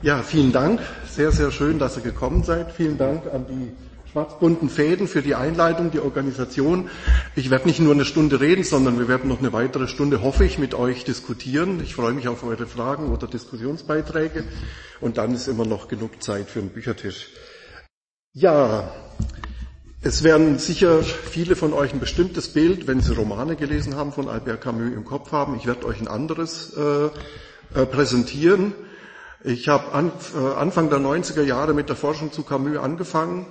Ja, vielen Dank. Sehr, sehr schön, dass ihr gekommen seid. Vielen Dank an die schwarzbunten Fäden für die Einleitung, die Organisation. Ich werde nicht nur eine Stunde reden, sondern wir werden noch eine weitere Stunde, hoffe ich, mit euch diskutieren. Ich freue mich auf eure Fragen oder Diskussionsbeiträge. Und dann ist immer noch genug Zeit für einen Büchertisch. Ja, es werden sicher viele von euch ein bestimmtes Bild, wenn sie Romane gelesen haben, von Albert Camus im Kopf haben. Ich werde euch ein anderes äh, äh, präsentieren. Ich habe an, äh, Anfang der 90er Jahre mit der Forschung zu Camus angefangen.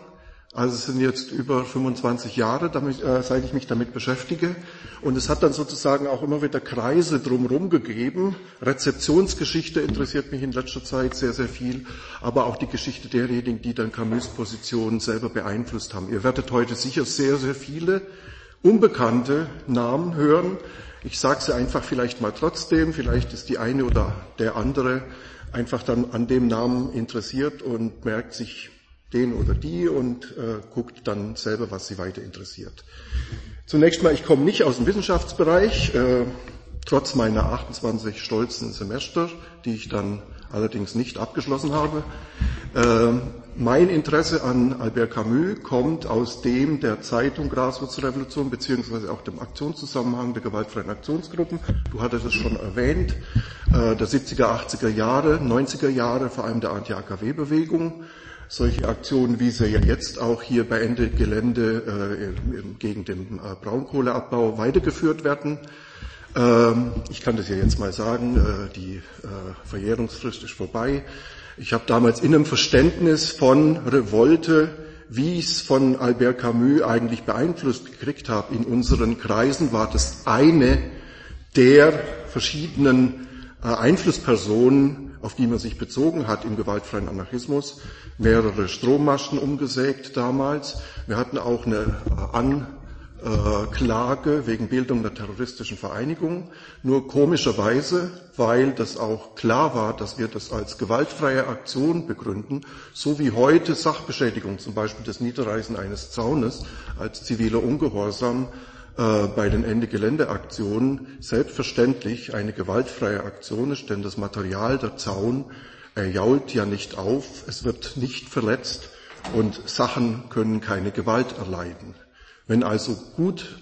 Also es sind jetzt über 25 Jahre, damit, äh, seit ich mich damit beschäftige. Und es hat dann sozusagen auch immer wieder Kreise drumherum gegeben. Rezeptionsgeschichte interessiert mich in letzter Zeit sehr, sehr viel, aber auch die Geschichte derjenigen, die dann Camus Position selber beeinflusst haben. Ihr werdet heute sicher sehr, sehr viele unbekannte Namen hören. Ich sage sie einfach vielleicht mal trotzdem. Vielleicht ist die eine oder der andere einfach dann an dem Namen interessiert und merkt sich den oder die und äh, guckt dann selber, was sie weiter interessiert. Zunächst mal, ich komme nicht aus dem Wissenschaftsbereich, äh, trotz meiner 28 stolzen Semester, die ich dann allerdings nicht abgeschlossen habe. Äh, mein Interesse an Albert Camus kommt aus dem der Zeitung Graswurz Revolution beziehungsweise auch dem Aktionszusammenhang der gewaltfreien Aktionsgruppen. Du hattest es schon erwähnt, äh, der 70er, 80er Jahre, 90er Jahre, vor allem der Anti-AKW-Bewegung. Solche Aktionen, wie sie ja jetzt auch hier bei Ende Gelände äh, gegen den äh, Braunkohleabbau weitergeführt werden. Ähm, ich kann das ja jetzt mal sagen, äh, die äh, Verjährungsfrist ist vorbei. Ich habe damals in einem Verständnis von Revolte, wie ich es von Albert Camus eigentlich beeinflusst gekriegt habe, in unseren Kreisen war das eine der verschiedenen äh, Einflusspersonen, auf die man sich bezogen hat im gewaltfreien Anarchismus, mehrere Strommasten umgesägt damals. Wir hatten auch eine An äh, Klage wegen Bildung der terroristischen Vereinigung. Nur komischerweise, weil das auch klar war, dass wir das als gewaltfreie Aktion begründen, so wie heute Sachbeschädigung, zum Beispiel das Niederreißen eines Zaunes als ziviler Ungehorsam äh, bei den Ende-Gelände-Aktionen selbstverständlich eine gewaltfreie Aktion ist, denn das Material der Zaun er jault ja nicht auf, es wird nicht verletzt und Sachen können keine Gewalt erleiden. Wenn also gut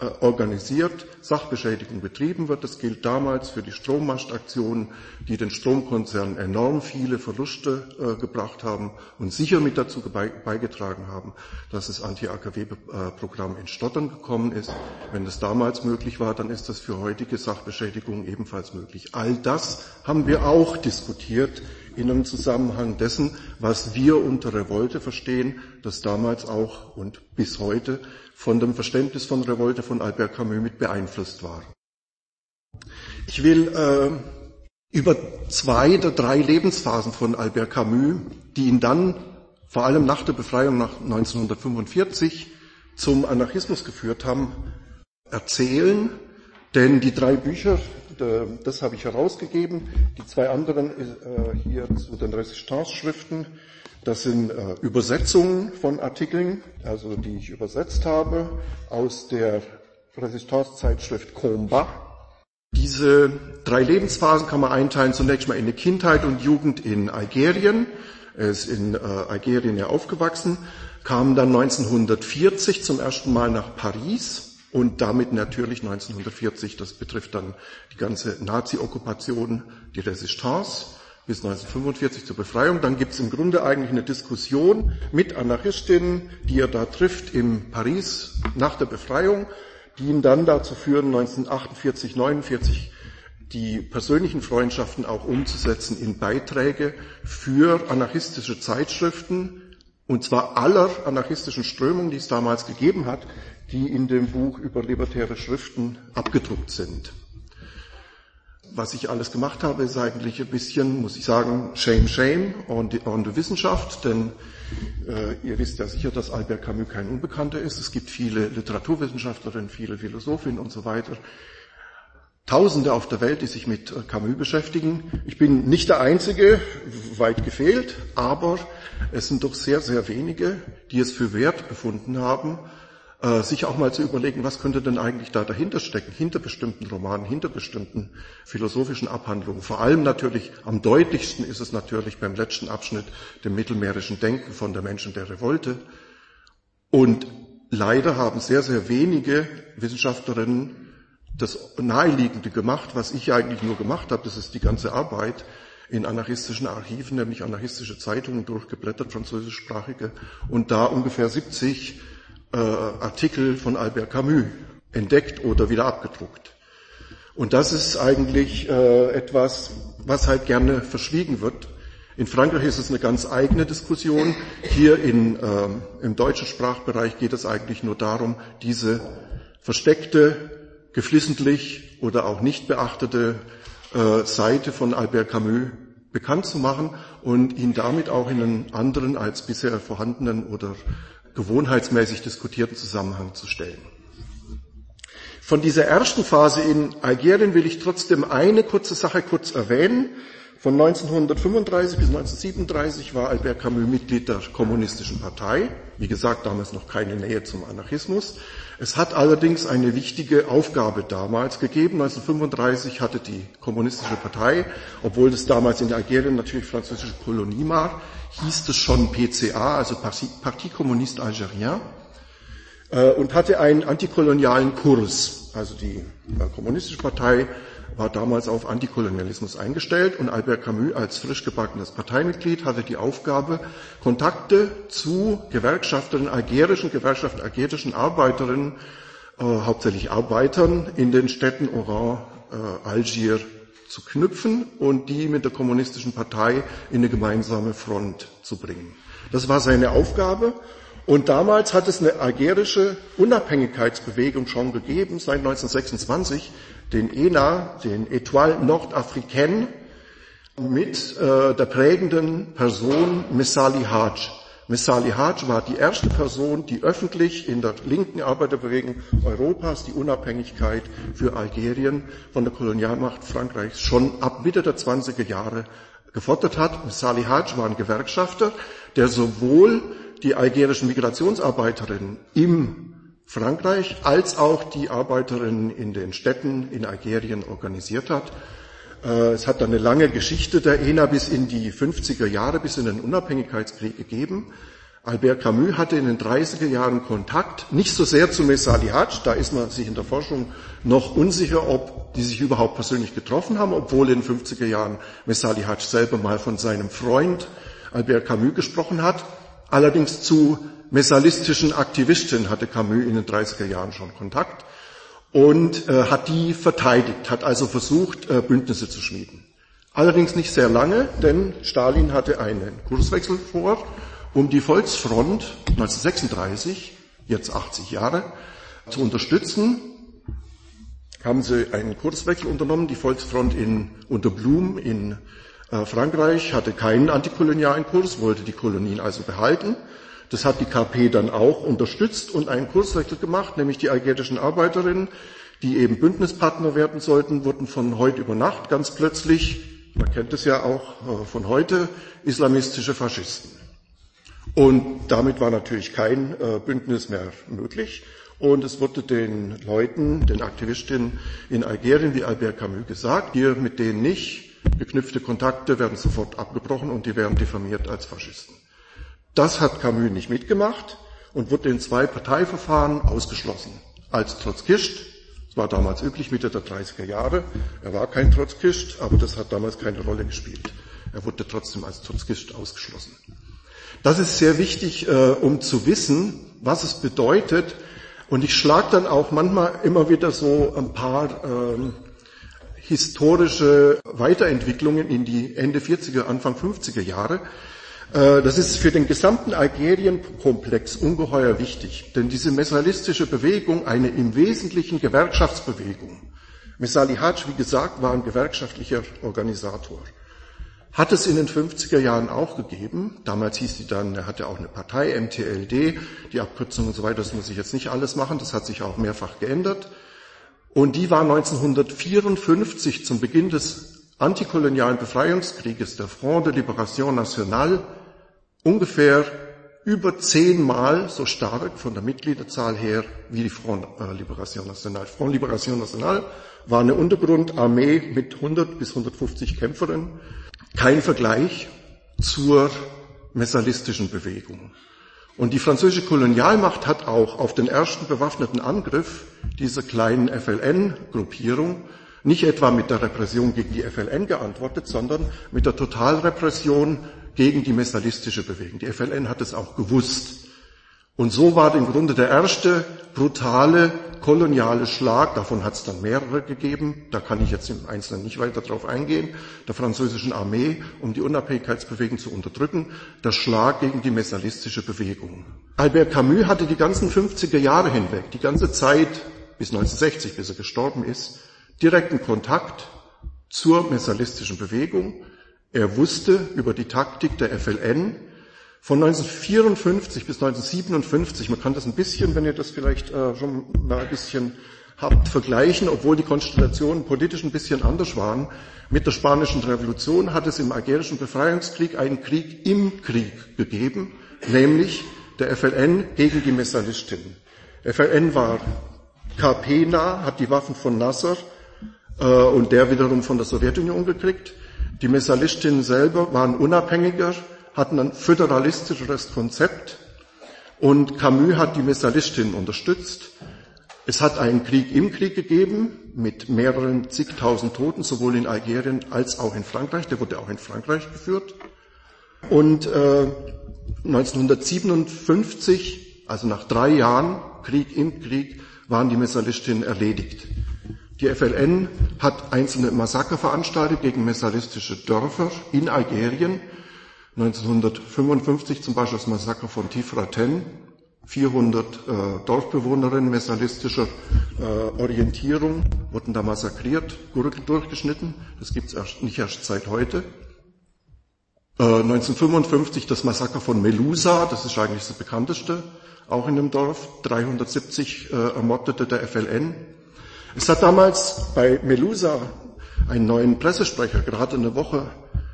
äh, organisiert Sachbeschädigung betrieben wird, das gilt damals für die Strommastaktionen, die den Stromkonzernen enorm viele Verluste äh, gebracht haben und sicher mit dazu beigetragen haben, dass das Anti-AKW-Programm in Stottern gekommen ist. Wenn das damals möglich war, dann ist das für heutige Sachbeschädigungen ebenfalls möglich. All das haben wir auch diskutiert in einem Zusammenhang dessen, was wir unter Revolte verstehen, das damals auch und bis heute von dem Verständnis von Revolte von Albert Camus mit beeinflusst war. Ich will äh, über zwei der drei Lebensphasen von Albert Camus, die ihn dann vor allem nach der Befreiung nach 1945 zum Anarchismus geführt haben, erzählen. Denn die drei Bücher, das habe ich herausgegeben. Die zwei anderen äh, hier zu den Resistance-Schriften, das sind äh, Übersetzungen von Artikeln, also die ich übersetzt habe aus der Resistance-Zeitschrift Comba. Diese drei Lebensphasen kann man einteilen zunächst mal in die Kindheit und Jugend in Algerien. Er ist in äh, Algerien ja aufgewachsen, kam dann 1940 zum ersten Mal nach Paris und damit natürlich 1940, das betrifft dann die ganze Nazi-Okkupation, die Resistance bis 1945 zur Befreiung. Dann gibt es im Grunde eigentlich eine Diskussion mit Anarchistinnen, die er da trifft in Paris nach der Befreiung, die ihn dann dazu führen, 1948, 49 die persönlichen Freundschaften auch umzusetzen in Beiträge für anarchistische Zeitschriften, und zwar aller anarchistischen Strömungen, die es damals gegeben hat, die in dem Buch über libertäre Schriften abgedruckt sind. Was ich alles gemacht habe, ist eigentlich ein bisschen, muss ich sagen, Shame, Shame on the, on the Wissenschaft, denn äh, ihr wisst ja sicher, dass Albert Camus kein Unbekannter ist. Es gibt viele Literaturwissenschaftlerinnen, viele Philosophinnen und so weiter. Tausende auf der Welt, die sich mit äh, Camus beschäftigen. Ich bin nicht der Einzige, weit gefehlt, aber es sind doch sehr, sehr wenige, die es für wert befunden haben, äh, sich auch mal zu überlegen, was könnte denn eigentlich da dahinter stecken, hinter bestimmten Romanen, hinter bestimmten philosophischen Abhandlungen. Vor allem natürlich, am deutlichsten ist es natürlich beim letzten Abschnitt, dem mittelmeerischen Denken von der Menschen der Revolte. Und leider haben sehr, sehr wenige Wissenschaftlerinnen das Naheliegende gemacht, was ich eigentlich nur gemacht habe, das ist die ganze Arbeit in anarchistischen Archiven, nämlich anarchistische Zeitungen durchgeblättert, französischsprachige, und da ungefähr 70 äh, Artikel von Albert Camus entdeckt oder wieder abgedruckt. Und das ist eigentlich äh, etwas, was halt gerne verschwiegen wird. In Frankreich ist es eine ganz eigene Diskussion. Hier in, äh, im deutschen Sprachbereich geht es eigentlich nur darum, diese versteckte, geflissentlich oder auch nicht beachtete äh, Seite von Albert Camus bekannt zu machen und ihn damit auch in einen anderen als bisher vorhandenen oder gewohnheitsmäßig diskutierten Zusammenhang zu stellen. Von dieser ersten Phase in Algerien will ich trotzdem eine kurze Sache kurz erwähnen. Von 1935 bis 1937 war Albert Camus Mitglied der Kommunistischen Partei. Wie gesagt, damals noch keine Nähe zum Anarchismus. Es hat allerdings eine wichtige Aufgabe damals gegeben. 1935 hatte die Kommunistische Partei, obwohl das damals in Algerien natürlich französische Kolonie war, hieß es schon PCA, also Parti Communiste Algerien, äh, und hatte einen antikolonialen Kurs. Also die äh, Kommunistische Partei war damals auf Antikolonialismus eingestellt und Albert Camus als frisch gebackenes Parteimitglied hatte die Aufgabe, Kontakte zu Gewerkschaftern, algerischen Gewerkschaften, algerischen Arbeiterinnen, äh, hauptsächlich Arbeitern in den Städten Oran, äh, Algier zu knüpfen und die mit der kommunistischen Partei in eine gemeinsame Front zu bringen. Das war seine Aufgabe und damals hat es eine algerische Unabhängigkeitsbewegung schon gegeben, seit 1926, den ENA, den Etoile Nordafricaine, mit äh, der prägenden Person Messali Haj. Messali Haj war die erste Person, die öffentlich in der linken Arbeiterbewegung Europas die Unabhängigkeit für Algerien von der Kolonialmacht Frankreichs schon ab Mitte der 20er Jahre gefordert hat. Messali Haj war ein Gewerkschafter, der sowohl die algerischen Migrationsarbeiterinnen im Frankreich als auch die Arbeiterinnen in den Städten in Algerien organisiert hat. Äh, es hat eine lange Geschichte der ENA bis in die 50er Jahre, bis in den Unabhängigkeitskrieg gegeben. Albert Camus hatte in den 30er Jahren Kontakt, nicht so sehr zu Messali Haj, da ist man sich in der Forschung noch unsicher, ob die sich überhaupt persönlich getroffen haben, obwohl in den 50er Jahren Messali Haj selber mal von seinem Freund Albert Camus gesprochen hat. Allerdings zu messalistischen Aktivistin hatte Camus in den 30er Jahren schon Kontakt und äh, hat die verteidigt, hat also versucht, äh, Bündnisse zu schmieden. Allerdings nicht sehr lange, denn Stalin hatte einen Kurswechsel vor, um die Volksfront 1936, jetzt 80 Jahre, zu unterstützen. Haben sie einen Kurswechsel unternommen. Die Volksfront in, unter Blum in äh, Frankreich hatte keinen antikolonialen Kurs, wollte die Kolonien also behalten das hat die KP dann auch unterstützt und einen Kurswechsel gemacht, nämlich die algerischen Arbeiterinnen, die eben Bündnispartner werden sollten, wurden von heute über Nacht ganz plötzlich, man kennt es ja auch äh, von heute, islamistische Faschisten. Und damit war natürlich kein äh, Bündnis mehr möglich. Und es wurde den Leuten, den Aktivistinnen in Algerien, wie Albert Camus gesagt, hier mit denen nicht geknüpfte Kontakte werden sofort abgebrochen und die werden diffamiert als Faschisten. Das hat Camus nicht mitgemacht und wurde in zwei Parteiverfahren ausgeschlossen. Als Trotzkist, das war damals üblich, Mitte der 30er Jahre, er war kein Trotzkist, aber das hat damals keine Rolle gespielt. Er wurde trotzdem als Trotzkist ausgeschlossen. Das ist sehr wichtig, äh, um zu wissen, was es bedeutet. Und ich schlage dann auch manchmal immer wieder so ein paar ähm, historische Weiterentwicklungen in die Ende 40er, Anfang 50er Jahre. Äh, das ist für den gesamten Algerien-Komplex ungeheuer wichtig, denn diese messalistische Bewegung, eine im Wesentlichen Gewerkschaftsbewegung, Messali Haj, wie gesagt, war ein gewerkschaftlicher Organisator, hat es in den 50er Jahren auch gegeben. Damals hieß die dann, er hatte auch eine Partei, MTLD, die Abkürzung und so weiter, das muss ich jetzt nicht alles machen, das hat sich auch mehrfach geändert. Und die war 1954 zum Beginn des antikolonialen Befreiungskrieges, der Front de Libération Nationale, ungefähr über zehnmal so stark von der Mitgliederzahl her wie die Front äh, Liberation Nationale. Front Liberation Nationale war eine Untergrundarmee mit 100 bis 150 Kämpferinnen. Kein Vergleich zur messalistischen Bewegung. Und die französische Kolonialmacht hat auch auf den ersten bewaffneten Angriff dieser kleinen FLN-Gruppierung nicht etwa mit der Repression gegen die FLN geantwortet, sondern mit der Totalrepression gegen die messalistische Bewegung. Die FLN hat es auch gewusst. Und so war im Grunde der erste brutale koloniale Schlag, davon hat es dann mehrere gegeben, da kann ich jetzt im Einzelnen nicht weiter darauf eingehen, der französischen Armee, um die Unabhängigkeitsbewegung zu unterdrücken, der Schlag gegen die messalistische Bewegung. Albert Camus hatte die ganzen 50er Jahre hinweg, die ganze Zeit bis 1960, bis er gestorben ist, direkten Kontakt zur messalistischen Bewegung. Er wusste über die Taktik der FLN, von 1954 bis 1957, man kann das ein bisschen, wenn ihr das vielleicht äh, schon mal ein bisschen habt, vergleichen, obwohl die Konstellationen politisch ein bisschen anders waren. Mit der Spanischen Revolution hat es im algerischen Befreiungskrieg einen Krieg im Krieg gegeben, nämlich der FLN gegen die Messalisten. FLN war KP-nah, hat die Waffen von Nasser äh, und der wiederum von der Sowjetunion gekriegt. Die Messalistinnen selber waren unabhängiger, hatten ein föderalistischeres Konzept und Camus hat die Messalistin unterstützt. Es hat einen Krieg im Krieg gegeben mit mehreren zigtausend Toten, sowohl in Algerien als auch in Frankreich. Der wurde auch in Frankreich geführt. Und äh, 1957, also nach drei Jahren Krieg im Krieg, waren die Messalistinnen erledigt. Die FLN hat einzelne Massaker veranstaltet gegen messalistische Dörfer in Algerien 1955 zum Beispiel das Massaker von Tifraten, 400 äh, Dorfbewohnerinnen messalistischer äh, Orientierung wurden da massakriert, Gurken durchgeschnitten. Das gibt es nicht erst seit heute. Äh, 1955 das Massaker von Melusa, das ist eigentlich das bekannteste, auch in dem Dorf. 370 äh, Ermordete der FLN. Es hat damals bei Melusa einen neuen Pressesprecher, gerade eine Woche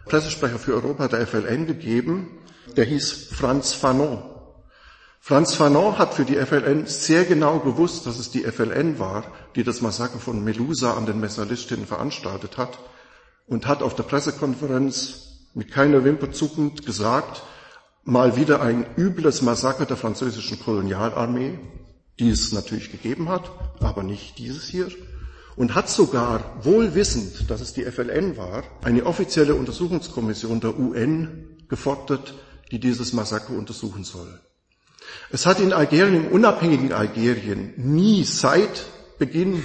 Pressesprecher für Europa der FLN gegeben, der hieß Franz Fanon. Franz Fanon hat für die FLN sehr genau gewusst, dass es die FLN war, die das Massaker von Melusa an den Messalistinnen veranstaltet hat und hat auf der Pressekonferenz mit keiner Wimper zuckend gesagt, mal wieder ein übles Massaker der französischen Kolonialarmee, die es natürlich gegeben hat, aber nicht dieses hier und hat sogar, wohl wissend, dass es die FLN war, eine offizielle Untersuchungskommission der UN gefordert, die dieses Massaker untersuchen soll. Es hat in Algerien, im unabhängigen Algerien, nie seit Beginn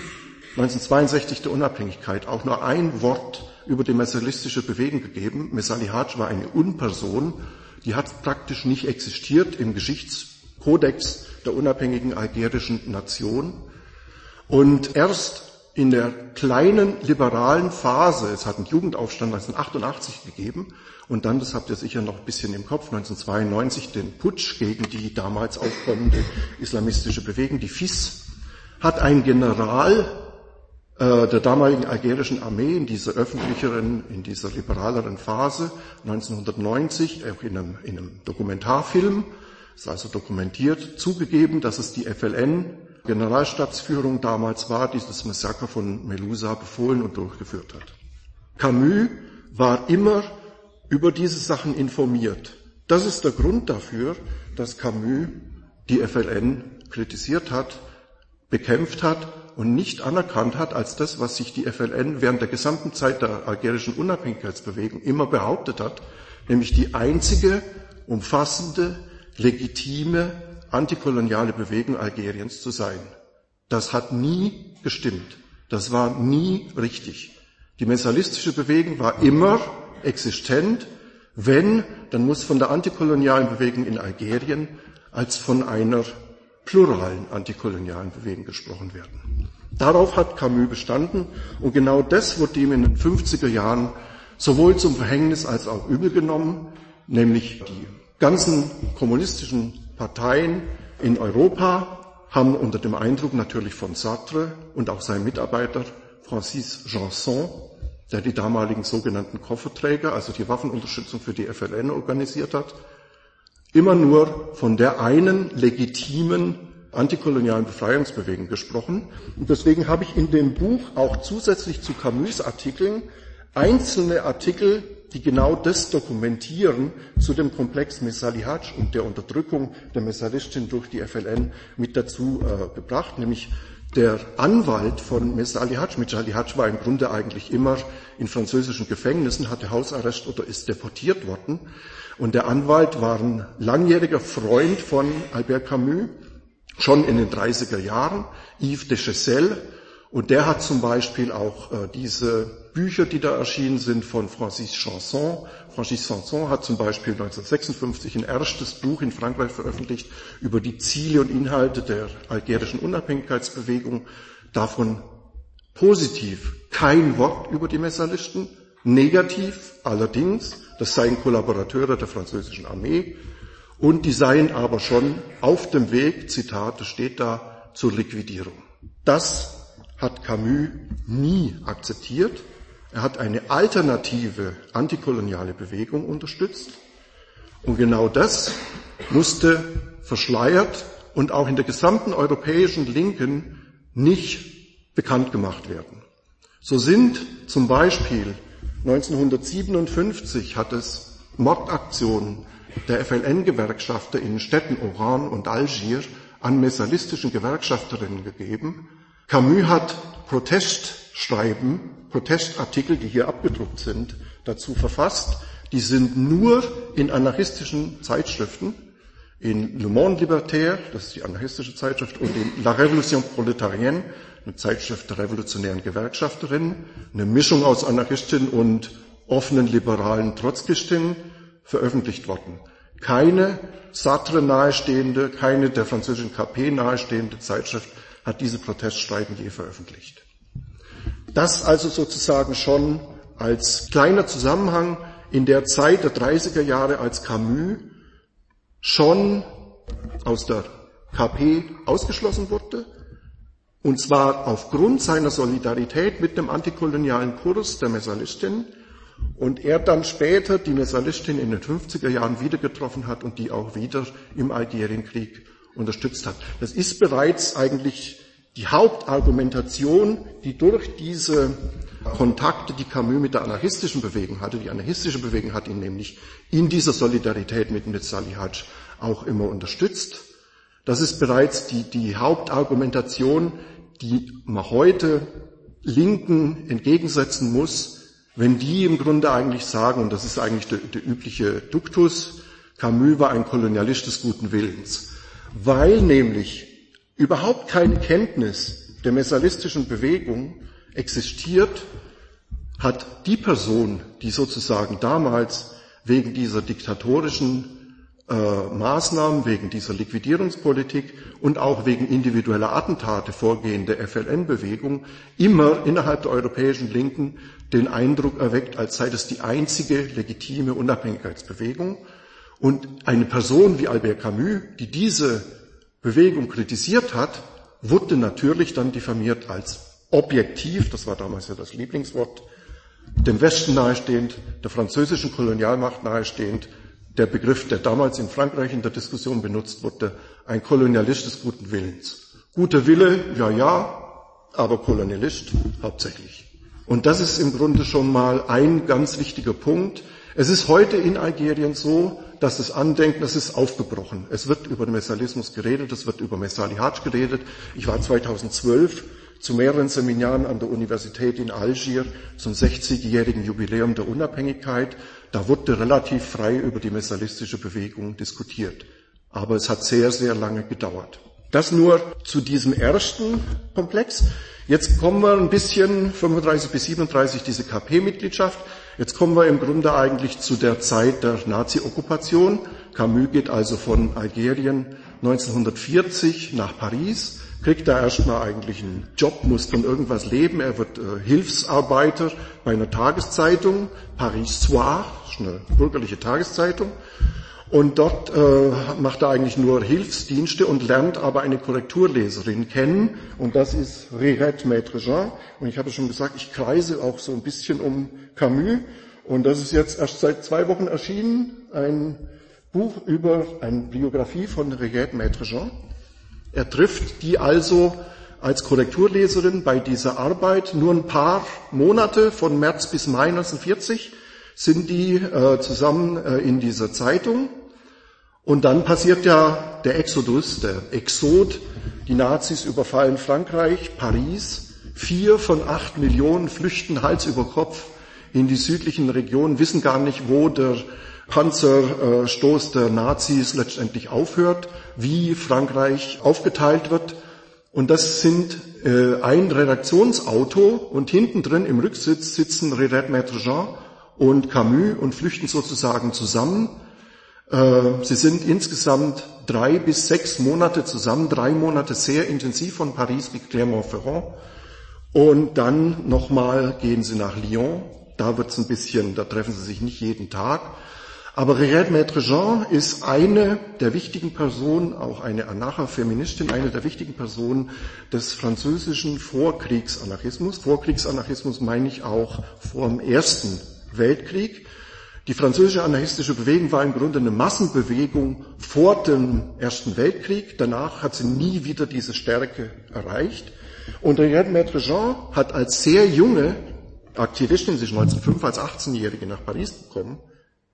1962 der Unabhängigkeit auch nur ein Wort über die messalistische Bewegung gegeben. Messali Hadj war eine Unperson, die hat praktisch nicht existiert im Geschichtskodex der unabhängigen algerischen Nation. Und erst in der kleinen liberalen Phase, es hat einen Jugendaufstand 1988 gegeben und dann, das habt ihr sicher noch ein bisschen im Kopf, 1992 den Putsch gegen die damals aufkommende islamistische Bewegung, die FIS, hat ein General äh, der damaligen algerischen Armee in dieser öffentlicheren, in dieser liberaleren Phase 1990, auch in einem, in einem Dokumentarfilm, ist also dokumentiert, zugegeben, dass es die FLN Generalstabsführung damals war, dieses Massaker von Melusa befohlen und durchgeführt hat. Camus war immer über diese Sachen informiert. Das ist der Grund dafür, dass Camus die FLN kritisiert hat, bekämpft hat und nicht anerkannt hat als das, was sich die FLN während der gesamten Zeit der algerischen Unabhängigkeitsbewegung immer behauptet hat, nämlich die einzige umfassende, legitime antikoloniale Bewegung Algeriens zu sein. Das hat nie gestimmt. Das war nie richtig. Die messalistische Bewegung war immer existent. Wenn, dann muss von der antikolonialen Bewegung in Algerien als von einer pluralen antikolonialen Bewegung gesprochen werden. Darauf hat Camus bestanden und genau das wurde ihm in den 50er Jahren sowohl zum Verhängnis als auch übel genommen, nämlich die ganzen kommunistischen Parteien in Europa haben unter dem Eindruck natürlich von Sartre und auch seinem Mitarbeiter Francis Janson, der die damaligen sogenannten Kofferträger, also die Waffenunterstützung für die FLN organisiert hat, immer nur von der einen legitimen antikolonialen Befreiungsbewegung gesprochen. Und deswegen habe ich in dem Buch auch zusätzlich zu Camus Artikeln einzelne Artikel, die genau das dokumentieren, zu dem Komplex Messalihaj und der Unterdrückung der Messalistin durch die FLN mit dazu äh, gebracht, nämlich der Anwalt von Messalihaj, Messalihaj war im Grunde eigentlich immer in französischen Gefängnissen, hatte Hausarrest oder ist deportiert worden. Und der Anwalt war ein langjähriger Freund von Albert Camus, schon in den 30er Jahren, Yves de Chessel, und der hat zum Beispiel auch äh, diese Bücher, die da erschienen sind, von Francis Chanson. Francis Chanson hat zum Beispiel 1956 ein erstes Buch in Frankreich veröffentlicht über die Ziele und Inhalte der algerischen Unabhängigkeitsbewegung. Davon positiv kein Wort über die Messerlisten, negativ allerdings, das seien Kollaborateure der französischen Armee und die seien aber schon auf dem Weg, Zitat, steht da, zur Liquidierung. Das hat Camus nie akzeptiert. Er hat eine alternative antikoloniale Bewegung unterstützt. Und genau das musste verschleiert und auch in der gesamten europäischen Linken nicht bekannt gemacht werden. So sind zum Beispiel 1957 hat es Mordaktionen der FLN-Gewerkschafter in Städten Oran und Algier an messalistischen Gewerkschafterinnen gegeben, Camus hat Protestschreiben, Protestartikel, die hier abgedruckt sind, dazu verfasst. Die sind nur in anarchistischen Zeitschriften, in Le Monde Libertaire, das ist die anarchistische Zeitschrift, und in La Révolution Prolétarienne, eine Zeitschrift der revolutionären Gewerkschafterinnen, eine Mischung aus Anarchistinnen und offenen liberalen Trotzkistinnen, veröffentlicht worden. Keine Sartre nahestehende, keine der französischen KP nahestehende Zeitschrift hat diese Protestschreiben je veröffentlicht. Das also sozusagen schon als kleiner Zusammenhang in der Zeit der 30er Jahre, als Camus schon aus der KP ausgeschlossen wurde, und zwar aufgrund seiner Solidarität mit dem antikolonialen Kurs der Messalistin, und er dann später die Messalistin in den 50er Jahren wieder getroffen hat und die auch wieder im Algerienkrieg unterstützt hat. Das ist bereits eigentlich die Hauptargumentation, die durch diese Kontakte, die Camus mit der anarchistischen Bewegung hatte, die anarchistische Bewegung hat ihn nämlich in dieser Solidarität mit Salihaj auch immer unterstützt. Das ist bereits die, die Hauptargumentation, die man heute Linken entgegensetzen muss, wenn die im Grunde eigentlich sagen, und das ist eigentlich der, der übliche Duktus, Camus war ein Kolonialist des guten Willens weil nämlich überhaupt keine Kenntnis der messalistischen Bewegung existiert, hat die Person, die sozusagen damals wegen dieser diktatorischen äh, Maßnahmen, wegen dieser Liquidierungspolitik und auch wegen individueller Attentate vorgehende FLN-Bewegung immer innerhalb der europäischen Linken den Eindruck erweckt, als sei das die einzige legitime Unabhängigkeitsbewegung. Und eine Person wie Albert Camus, die diese Bewegung kritisiert hat, wurde natürlich dann diffamiert als objektiv, das war damals ja das Lieblingswort, dem Westen nahestehend, der französischen Kolonialmacht nahestehend, der Begriff, der damals in Frankreich in der Diskussion benutzt wurde, ein Kolonialist des guten Willens. Guter Wille, ja, ja, aber Kolonialist hauptsächlich. Und das ist im Grunde schon mal ein ganz wichtiger Punkt. Es ist heute in Algerien so, dass das Andenken, das ist aufgebrochen. Es wird über den Messalismus geredet, es wird über Messalihaj geredet. Ich war 2012 zu mehreren Seminaren an der Universität in Algier zum 60-jährigen Jubiläum der Unabhängigkeit. Da wurde relativ frei über die messalistische Bewegung diskutiert. Aber es hat sehr, sehr lange gedauert. Das nur zu diesem ersten Komplex. Jetzt kommen wir ein bisschen 35 bis 37 diese KP-Mitgliedschaft. Jetzt kommen wir im Grunde eigentlich zu der Zeit der Nazi-Okkupation. Camus geht also von Algerien 1940 nach Paris, kriegt da erstmal eigentlich einen Job, muss von irgendwas leben. Er wird äh, Hilfsarbeiter bei einer Tageszeitung, Paris Soir, eine bürgerliche Tageszeitung. Und dort äh, macht er eigentlich nur Hilfsdienste und lernt aber eine Korrekturleserin kennen. Und das ist Rirette Maître Jean. Und ich habe schon gesagt, ich kreise auch so ein bisschen um Camus. Und das ist jetzt erst seit zwei Wochen erschienen. Ein Buch über eine Biografie von Regette Maître Jean. Er trifft die also als Korrekturleserin bei dieser Arbeit. Nur ein paar Monate von März bis Mai 1940 sind die äh, zusammen äh, in dieser Zeitung. Und dann passiert ja der Exodus, der Exod. Die Nazis überfallen Frankreich, Paris. Vier von acht Millionen flüchten Hals über Kopf in die südlichen Regionen, wissen gar nicht, wo der Panzerstoß der Nazis letztendlich aufhört, wie Frankreich aufgeteilt wird. Und das sind äh, ein Redaktionsauto und hinten drin im Rücksitz sitzen Redette Maître Jean und Camus und flüchten sozusagen zusammen. Äh, sie sind insgesamt drei bis sechs Monate zusammen, drei Monate sehr intensiv von Paris bis Clermont-Ferrand. Und dann nochmal gehen sie nach Lyon. Da wird's ein bisschen, da treffen sie sich nicht jeden Tag. Aber Regette Maître Jean ist eine der wichtigen Personen, auch eine Anarcha-Feministin, eine der wichtigen Personen des französischen Vorkriegsanarchismus. Vorkriegsanarchismus meine ich auch vor dem Ersten Weltkrieg. Die französische anarchistische Bewegung war im Grunde eine Massenbewegung vor dem Ersten Weltkrieg. Danach hat sie nie wieder diese Stärke erreicht. Und Regette Maître Jean hat als sehr junge Aktivistin, ist 1905 als 18-Jährige nach Paris gekommen,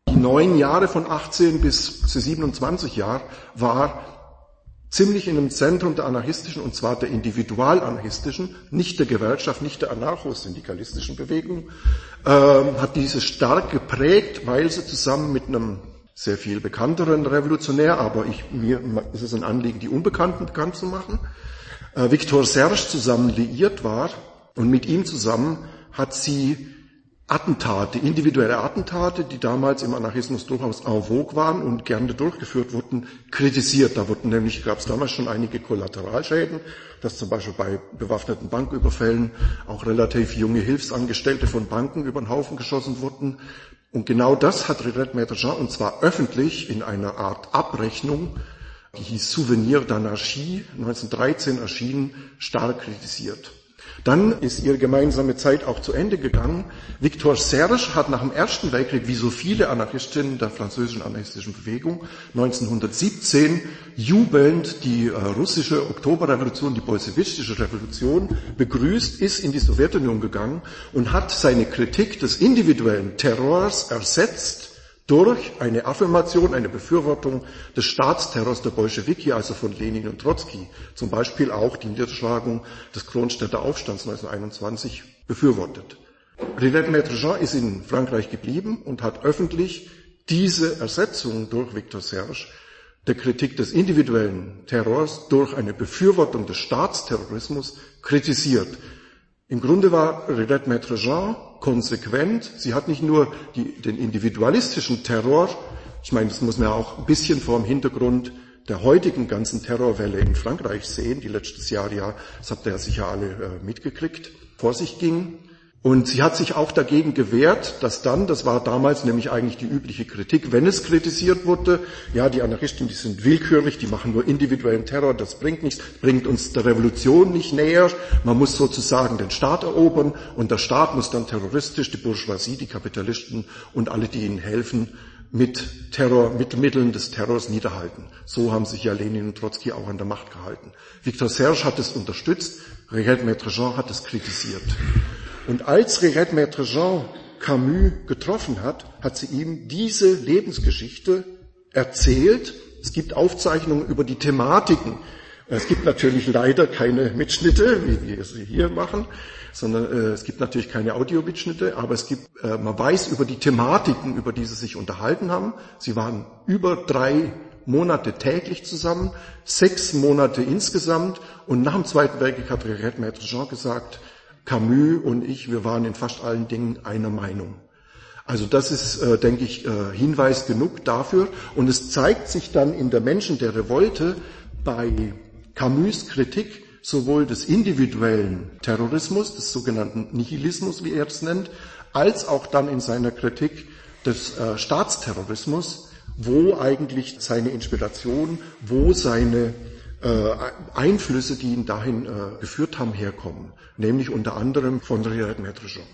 die neun Jahre von 18 bis zu 27 Jahren war ziemlich in dem Zentrum der anarchistischen, und zwar der individualanarchistischen, nicht der Gewerkschaft, nicht der anarchosyndikalistischen Bewegung, äh, hat diese stark geprägt, weil sie zusammen mit einem sehr viel bekannteren Revolutionär, aber ich, mir ist es ein Anliegen, die Unbekannten bekannt zu machen, äh, Victor Serge zusammen liiert war und mit ihm zusammen hat sie Attentate, individuelle Attentate, die damals im Anarchismus durchaus en vogue waren und gerne durchgeführt wurden, kritisiert. Da wurden nämlich, gab es damals schon einige Kollateralschäden, dass zum Beispiel bei bewaffneten Banküberfällen auch relativ junge Hilfsangestellte von Banken über den Haufen geschossen wurden. Und genau das hat Rirette Maître Jean, und zwar öffentlich in einer Art Abrechnung, die hieß Souvenir d'Anarchie, 1913 erschienen, stark kritisiert. Dann ist ihre gemeinsame Zeit auch zu Ende gegangen. Victor Serge hat nach dem Ersten Weltkrieg, wie so viele Anarchistinnen der französischen anarchistischen Bewegung, 1917 jubelnd die äh, russische Oktoberrevolution, die bolschewistische Revolution begrüßt, ist in die Sowjetunion gegangen und hat seine Kritik des individuellen Terrors ersetzt durch eine Affirmation, eine Befürwortung des Staatsterrors der Bolschewiki, also von Lenin und Trotzki, zum Beispiel auch die Niederschlagung des Kronstädter Aufstands 1921 befürwortet. Rivette Maître Jean ist in Frankreich geblieben und hat öffentlich diese Ersetzung durch Victor Serge der Kritik des individuellen Terrors durch eine Befürwortung des Staatsterrorismus kritisiert. Im Grunde war Rivette Maître Jean konsequent. Sie hat nicht nur die, den individualistischen Terror, ich meine, das muss man ja auch ein bisschen vor dem Hintergrund der heutigen ganzen Terrorwelle in Frankreich sehen, die letztes Jahr ja, das habt ihr ja sicher alle äh, mitgekriegt, vor sich ging. Und sie hat sich auch dagegen gewehrt, dass dann, das war damals nämlich eigentlich die übliche Kritik, wenn es kritisiert wurde, ja, die Anarchisten, die sind willkürlich, die machen nur individuellen Terror, das bringt nichts, bringt uns der Revolution nicht näher. Man muss sozusagen den Staat erobern und der Staat muss dann terroristisch die Bourgeoisie, die Kapitalisten und alle, die ihnen helfen, mit Terror, mit Mitteln des Terrors niederhalten. So haben sich ja Lenin und Trotzki auch an der Macht gehalten. Victor Serge hat es unterstützt, Regel Maître Jean hat es kritisiert. Und als Regret Maître Jean Camus getroffen hat, hat sie ihm diese Lebensgeschichte erzählt. Es gibt Aufzeichnungen über die Thematiken. Es gibt natürlich leider keine Mitschnitte, wie wir sie hier machen, sondern äh, es gibt natürlich keine Audiomitschnitte, aber es gibt, äh, man weiß über die Thematiken, über die sie sich unterhalten haben. Sie waren über drei Monate täglich zusammen, sechs Monate insgesamt und nach dem Zweiten Weltkrieg hat Regret Maître Jean gesagt, Camus und ich, wir waren in fast allen Dingen einer Meinung. Also das ist, äh, denke ich, äh, Hinweis genug dafür. Und es zeigt sich dann in der Menschen der Revolte bei Camus Kritik sowohl des individuellen Terrorismus, des sogenannten Nihilismus, wie er es nennt, als auch dann in seiner Kritik des äh, Staatsterrorismus, wo eigentlich seine Inspiration, wo seine äh, Einflüsse, die ihn dahin äh, geführt haben, herkommen, nämlich unter anderem von Riyad Medrejong.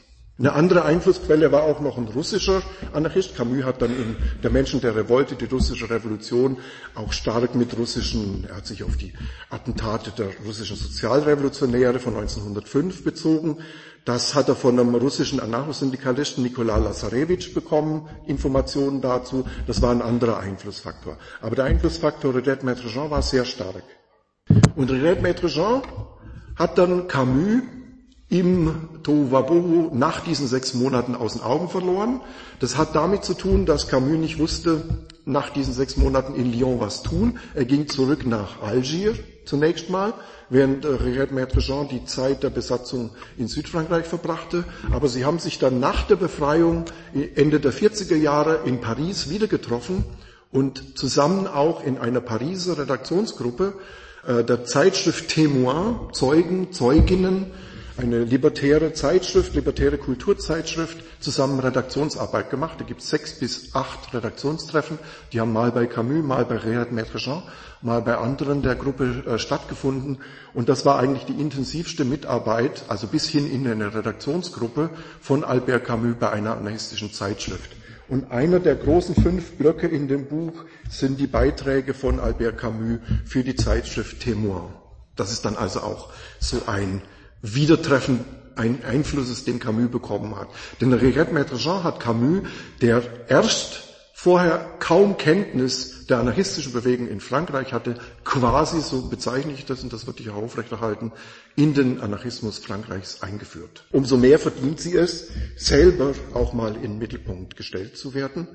Eine andere Einflussquelle war auch noch ein russischer Anarchist. Camus hat dann in Der Menschen der Revolte, die russische Revolution, auch stark mit russischen, er hat sich auf die Attentate der russischen Sozialrevolutionäre von 1905 bezogen. Das hat er von einem russischen Anarchosyndikalisten Nikolai Lazarevich bekommen, Informationen dazu. Das war ein anderer Einflussfaktor. Aber der Einflussfaktor Renette Maître Jean war sehr stark. Und Renette Maître Jean hat dann Camus im Tohuwabohu nach diesen sechs Monaten aus den Augen verloren. Das hat damit zu tun, dass Camus nicht wusste, nach diesen sechs Monaten in Lyon was tun. Er ging zurück nach Algier zunächst mal, während äh, Riret Maître Jean die Zeit der Besatzung in Südfrankreich verbrachte. Aber sie haben sich dann nach der Befreiung Ende der 40er Jahre in Paris wieder getroffen und zusammen auch in einer Pariser Redaktionsgruppe äh, der Zeitschrift Témoin, Zeugen, Zeuginnen, eine libertäre Zeitschrift, libertäre Kulturzeitschrift, zusammen Redaktionsarbeit gemacht. Da gibt es sechs bis acht Redaktionstreffen. Die haben mal bei Camus, mal bei Réad Maître mal bei anderen der Gruppe äh, stattgefunden. Und das war eigentlich die intensivste Mitarbeit, also bis hin in eine Redaktionsgruppe von Albert Camus bei einer anarchistischen Zeitschrift. Und einer der großen fünf Blöcke in dem Buch sind die Beiträge von Albert Camus für die Zeitschrift Témoin. Das ist dann also auch so ein Wiedertreffen ein Einflusses, den Camus bekommen hat. Denn Regret Maître Jean hat Camus, der erst vorher kaum Kenntnis der anarchistischen Bewegung in Frankreich hatte, quasi, so bezeichne ich das und das würde ich auch aufrechterhalten, in den Anarchismus Frankreichs eingeführt. Umso mehr verdient sie es, selber auch mal in den Mittelpunkt gestellt zu werden.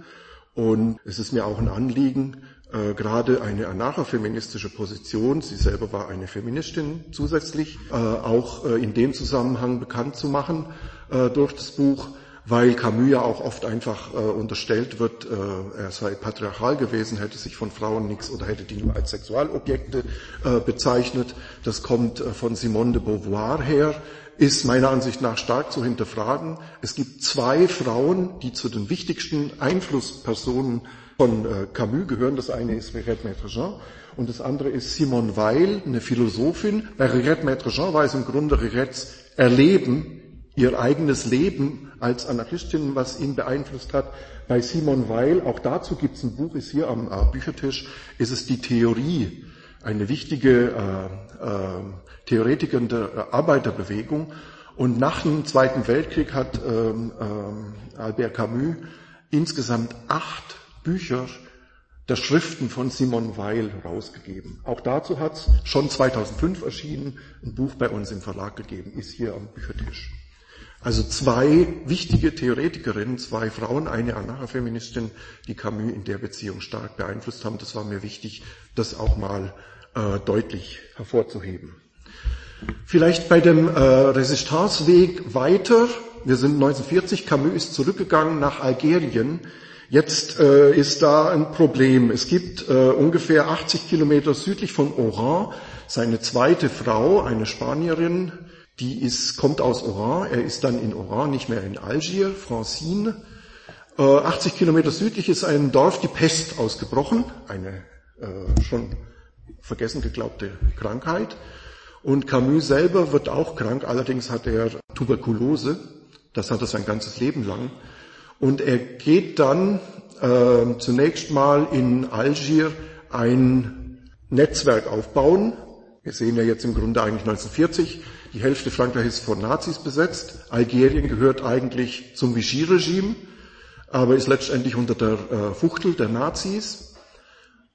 Und es ist mir auch ein Anliegen, äh, gerade eine anarchofeministische Position, sie selber war eine Feministin zusätzlich, äh, auch äh, in dem Zusammenhang bekannt zu machen äh, durch das Buch, weil Camus ja auch oft einfach äh, unterstellt wird, äh, er sei patriarchal gewesen, hätte sich von Frauen nichts oder hätte die nur als Sexualobjekte bezeichnet. Das kommt von Simone de Beauvoir her, ist meiner Ansicht nach stark zu hinterfragen. Es gibt zwei Frauen, die zu den wichtigsten Einflusspersonen von äh, Camus gehören. Das eine ist Rirette Maître Jean und das andere ist Simone Weil, eine Philosophin. Bei Rirette Maître Jean war es im Grunde Rirettes Erleben, ihr eigenes Leben als Anarchistin, was ihn beeinflusst hat. Bei Simone Weil, auch dazu gibt es ein Buch, ist hier am äh, Büchertisch, ist es die Theorie, eine wichtige äh, äh, Theoretikerin der Arbeiterbewegung. Und nach dem Zweiten Weltkrieg hat ähm, äh, Albert Camus insgesamt acht Bücher der Schriften von Simon Weil rausgegeben. Auch dazu hat es schon 2005 erschienen ein Buch bei uns im Verlag gegeben, ist hier am Büchertisch. Also zwei wichtige Theoretikerinnen, zwei Frauen, eine Anarchofeministin, die Camus in der Beziehung stark beeinflusst haben. Das war mir wichtig, das auch mal äh, deutlich hervorzuheben. Vielleicht bei dem äh, Resistanceweg weiter. Wir sind 1940, Camus ist zurückgegangen nach Algerien Jetzt äh, ist da ein Problem. Es gibt äh, ungefähr 80 Kilometer südlich von Oran seine zweite Frau, eine Spanierin, die ist, kommt aus Oran. Er ist dann in Oran, nicht mehr in Algier, Francine. Äh, 80 Kilometer südlich ist ein Dorf, die Pest ausgebrochen, eine äh, schon vergessen geglaubte Krankheit. Und Camus selber wird auch krank, allerdings hat er Tuberkulose. Das hat er sein ganzes Leben lang. Und er geht dann äh, zunächst mal in Algier ein Netzwerk aufbauen. Wir sehen ja jetzt im Grunde eigentlich 1940, die Hälfte Frankreichs ist von Nazis besetzt. Algerien gehört eigentlich zum Vichy-Regime, aber ist letztendlich unter der äh, Fuchtel der Nazis.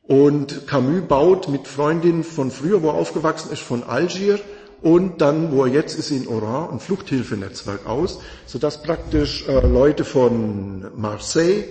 Und Camus baut mit Freundinnen von früher, wo er aufgewachsen ist, von Algier und dann, wo er jetzt ist, in Oran, ein Fluchthilfenetzwerk aus, sodass praktisch äh, Leute von Marseille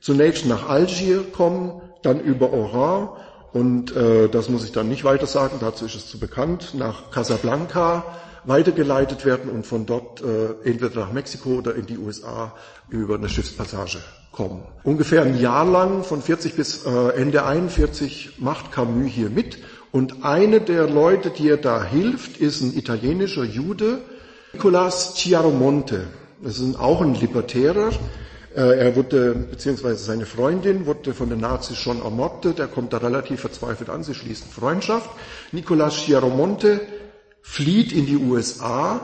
zunächst nach Algier kommen, dann über Oran und äh, das muss ich dann nicht weiter sagen, dazu ist es zu bekannt, nach Casablanca weitergeleitet werden und von dort äh, entweder nach Mexiko oder in die USA über eine Schiffspassage kommen. Ungefähr ein Jahr lang, von 40 bis äh, Ende 41, macht Camus hier mit und eine der Leute, die er da hilft, ist ein italienischer Jude, Nicolas Chiaromonte. Das ist auch ein Libertärer. Äh, er wurde, beziehungsweise seine Freundin wurde von den Nazis schon ermordet. Er kommt da relativ verzweifelt an. Sie schließen Freundschaft. Nicolas Chiaromonte flieht in die USA,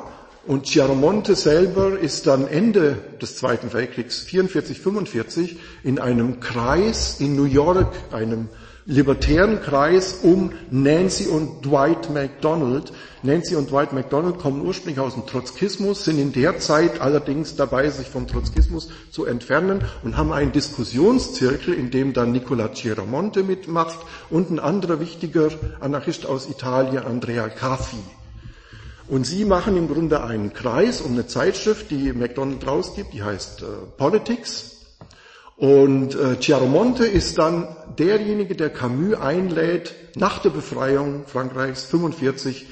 Und Chiaramonte selber ist dann Ende des Zweiten Weltkriegs 44, 45 in einem Kreis in New York, einem libertären Kreis um Nancy und Dwight MacDonald. Nancy und Dwight MacDonald kommen ursprünglich aus dem Trotzkismus, sind in der Zeit allerdings dabei, sich vom Trotzkismus zu entfernen und haben einen Diskussionszirkel, in dem dann Nicola Chiaramonte mitmacht und ein anderer wichtiger Anarchist aus Italien, Andrea Caffi. Und sie machen im Grunde einen Kreis um eine Zeitschrift, die MacDonald rausgibt, die heißt äh, Politics. Und äh, Chiaromonte ist dann derjenige, der Camus einlädt, nach der Befreiung Frankreichs 45,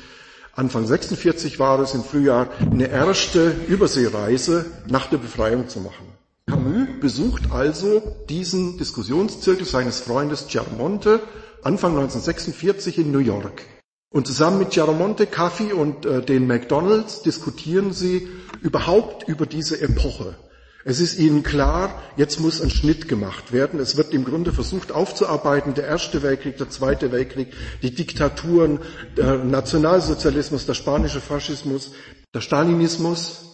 Anfang 46 war es im Frühjahr, eine erste Überseereise nach der Befreiung zu machen. Camus besucht also diesen Diskussionszirkel seines Freundes Chiaromonte Anfang 1946 in New York. Und zusammen mit Chiaramonte, Caffi und äh, den McDonalds diskutieren sie überhaupt über diese Epoche. Es ist ihnen klar, jetzt muss ein Schnitt gemacht werden. Es wird im Grunde versucht aufzuarbeiten, der Erste Weltkrieg, der Zweite Weltkrieg, die Diktaturen, der Nationalsozialismus, der spanische Faschismus, der Stalinismus.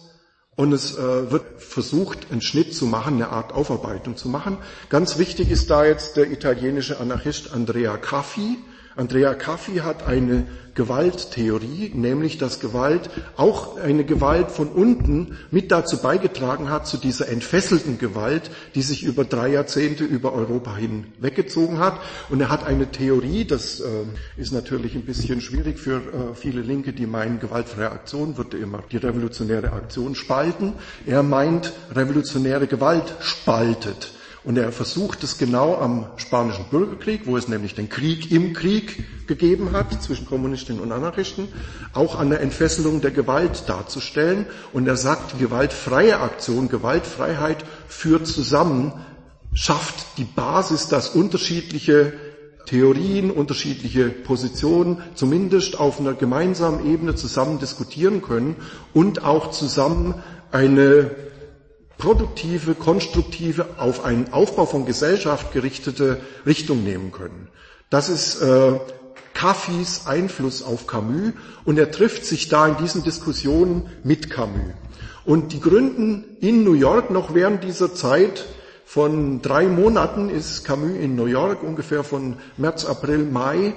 Und es äh, wird versucht, einen Schnitt zu machen, eine Art Aufarbeitung zu machen. Ganz wichtig ist da jetzt der italienische Anarchist Andrea Caffi, Andrea Caffi hat eine Gewalttheorie, nämlich dass Gewalt auch eine Gewalt von unten mit dazu beigetragen hat, zu dieser entfesselten Gewalt, die sich über drei Jahrzehnte über Europa hin weggezogen hat. Und er hat eine Theorie, das äh, ist natürlich ein bisschen schwierig für äh, viele Linke, die meinen, gewaltfreie Aktion würde immer die revolutionäre Aktion spalten. Er meint, revolutionäre Gewalt spaltet. Und er versucht es genau am Spanischen Bürgerkrieg, wo es nämlich den Krieg im Krieg gegeben hat zwischen Kommunistinnen und Anarchisten, auch an der Entfesselung der Gewalt darzustellen. Und er sagt, gewaltfreie Aktion, Gewaltfreiheit führt zusammen, schafft die Basis, dass unterschiedliche Theorien, unterschiedliche Positionen zumindest auf einer gemeinsamen Ebene zusammen diskutieren können und auch zusammen eine produktive, konstruktive, auf einen Aufbau von Gesellschaft gerichtete Richtung nehmen können. Das ist äh, Caffis Einfluss auf Camus und er trifft sich da in diesen Diskussionen mit Camus. Und die gründen in New York noch während dieser Zeit von drei Monaten ist Camus in New York, ungefähr von März, April, Mai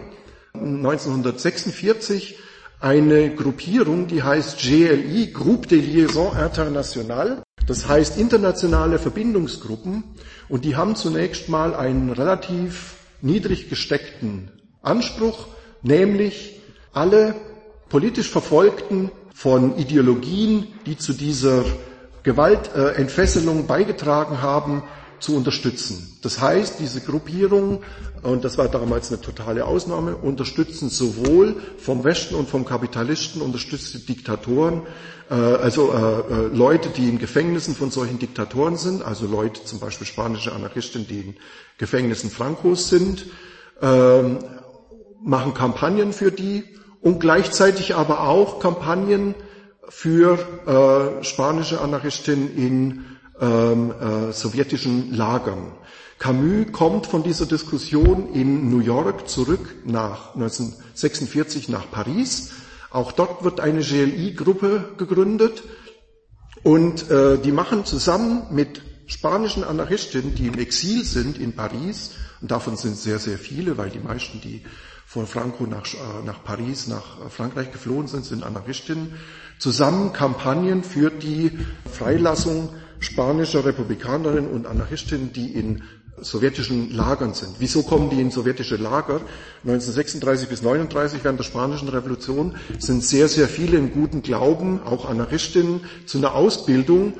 1946, eine Gruppierung, die heißt GLI, Groupe de Liaison Internationale. Das heißt internationale Verbindungsgruppen und die haben zunächst mal einen relativ niedrig gesteckten Anspruch, nämlich alle politisch Verfolgten von Ideologien, die zu dieser Gewaltentfesselung beigetragen haben, zu unterstützen. Das heißt, diese Gruppierung, und das war damals eine totale Ausnahme, unterstützen sowohl vom Westen und vom Kapitalisten unterstützte Diktatoren, äh, also äh, äh, Leute, die in Gefängnissen von solchen Diktatoren sind, also Leute, zum Beispiel spanische Anarchisten, die in Gefängnissen Frankos sind, ähm, machen Kampagnen für die und gleichzeitig aber auch Kampagnen für spanische Anarchisten in ähm, äh, sowjetischen Lagern. Camus kommt von dieser Diskussion in New York zurück nach 1946 nach Paris. Auch dort wird eine GLI-Gruppe gegründet und äh, die machen zusammen mit spanischen Anarchisten, die im Exil sind in Paris, und davon sind sehr, sehr viele, weil die meisten, die von Franco nach, äh, nach Paris, nach Frankreich geflohen sind, sind Anarchistinnen, zusammen Kampagnen für die Freilassung spanischer Republikanerinnen und Anarchistinnen, die in sowjetischen Lagern sind. Wieso kommen die in sowjetische Lager? 1936 bis 39 während der spanischen Revolution sind sehr, sehr viele im guten Glauben, auch Anarchistinnen, zu einer Ausbildung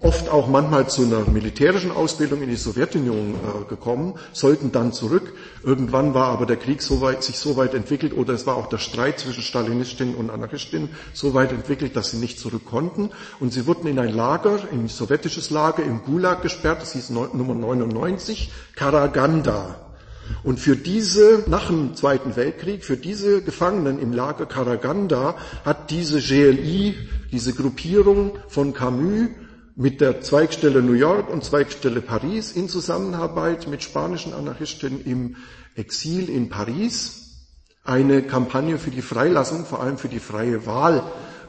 oft auch manchmal zu einer militärischen Ausbildung in die Sowjetunion äh, gekommen, sollten dann zurück. Irgendwann war aber der Krieg so weit, sich so weit entwickelt oder es war auch der Streit zwischen Stalinistinnen und Anarchistinnen so weit entwickelt, dass sie nicht zurück konnten. Und sie wurden in ein Lager, in ein sowjetisches Lager im Gulag gesperrt, das hieß Nummer 99, Karaganda. Und für diese, nach dem Zweiten Weltkrieg, für diese Gefangenen im Lager Karaganda hat diese GLI, diese Gruppierung von Camus mit der Zweigstelle New York und Zweigstelle Paris in Zusammenarbeit mit spanischen Anarchisten im Exil in Paris eine Kampagne für die Freilassung, vor allem für die freie Wahl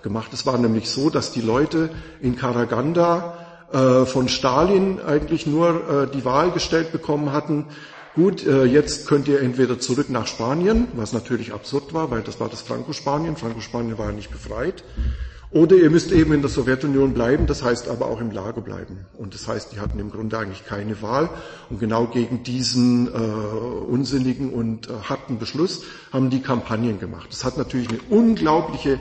gemacht. Es war nämlich so, dass die Leute in Karaganda äh, von Stalin eigentlich nur äh, die Wahl gestellt bekommen hatten, gut, äh, jetzt könnt ihr entweder zurück nach Spanien, was natürlich absurd war, weil das war das Franco-Spanien, Franco-Spanien war ja nicht befreit, oder ihr müsst eben in der Sowjetunion bleiben, das heißt aber auch im Lager bleiben. Und das heißt, die hatten im Grunde eigentlich keine Wahl. Und genau gegen diesen äh, unsinnigen und äh, harten Beschluss haben die Kampagnen gemacht. Das hat natürlich eine unglaubliche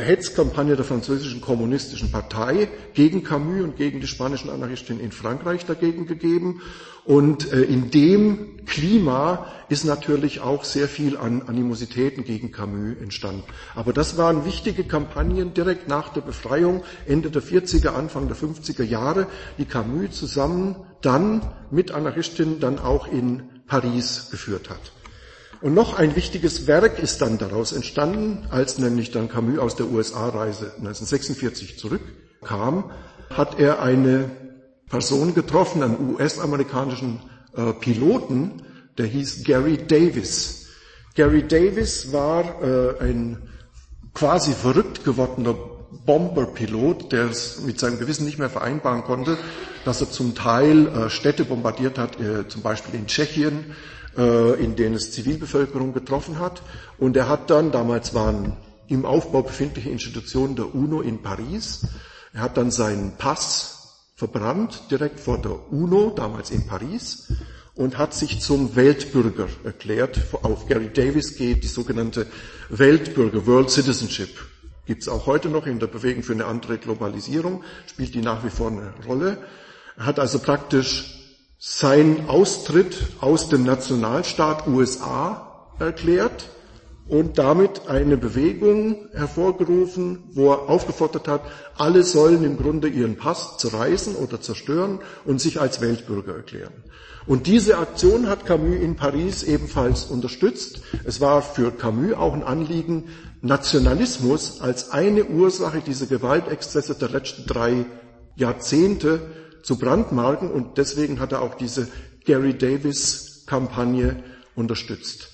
Hetzkampagne der französischen kommunistischen Partei gegen Camus und gegen die spanischen Anarchisten in Frankreich dagegen gegeben. Und äh, in dem Klima ist natürlich auch sehr viel an Animositäten gegen Camus entstanden. Aber das waren wichtige Kampagnen direkt nach der Befreiung, Ende der 40er, Anfang der 50er Jahre, die Camus zusammen dann mit Anarchistinnen dann auch in Paris geführt hat. Und noch ein wichtiges Werk ist dann daraus entstanden, als nämlich dann Camus aus der USA-Reise 1946 zurückkam, hat er eine Person getroffen, einen US-amerikanischen äh, Piloten, der hieß Gary Davis. Gary Davis war äh, ein quasi verrückt gewordener Bomberpilot, der es mit seinem Gewissen nicht mehr vereinbaren konnte, dass er zum Teil äh, Städte bombardiert hat, äh, zum Beispiel in Tschechien, in denen es Zivilbevölkerung getroffen hat. Und er hat dann, damals waren im Aufbau befindliche Institutionen der UNO in Paris, er hat dann seinen Pass verbrannt, direkt vor der UNO, damals in Paris, und hat sich zum Weltbürger erklärt. Auf Gary Davis geht die sogenannte Weltbürger, World Citizenship. Gibt es auch heute noch in der Bewegung für eine andere Globalisierung, spielt die nach wie vor eine Rolle. Er hat also praktisch sein Austritt aus dem Nationalstaat USA erklärt und damit eine Bewegung hervorgerufen, wo er aufgefordert hat, alle sollen im Grunde ihren Pass zerreißen oder zerstören und sich als Weltbürger erklären. Und diese Aktion hat Camus in Paris ebenfalls unterstützt. Es war für Camus auch ein Anliegen, Nationalismus als eine Ursache dieser Gewaltexzesse der letzten drei Jahrzehnte zu brandmarken und deswegen hat er auch diese Gary Davis Kampagne unterstützt.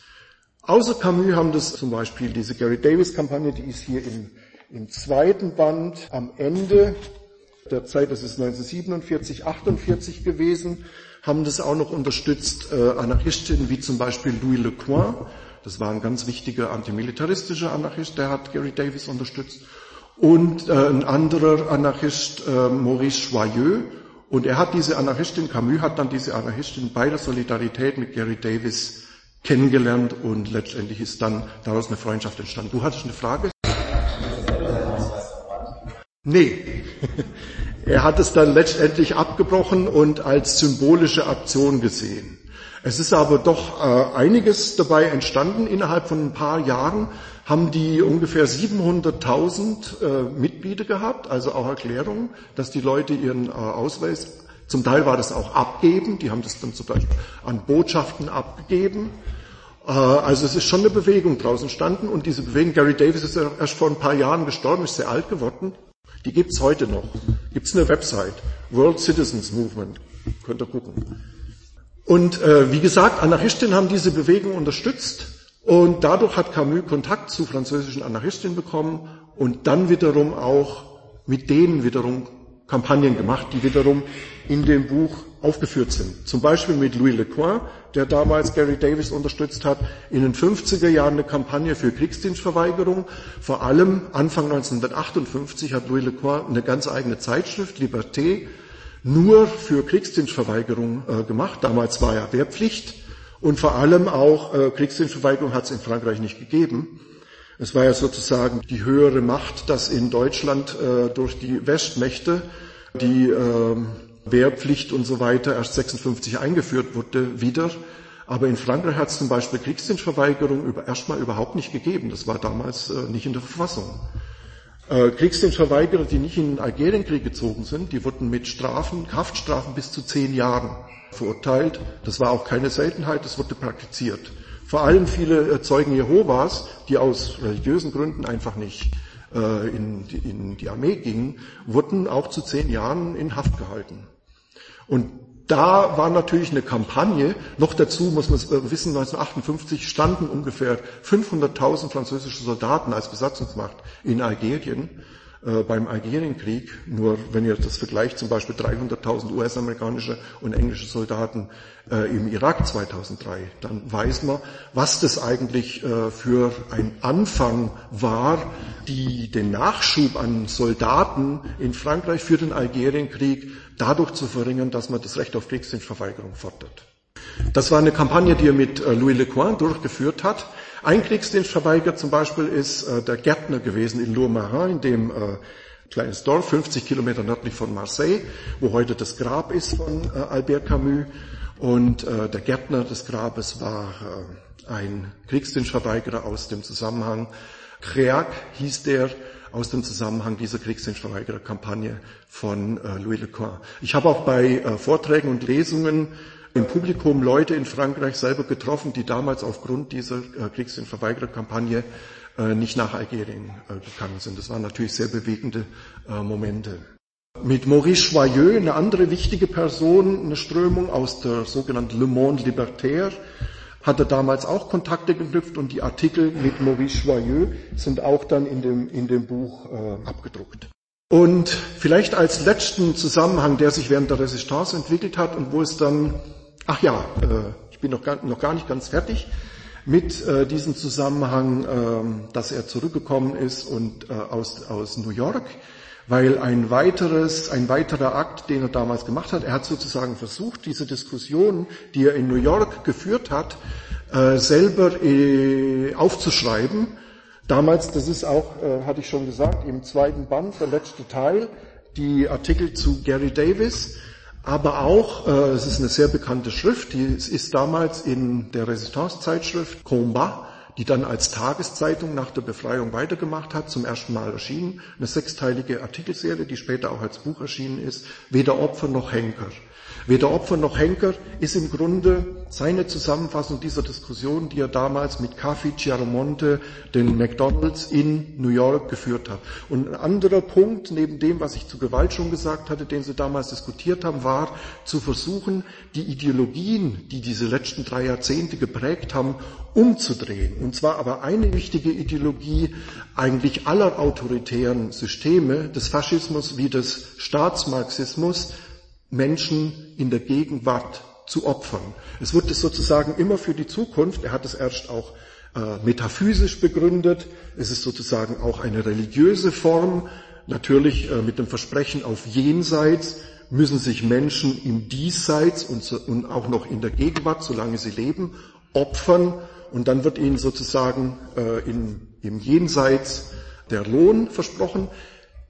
Außer Camus haben das zum Beispiel diese Gary Davis Kampagne, die ist hier im, im zweiten Band am Ende der Zeit, das ist 1947, 48 gewesen, haben das auch noch unterstützt äh, Anarchistinnen wie zum Beispiel Louis Lecoin, das war ein ganz wichtiger antimilitaristischer Anarchist, der hat Gary Davis unterstützt, und äh, ein anderer Anarchist, äh, Maurice Joyeux, und er hat diese Anarchistin, Camus hat dann diese Anarchistin bei der Solidarität mit Gary Davis kennengelernt und letztendlich ist dann daraus eine Freundschaft entstanden. Du hattest eine Frage? Nee. Er hat es dann letztendlich abgebrochen und als symbolische Aktion gesehen. Es ist aber doch äh, einiges dabei entstanden. Innerhalb von ein paar Jahren haben die ungefähr 700.000 äh, Mitglieder gehabt, also auch Erklärungen, dass die Leute ihren äh, Ausweis, zum Teil war das auch abgeben, die haben das dann zum Beispiel an Botschaften abgegeben. Äh, also es ist schon eine Bewegung draußen entstanden und diese Bewegung, Gary Davis ist erst vor ein paar Jahren gestorben, ist sehr alt geworden. Die gibt's heute noch. Gibt's eine Website, World Citizens Movement, könnt ihr gucken. Und äh, wie gesagt, Anarchistinnen haben diese Bewegung unterstützt und dadurch hat Camus Kontakt zu französischen Anarchistinnen bekommen und dann wiederum auch mit denen wiederum Kampagnen gemacht, die wiederum in dem Buch aufgeführt sind. Zum Beispiel mit Louis Lecoin, der damals Gary Davis unterstützt hat, in den 50er Jahren eine Kampagne für Kriegsdienstverweigerung. Vor allem Anfang 1958 hat Louis Lecoin eine ganz eigene Zeitschrift, Liberté, nur für Kriegsdienstverweigerung äh, gemacht. Damals war ja Wehrpflicht und vor allem auch äh, Kriegsdienstverweigerung hat es in Frankreich nicht gegeben. Es war ja sozusagen die höhere Macht, dass in Deutschland äh, durch die Westmächte die äh, Wehrpflicht und so weiter erst 56 eingeführt wurde wieder. Aber in Frankreich hat es zum Beispiel Kriegsdienstverweigerung über, erstmal überhaupt nicht gegeben. Das war damals äh, nicht in der Verfassung. Äh, Kriegsdienstverweigerer, die nicht in den Algerienkrieg gezogen sind, die wurden mit Strafen, Haftstrafen bis zu zehn Jahren verurteilt. Das war auch keine Seltenheit, das wurde praktiziert. Vor allem viele äh, Zeugen Jehovas, die aus religiösen Gründen einfach nicht äh, in, die, in die Armee gingen, wurden auch zu zehn Jahren in Haft gehalten. Und da war natürlich eine Kampagne. Noch dazu muss man wissen, 1958 standen ungefähr 500.000 französische Soldaten als Besatzungsmacht in Algerien äh, beim Algerienkrieg. Nur wenn ihr das vergleicht, zum Beispiel 300.000 US-amerikanische und englische Soldaten äh, im Irak 2003, dann weiß man, was das eigentlich äh, für ein Anfang war, die den Nachschub an Soldaten in Frankreich für den Algerienkrieg dadurch zu verringern, dass man das Recht auf Kriegsdienstverweigerung fordert. Das war eine Kampagne, die er mit äh, Louis Lecoin durchgeführt hat. Ein Kriegsdienstverweigerer zum Beispiel ist äh, der Gärtner gewesen in Lourmarin, in dem äh, kleines Dorf, 50 Kilometer nördlich von Marseille, wo heute das Grab ist von Albert Camus. Und der Gärtner des Grabes war ein Kriegsdienstverweigerer aus dem Zusammenhang. Creac hieß der aus dem Zusammenhang dieser Kriegsdienstverweigerer-Kampagne von äh, Louis Lecoin. Ich habe auch bei äh, Vorträgen und Lesungen im Publikum Leute in Frankreich selber getroffen, die damals aufgrund dieser äh, Kriegsdienstverweigerer-Kampagne äh, nicht nach Algerien äh, gegangen sind. Das waren natürlich sehr bewegende äh, Momente. Mit Maurice Joyeux, eine andere wichtige Person, eine Strömung aus der sogenannten Le Monde Libertaire, hat er damals auch Kontakte geknüpft und die Artikel mit Maurice Joyeux sind auch dann in dem, in dem Buch äh, abgedruckt. Und vielleicht als letzten Zusammenhang, der sich während der Resistance entwickelt hat und wo es dann Ach ja, äh, ich bin noch gar, noch gar nicht ganz fertig mit äh, diesem Zusammenhang, äh, dass er zurückgekommen ist und äh, aus, aus New York, weil ein weiteres, ein weiterer Akt, den er damals gemacht hat, er hat sozusagen versucht, diese Diskussion, die er in New York geführt hat, äh, selber äh, aufzuschreiben. Damals, das ist auch, äh, hatte ich schon gesagt, im zweiten Band, der letzte Teil, die Artikel zu Gary Davis, aber auch, äh, es ist eine sehr bekannte Schrift, die ist damals in der Resistance-Zeitschrift Combat, die dann als Tageszeitung nach der Befreiung weitergemacht hat, zum ersten Mal erschienen, eine sechsteilige Artikelserie, die später auch als Buch erschienen ist, Weder Opfer noch Henker. Weder Opfer noch Henker ist im Grunde seine Zusammenfassung dieser Diskussion, die er damals mit Caffi Chiaramonte, den McDonalds in New York geführt hat. Und ein anderer Punkt, neben dem, was ich zu Gewalt schon gesagt hatte, den sie damals diskutiert haben, war zu versuchen, die Ideologien, die diese letzten drei Jahrzehnte geprägt haben, umzudrehen. Und zwar aber eine wichtige Ideologie eigentlich aller autoritären Systeme, des Faschismus wie des Staatsmarxismus, Menschen in der Gegenwart zu opfern. Es wird sozusagen immer für die Zukunft, er hat es erst auch äh, metaphysisch begründet, es ist sozusagen auch eine religiöse Form, natürlich äh, mit dem Versprechen auf jenseits müssen sich Menschen im Diesseits und, so, und auch noch in der Gegenwart, solange sie leben, opfern und dann wird ihnen sozusagen äh, in, im Jenseits der Lohn versprochen.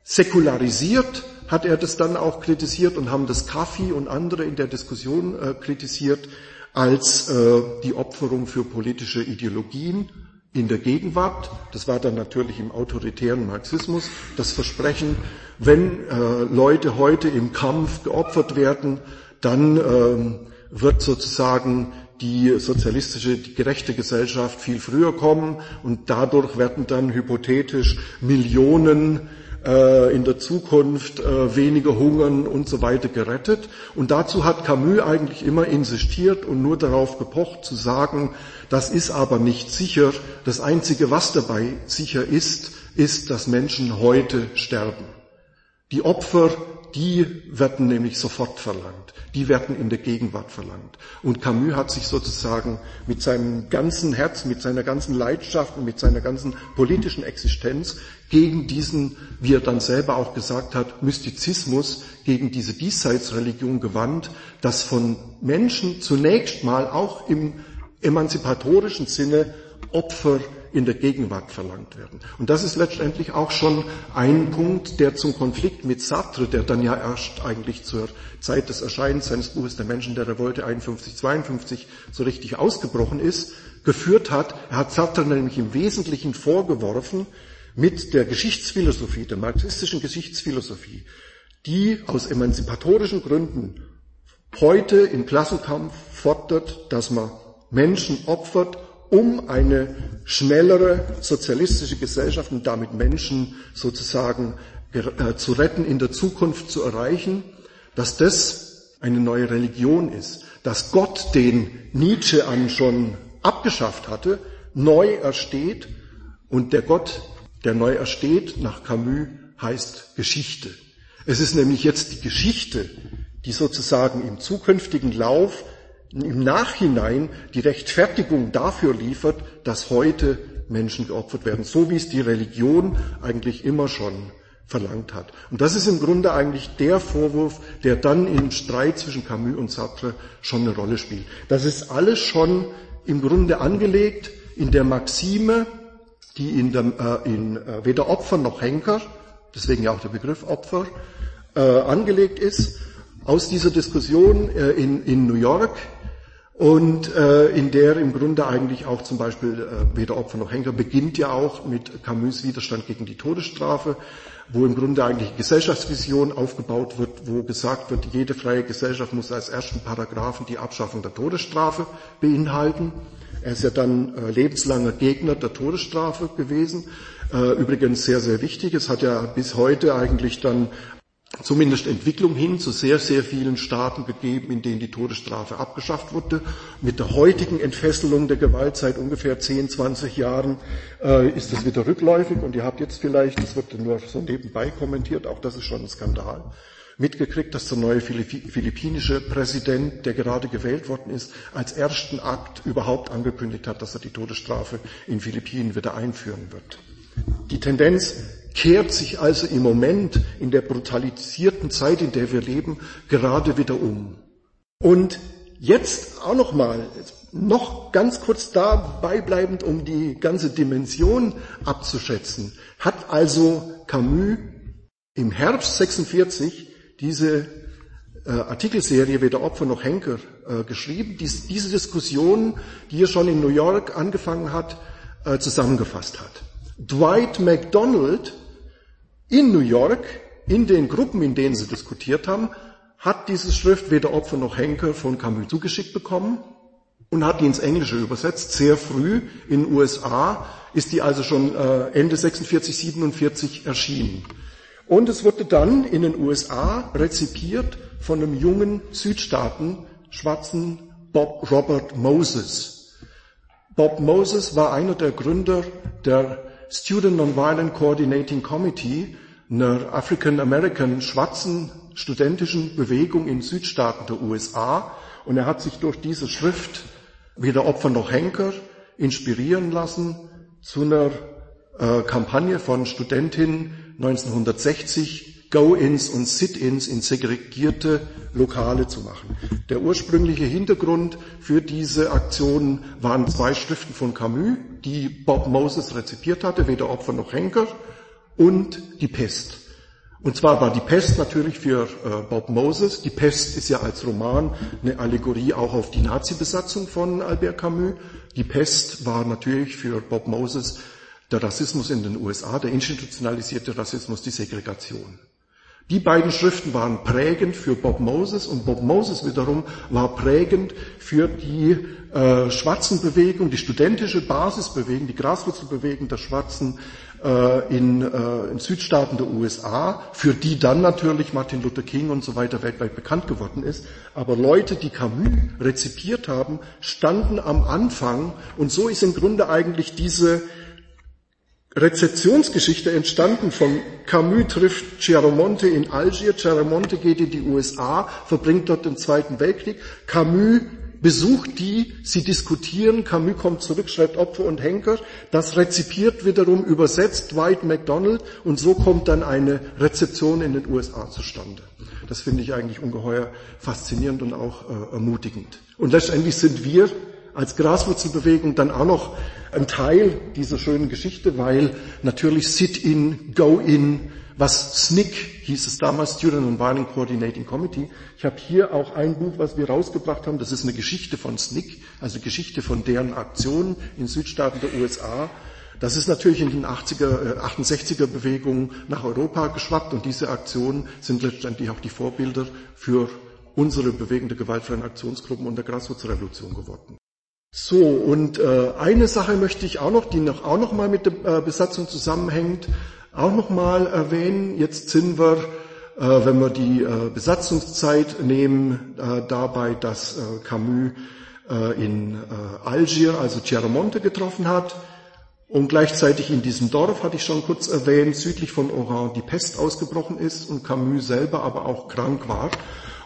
Säkularisiert hat er das dann auch kritisiert und haben das Kaffi und andere in der Diskussion äh, kritisiert als äh, die Opferung für politische Ideologien in der Gegenwart. Das war dann natürlich im autoritären Marxismus das Versprechen, wenn äh, Leute heute im Kampf geopfert werden, dann ähm, wird sozusagen die sozialistische, die gerechte Gesellschaft viel früher kommen und dadurch werden dann hypothetisch Millionen äh, in der Zukunft äh, weniger hungern und so weiter gerettet. Und dazu hat Camus eigentlich immer insistiert und nur darauf gepocht zu sagen, das ist aber nicht sicher. Das Einzige, was dabei sicher ist, ist, dass Menschen heute sterben. Die Opfer die werden nämlich sofort verlangt. Die werden in der Gegenwart verlangt. Und Camus hat sich sozusagen mit seinem ganzen Herz, mit seiner ganzen Leidenschaft und mit seiner ganzen politischen Existenz gegen diesen, wie er dann selber auch gesagt hat, Mystizismus, gegen diese Diesseitsreligion gewandt, das von Menschen zunächst mal auch im emanzipatorischen Sinne Opfer in der Gegenwart verlangt werden. Und das ist letztendlich auch schon ein Punkt, der zum Konflikt mit Sartre, der dann ja erst eigentlich zur Zeit des Erscheinens seines Buches Der Menschen der Revolte 51, 52 so richtig ausgebrochen ist, geführt hat. Er hat Sartre nämlich im Wesentlichen vorgeworfen, mit der Geschichtsphilosophie, der marxistischen Geschichtsphilosophie, die aus emanzipatorischen Gründen heute im Klassenkampf fordert, dass man Menschen opfert, um eine schnellere sozialistische Gesellschaft und damit Menschen sozusagen äh, zu retten, in der Zukunft zu erreichen, dass das eine neue Religion ist, dass Gott den Nietzsche an schon abgeschafft hatte, neu ersteht und der Gott, der neu ersteht, nach Camus heißt Geschichte. Es ist nämlich jetzt die Geschichte, die sozusagen im zukünftigen Lauf, im Nachhinein die Rechtfertigung dafür liefert, dass heute Menschen geopfert werden, so wie es die Religion eigentlich immer schon verlangt hat. Und das ist im Grunde eigentlich der Vorwurf, der dann im Streit zwischen Camus und Sartre schon eine Rolle spielt. Das ist alles schon im Grunde angelegt in der Maxime, die in, der, äh, in äh, weder Opfer noch Henker, deswegen ja auch der Begriff Opfer, äh, angelegt ist, aus dieser Diskussion äh, in, in New York und äh, in der im Grunde eigentlich auch zum Beispiel äh, weder Opfer noch Henker beginnt ja auch mit Camus Widerstand gegen die Todesstrafe, wo im Grunde eigentlich Gesellschaftsvision aufgebaut wird, wo gesagt wird, jede freie Gesellschaft muss als ersten Paragraphen die Abschaffung der Todesstrafe beinhalten. Er ist ja dann äh, lebenslanger Gegner der Todesstrafe gewesen. Äh, übrigens sehr, sehr wichtig. Es hat ja bis heute eigentlich dann zumindest Entwicklung hin zu sehr, sehr vielen Staaten gegeben, in denen die Todesstrafe abgeschafft wurde. Mit der heutigen Entfesselung der Gewalt seit ungefähr 10, 20 Jahren äh, ist das wieder rückläufig und ihr habt jetzt vielleicht, das wird nur so nebenbei kommentiert, auch das ist schon ein Skandal, mitgekriegt, dass der neue philippinische Präsident, der gerade gewählt worden ist, als ersten Akt überhaupt angekündigt hat, dass er die Todesstrafe in Philippinen wieder einführen wird. Die Tendenz kehrt sich also im Moment in der brutalisierten Zeit, in der wir leben, gerade wieder um. Und jetzt auch noch mal, noch ganz kurz dabei bleibend, um die ganze Dimension abzuschätzen, hat also Camus im Herbst 46 diese äh, Artikelserie Weder Opfer noch Henker äh, geschrieben, dies, diese Diskussion, die er schon in New York angefangen hat, äh, zusammengefasst hat. Dwight MacDonald in New York, in den Gruppen, in denen sie diskutiert haben, hat diese Schrift weder Opfer noch Henker von Camus zugeschickt bekommen und hat die ins Englische übersetzt. Sehr früh in den USA ist die also schon äh, Ende 46, 47 erschienen. Und es wurde dann in den USA rezipiert von einem jungen Südstaaten, schwarzen Bob Robert Moses. Bob Moses war einer der Gründer der Student Nonviolent Coordinating Committee, einer African American schwarzen studentischen Bewegung in Südstaaten der USA. Und er hat sich durch diese Schrift, weder Opfer noch Henker, inspirieren lassen zu einer äh, Kampagne von Studentinnen 1960 Go-ins und Sit-ins in segregierte Lokale zu machen. Der ursprüngliche Hintergrund für diese Aktionen waren zwei Schriften von Camus, die Bob Moses rezipiert hatte, weder Opfer noch Henker, und die Pest. Und zwar war die Pest natürlich für äh, Bob Moses. Die Pest ist ja als Roman eine Allegorie auch auf die Nazi-Besatzung von Albert Camus. Die Pest war natürlich für Bob Moses der Rassismus in den USA, der institutionalisierte Rassismus, die Segregation. Die beiden Schriften waren prägend für Bob Moses und Bob Moses wiederum war prägend für die äh, Schwarzenbewegung, die studentische Basisbewegung, die Graswurzelbewegung der Schwarzen äh, in, äh, in Südstaaten der USA, für die dann natürlich Martin Luther King und so weiter weltweit bekannt geworden ist. Aber Leute, die Camus rezipiert haben, standen am Anfang und so ist im Grunde eigentlich diese Rezeptionsgeschichte entstanden von Camus trifft Chiaramonte in Algier. Chiaramonte geht in die USA, verbringt dort den Zweiten Weltkrieg. Camus besucht die, sie diskutieren, Camus kommt zurück, schreibt Opfer und Henker. Das rezipiert wiederum übersetzt Dwight MacDonald und so kommt dann eine Rezeption in den USA zustande. Das finde ich eigentlich ungeheuer faszinierend und auch äh, ermutigend. Und letztendlich sind wir als Graswurzelbewegung dann auch noch ein Teil dieser schönen Geschichte, weil natürlich Sit-in, Go-in, was SNCC hieß es damals, Student and Violent Coordinating Committee. Ich habe hier auch ein Buch, was wir rausgebracht haben, das ist eine Geschichte von SNCC, also Geschichte von deren Aktionen in Südstaaten der USA. Das ist natürlich in den 80er, äh, 68er Bewegungen nach Europa geschwappt und diese Aktionen sind letztendlich auch die Vorbilder für unsere bewegende gewaltfreien Aktionsgruppen und der Graswurzelrevolution geworden. So, und äh, eine Sache möchte ich auch noch, die noch, auch noch mal mit der äh, Besatzung zusammenhängt, auch noch mal erwähnen. Jetzt sind wir Äh, wenn wir die äh, Besatzungszeit nehmen, äh, dabei, dass Camus in Algier, also Chiaramonte getroffen hat, und gleichzeitig in diesem Dorf, hatte ich schon kurz erwähnt, südlich von Oran die Pest ausgebrochen ist und Camus selber aber auch krank war.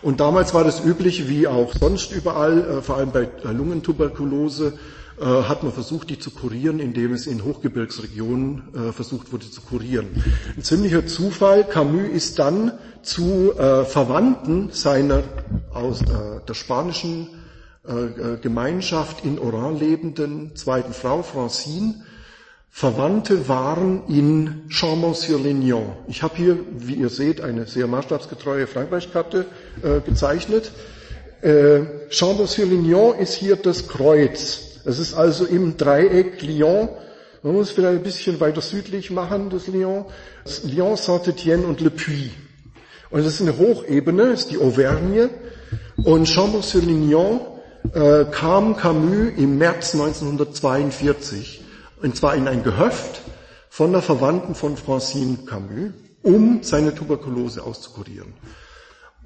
Und damals war das üblich, wie auch sonst überall, vor allem bei Lungentuberkulose, äh, hat man versucht, die zu kurieren, indem es in Hochgebirgsregionen äh, versucht wurde zu kurieren. Ein ziemlicher Zufall, Camus ist dann zu äh, Verwandten seiner aus der spanischen Gemeinschaft in Oran lebenden zweiten Frau, Francine, Verwandte waren in Champs-sur-Lignon. Ich habe hier, wie ihr seht, eine sehr maßstabsgetreue Frankreichkarte äh, gezeichnet. Äh, Champs-sur-Lignon ist hier das Kreuz. Es ist also im Dreieck Lyon. Man muss vielleicht ein bisschen weiter südlich machen, das Lyon. Lyon, Saint-Étienne und Le Puy. Und das ist eine Hochebene, ist die Auvergne. Und Chambord-sur-Lignon äh, kam Camus im März 1942, und zwar in ein Gehöft von der Verwandten von Francine Camus, um seine Tuberkulose auszukurieren.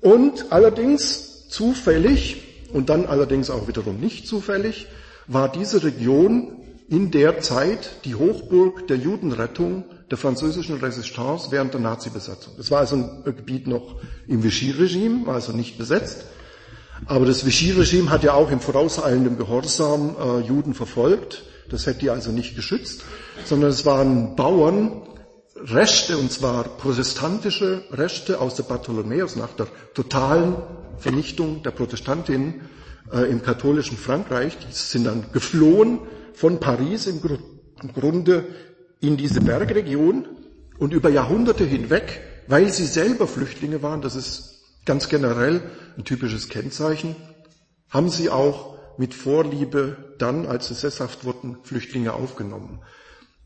Und allerdings zufällig, und dann allerdings auch wiederum nicht zufällig, war diese Region in der Zeit die Hochburg der Judenrettung der französischen Resistance während der Nazi-Besatzung. Das war also ein Gebiet noch im Vichy-Regime, war also nicht besetzt. Aber das Vichy-Regime hat ja auch im vorauseilenden Gehorsam äh, Juden verfolgt. Das hätte die also nicht geschützt, sondern es waren Bauern, Reste, und zwar protestantische Reste aus der Bartholomäus nach der totalen Vernichtung der Protestantinnen äh, im katholischen Frankreich, die sind dann geflohen von Paris im, Gru im Grunde in diese Bergregion und über Jahrhunderte hinweg, weil sie selber Flüchtlinge waren, das ist ganz generell ein typisches Kennzeichen, haben sie auch mit Vorliebe dann, als sie sesshaft wurden, Flüchtlinge aufgenommen.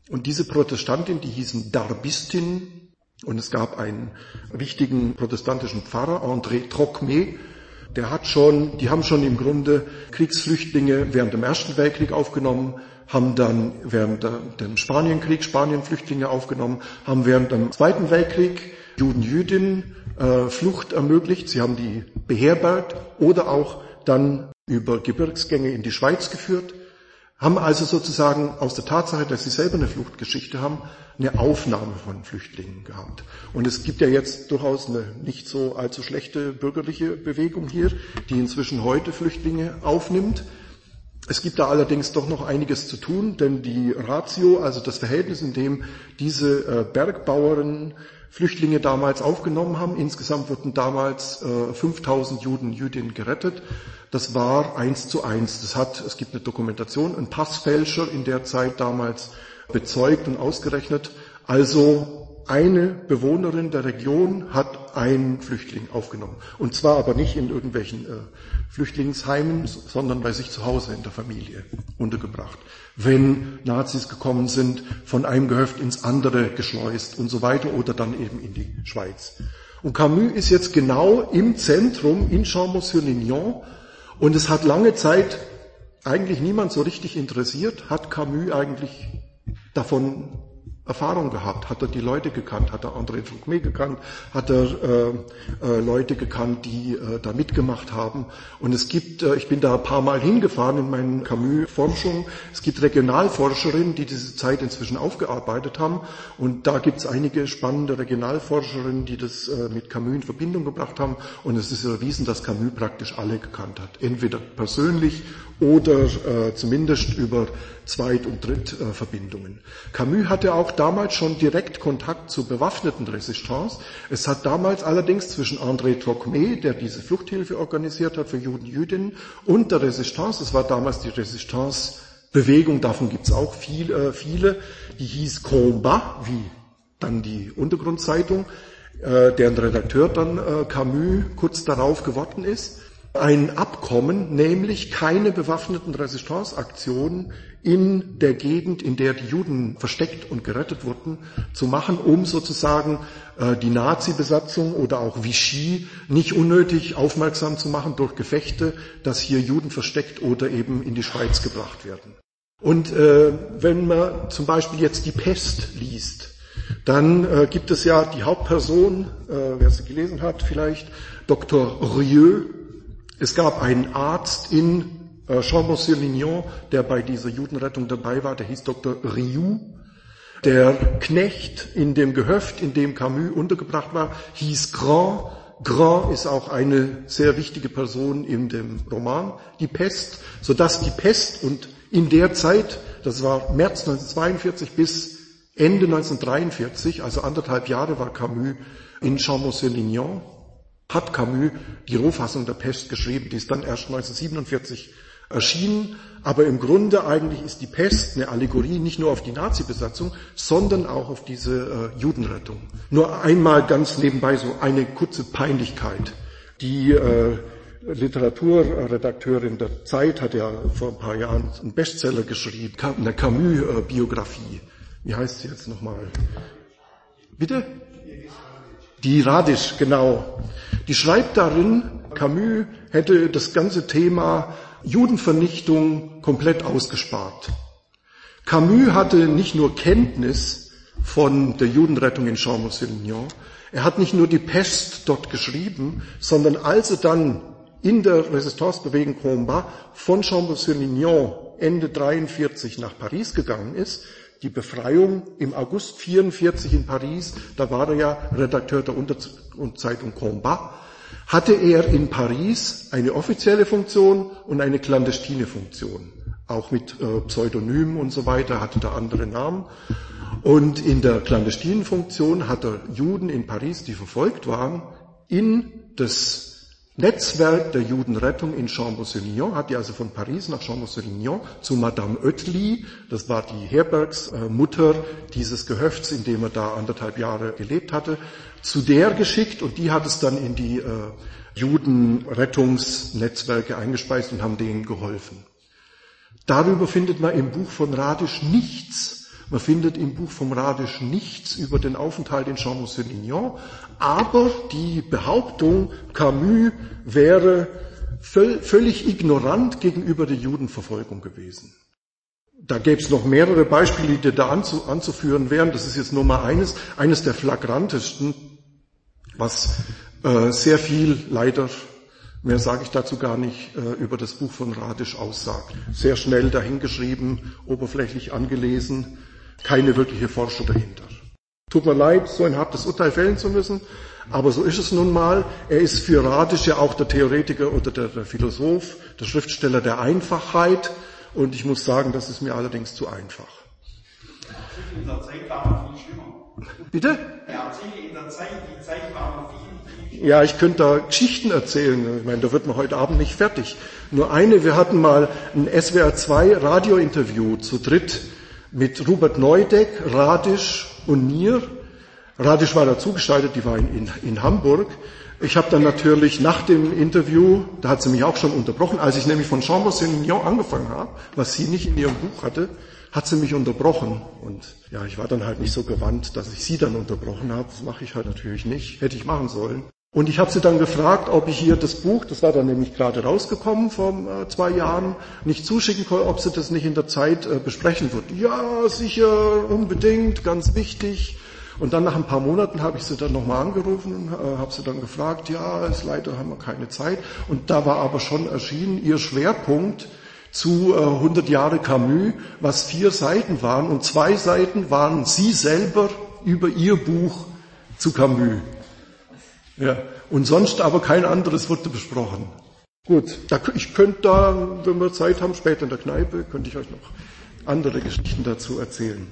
Und diese Protestantin, die hießen Darbistin, und es gab einen wichtigen protestantischen Pfarrer, André Trocmé, der hat schon, die haben schon im Grunde Kriegsflüchtlinge während dem Ersten Weltkrieg aufgenommen, haben dann während dem Spanienkrieg Spanienflüchtlinge aufgenommen, haben während dem Zweiten Weltkrieg Juden, Jüdinnen äh, Flucht ermöglicht. Sie haben die beherbergt oder auch dann über Gebirgsgänge in die Schweiz geführt haben also sozusagen aus der Tatsache, dass sie selber eine Fluchtgeschichte haben, eine Aufnahme von Flüchtlingen gehabt. Und es gibt ja jetzt durchaus eine nicht so allzu schlechte bürgerliche Bewegung hier, die inzwischen heute Flüchtlinge aufnimmt. Es gibt da allerdings doch noch einiges zu tun, denn die Ratio, also das Verhältnis, in dem diese äh, Bergbauerinnen Flüchtlinge damals aufgenommen haben, insgesamt wurden damals 5000 äh, Juden, Jüdinnen gerettet, das war eins zu eins. Das hat, es gibt eine Dokumentation, ein Passfälscher in der Zeit damals bezeugt und ausgerechnet. Also eine Bewohnerin der Region hat einen Flüchtling aufgenommen. Und zwar aber nicht in irgendwelchen äh, Flüchtlingsheimen, sondern bei sich zu Hause in der Familie untergebracht. Wenn Nazis gekommen sind, von einem Gehöft ins andere geschleust und so weiter oder dann eben in die Schweiz. Und Camus ist jetzt genau im Zentrum in Champs-sur-Lignon und es hat lange Zeit eigentlich niemand so richtig interessiert, hat Camus eigentlich davon Erfahrung gehabt, hat er die Leute gekannt, hat er André Trocmé gekannt, hat er äh, äh, Leute gekannt, die äh, da mitgemacht haben. Und es gibt, äh, ich bin da ein paar Mal hingefahren in meinen Camus-Forschungen, es gibt Regionalforscherinnen, die diese Zeit inzwischen aufgearbeitet haben. Und da gibt es einige spannende Regionalforscherinnen, die das äh, mit Camus in Verbindung gebracht haben. Und es ist erwiesen, dass Camus praktisch alle gekannt hat. Entweder persönlich oder äh, zumindest über Zweit- und Drittverbindungen. Camus hatte auch damals schon direkt Kontakt zur bewaffneten Resistance. Es hat damals allerdings zwischen André Trocmé, der diese Fluchthilfe organisiert hat für Juden, Jüdinnen, und der Resistance, das war damals die Resistance-Bewegung, davon gibt es auch viel, äh, viele, die hieß Combat, wie dann die Untergrundzeitung, äh, deren Redakteur dann äh, Camus kurz darauf geworden ist ein Abkommen, nämlich keine bewaffneten Resistanceaktionen in der Gegend, in der die Juden versteckt und gerettet wurden, zu machen, um sozusagen äh, die Nazi-Besatzung oder auch Vichy nicht unnötig aufmerksam zu machen durch Gefechte, dass hier Juden versteckt oder eben in die Schweiz gebracht werden. Und äh, wenn man zum Beispiel jetzt die Pest liest, Dann äh, gibt es ja die Hauptperson, äh, wer sie gelesen hat vielleicht, Dr. Rieu. Es gab einen Arzt in äh, Chambon-sur-Lignon, der bei dieser Judenrettung dabei war, der hieß Dr. Riou. Der Knecht in dem Gehöft, in dem Camus untergebracht war, hieß Grand. Grand ist auch eine sehr wichtige Person in dem Roman, die Pest, sodass die Pest und in der Zeit, das war März 1942 bis Ende 1943, also anderthalb Jahre war Camus in Chambon-sur-Lignon, hat Camus die Rohfassung der Pest geschrieben, die ist dann erst 1947 erschienen. Aber im Grunde eigentlich ist die Pest eine Allegorie nicht nur auf die Nazi-Besatzung, sondern auch auf diese äh, Judenrettung. Nur einmal ganz nebenbei so eine kurze Peinlichkeit. Die äh, Literaturredakteurin der Zeit hat ja vor ein paar Jahren einen Bestseller geschrieben, eine Camus-Biografie. Wie heißt sie jetzt nochmal? Bitte? Die Radisch, genau. Die schreibt darin, Camus hätte das ganze Thema Judenvernichtung komplett ausgespart. Camus hatte nicht nur Kenntnis von der Judenrettung in Champs-Élysées, er hat nicht nur die Pest dort geschrieben, sondern als er dann in der Resistancebewegung Combat von Champs-Élysées Ende 43 nach Paris gegangen ist, die Befreiung im August 44 in Paris, da war er ja Redakteur der Unterzeitung Combat, hatte er in Paris eine offizielle Funktion und eine clandestine Funktion. Auch mit äh, Pseudonymen und so weiter, hatte da andere Namen. Und in der clandestinen Funktion hat er Juden in Paris, die verfolgt waren, in das Netzwerk der Judenrettung in Chambon-sur-Lignon, hat die also von Paris nach Chambon-sur-Lignon zu Madame Oetli, das war die Herbergsmutter dieses Gehöfts, in dem er da anderthalb Jahre gelebt hatte, zu der geschickt und die hat es dann in die äh, Judenrettungsnetzwerke eingespeist und haben denen geholfen. Darüber findet man im Buch von Radisch nichts. Man findet im Buch vom Radisch nichts über den Aufenthalt in Chambon-sur-Lignon, aber die Behauptung, Camus wäre völlig ignorant gegenüber der Judenverfolgung gewesen. Da gäbe es noch mehrere Beispiele, die da anzuführen wären. Das ist jetzt nur mal eines, eines der flagrantesten, was äh, sehr viel leider Mehr sage ich dazu gar nicht äh, über das Buch von Radisch aussagt. Sehr schnell dahingeschrieben, oberflächlich angelesen, keine wirkliche Forschung dahinter. Tut mir leid, so ein hartes Urteil fällen zu müssen, aber so ist es nun mal. Er ist für Radisch ja auch der Theoretiker oder der, der Philosoph, der Schriftsteller der Einfachheit und ich muss sagen, das ist mir allerdings zu einfach. In der Zeit war viel schlimmer. Bitte? Ja, in der Zeit, die Zeit war viel Ja, ich könnte da Geschichten erzählen. Ich meine, da wird man heute Abend nicht fertig. Nur eine, wir hatten mal ein SWR 2 Radiointerview zu dritt mit Robert Neudeck, Radisch und mir. Radisch war dazugeschaltet, die war in, in, Hamburg. Ich habe dann natürlich nach dem Interview, da hat sie mich auch schon unterbrochen, als ich nämlich von Chambon-Saint-Mignon angefangen habe, was sie nicht in ihrem Buch hatte, hat sie mich unterbrochen. Und ja, ich war dann halt nicht so gewandt, dass ich sie dann unterbrochen habe. Das mache ich halt natürlich nicht. Hätte ich machen sollen. Und ich habe sie dann gefragt, ob ich hier das Buch, das war dann nämlich gerade rausgekommen vor äh, zwei Jahren, nicht zuschicken kann, ob sie das nicht in der Zeit äh, besprechen wird. Ja, sicher, unbedingt, ganz wichtig. Und dann nach ein paar Monaten habe ich sie dann nochmal angerufen äh, habe sie dann gefragt, ja, ist leider haben wir keine Zeit. Und da war aber schon erschienen ihr Schwerpunkt zu äh, 100 Jahre Camus, was vier Seiten waren. Und zwei Seiten waren sie selber über ihr Buch zu Camus. Ja. Und sonst aber kein anderes wurde besprochen. Gut, da, ich könnte da, wenn wir Zeit haben, später in der Kneipe, könnte ich euch noch andere Geschichten dazu erzählen.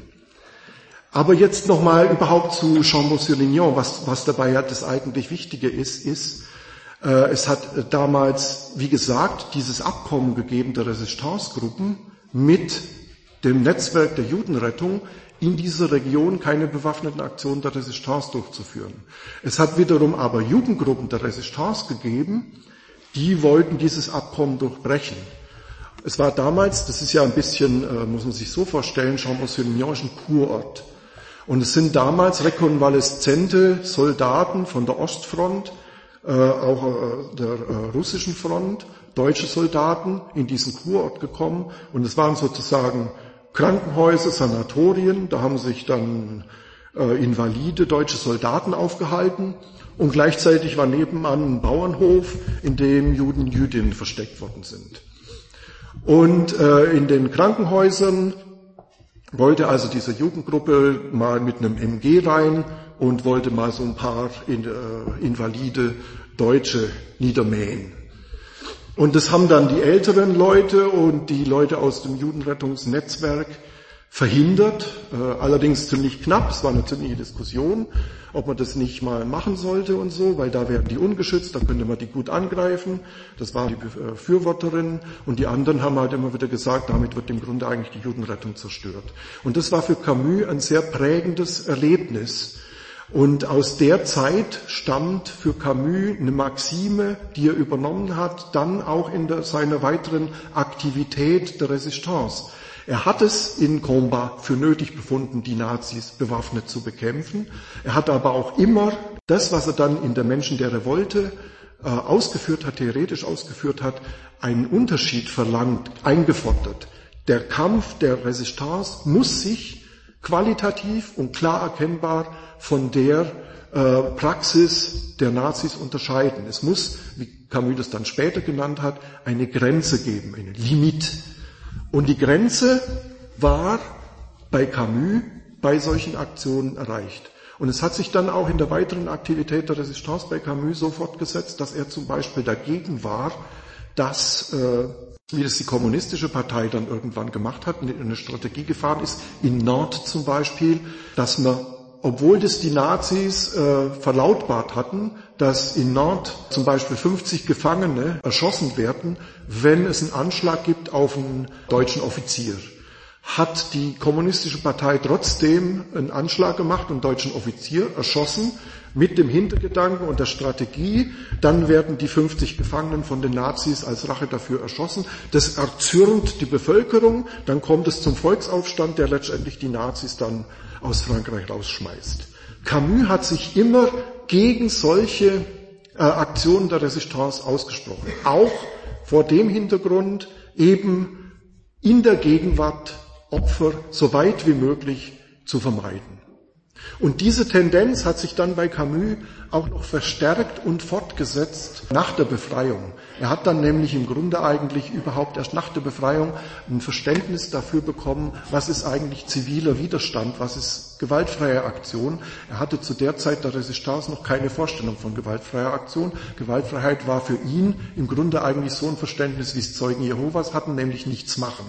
Aber jetzt nochmal überhaupt zu Chambon-sur-Lignon, was, was dabei ja das eigentlich Wichtige ist, ist, äh, es hat damals, wie gesagt, dieses Abkommen gegeben der Resistance-Gruppen mit dem Netzwerk der Judenrettung, in dieser Region keine bewaffneten Aktionen der Resistance durchzuführen. Es hat wiederum aber Jugendgruppen der Resistance gegeben, die wollten dieses Abkommen durchbrechen. Es war damals, das ist ja ein bisschen, äh, muss man sich so vorstellen, Chambon-sur-Lignon ist ein Kurort. Und es sind damals rekonvaleszente Soldaten von der Ostfront, äh, auch äh, der russischen Front, deutsche Soldaten in diesen Kurort gekommen. Und es waren sozusagen Krankenhäuser, Sanatorien, da haben sich dann äh, Invalide, deutsche Soldaten aufgehalten und gleichzeitig war nebenan ein Bauernhof, in dem Juden Jüdinnen versteckt worden sind. Und äh, in den Krankenhäusern wollte also diese Jugendgruppe mal mit einem MG rein und wollte mal so ein paar in, äh, Invalide Deutsche niedermähen. Und das haben dann die älteren Leute und die Leute aus dem Judenrettungsnetzwerk verhindert, äh, allerdings ziemlich knapp, es war eine ziemliche Diskussion, ob man das nicht mal machen sollte und so, weil da wären die ungeschützt, da könnte man die gut angreifen, das war die Befürworterin. Und die anderen haben halt immer wieder gesagt, damit wird im Grunde eigentlich die Judenrettung zerstört. Und das war für Camus ein sehr prägendes Erlebnis, und aus der Zeit stammt für Camus eine Maxime, die er übernommen hat, dann auch in der, seiner weiteren Aktivität der Resistance. Er hat es in Combat für nötig befunden, die Nazis bewaffnet zu bekämpfen. Er hat aber auch immer das, was er dann in der Menschen der Revolte äh, ausgeführt hat, theoretisch ausgeführt hat, einen Unterschied verlangt, eingefordert. Der Kampf der Resistance muss sich qualitativ und klar erkennbar von der äh, Praxis der Nazis unterscheiden. Es muss, wie Camus das dann später genannt hat, eine Grenze geben, eine Limit. Und die Grenze war bei Camus bei solchen Aktionen erreicht. Und es hat sich dann auch in der weiteren Aktivität der Resistance bei Camus so fortgesetzt, dass er zum Beispiel dagegen war, dass, äh, wie das die kommunistische Partei dann irgendwann gemacht hat, eine Strategie gefahren ist, in Nord zum Beispiel, dass man obwohl das die Nazis äh, verlautbart hatten, dass in Nord zum Beispiel 50 Gefangene erschossen werden, wenn es einen Anschlag gibt auf einen deutschen Offizier. Hat die kommunistische Partei trotzdem einen Anschlag gemacht, einen deutschen Offizier erschossen, mit dem Hintergedanken und der Strategie, dann werden die 50 Gefangenen von den Nazis als Rache dafür erschossen. Das erzürnt die Bevölkerung, dann kommt es zum Volksaufstand, der letztendlich die Nazis dann aus Frankreich rausschmeißt. Camus hat sich immer gegen solche äh, Aktionen der Resistance ausgesprochen. Auch vor dem Hintergrund eben in der Gegenwart Opfer so weit wie möglich zu vermeiden. Und diese Tendenz hat sich dann bei Camus auch noch verstärkt und fortgesetzt nach der Befreiung. Er hat dann nämlich im Grunde eigentlich überhaupt erst nach der Befreiung ein Verständnis dafür bekommen, was ist eigentlich ziviler Widerstand, was ist gewaltfreie Aktion. Er hatte zu der Zeit der Resistance noch keine Vorstellung von gewaltfreier Aktion. Gewaltfreiheit war für ihn im Grunde eigentlich so ein Verständnis, wie es Zeugen Jehovas hatten, nämlich nichts machen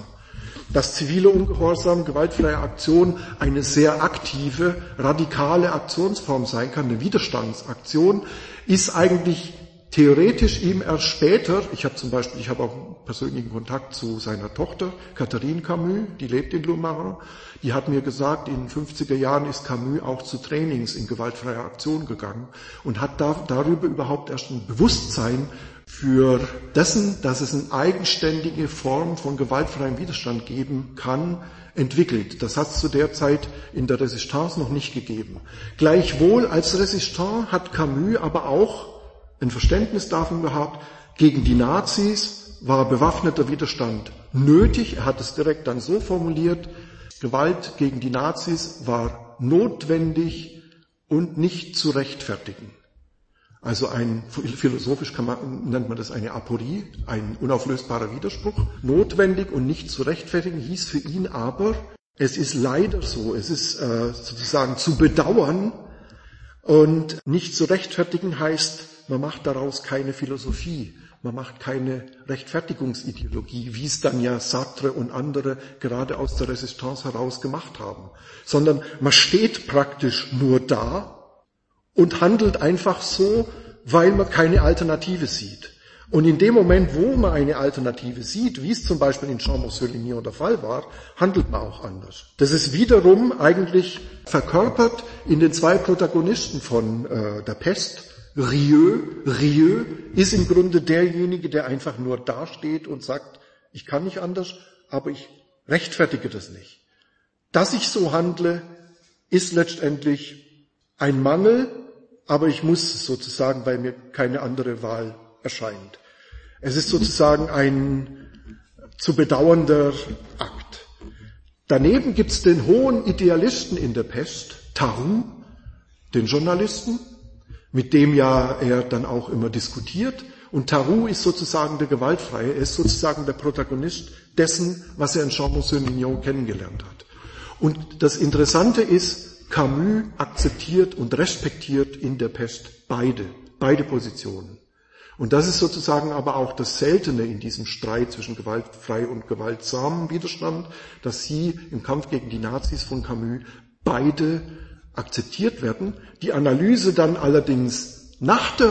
dass zivile Ungehorsam, gewaltfreie Aktion eine sehr aktive, radikale Aktionsform sein kann, eine Widerstandsaktion, ist eigentlich theoretisch ihm erst später, ich habe zum Beispiel, ich habe auch persönlichen Kontakt zu seiner Tochter, Catherine Camus, die lebt in Loumarin, die hat mir gesagt, in den 50er Jahren ist Camus auch zu Trainings in gewaltfreier Aktion gegangen und hat da, darüber überhaupt erst ein Bewusstsein für dessen, dass es eine eigenständige Form von gewaltfreiem Widerstand geben kann, entwickelt. Das hat es zu der Zeit in der Resistance noch nicht gegeben. Gleichwohl als Resistant hat Camus aber auch ein Verständnis davon gehabt, gegen die Nazis war bewaffneter Widerstand nötig. Er hat es direkt dann so formuliert, Gewalt gegen die Nazis war notwendig und nicht zu rechtfertigen. Also ein, philosophisch man, nennt man das eine Aporie, ein unauflösbarer Widerspruch. Notwendig und nicht zu rechtfertigen hieß für ihn aber, es ist leider so, es ist äh, sozusagen zu bedauern und nicht zu rechtfertigen heißt, man macht daraus keine Philosophie, man macht keine Rechtfertigungsideologie, wie es dann ja Sartre und andere gerade aus der Resistance heraus gemacht haben, sondern man steht praktisch nur da und handelt einfach so, weil man keine Alternative sieht. Und in dem Moment, wo man eine Alternative sieht, wie es zum Beispiel in Jean-Mussolini der Fall war, handelt man auch anders. Das ist wiederum eigentlich verkörpert in den zwei Protagonisten von äh, der Pest. Rieu, Rieu ist im Grunde derjenige, der einfach nur dasteht und sagt, ich kann nicht anders, aber ich rechtfertige das nicht. Dass ich so handle, ist letztendlich ein Mangel, aber ich muss sozusagen, weil mir keine andere Wahl erscheint. Es ist sozusagen ein zu bedauernder Akt. Daneben gibt es den hohen Idealisten in der Pest, Taru, den Journalisten, mit dem ja er dann auch immer diskutiert. Und Taru ist sozusagen der Gewaltfreie, er ist sozusagen der Protagonist dessen, was er in Champs-Mignon kennengelernt hat. Und das Interessante ist, Camus akzeptiert und respektiert in der Pest beide, beide Positionen. Und das ist sozusagen aber auch das Seltene in diesem Streit zwischen gewaltfrei und gewaltsamen Widerstand, dass sie im Kampf gegen die Nazis von Camus beide akzeptiert werden. Die Analyse dann allerdings nach der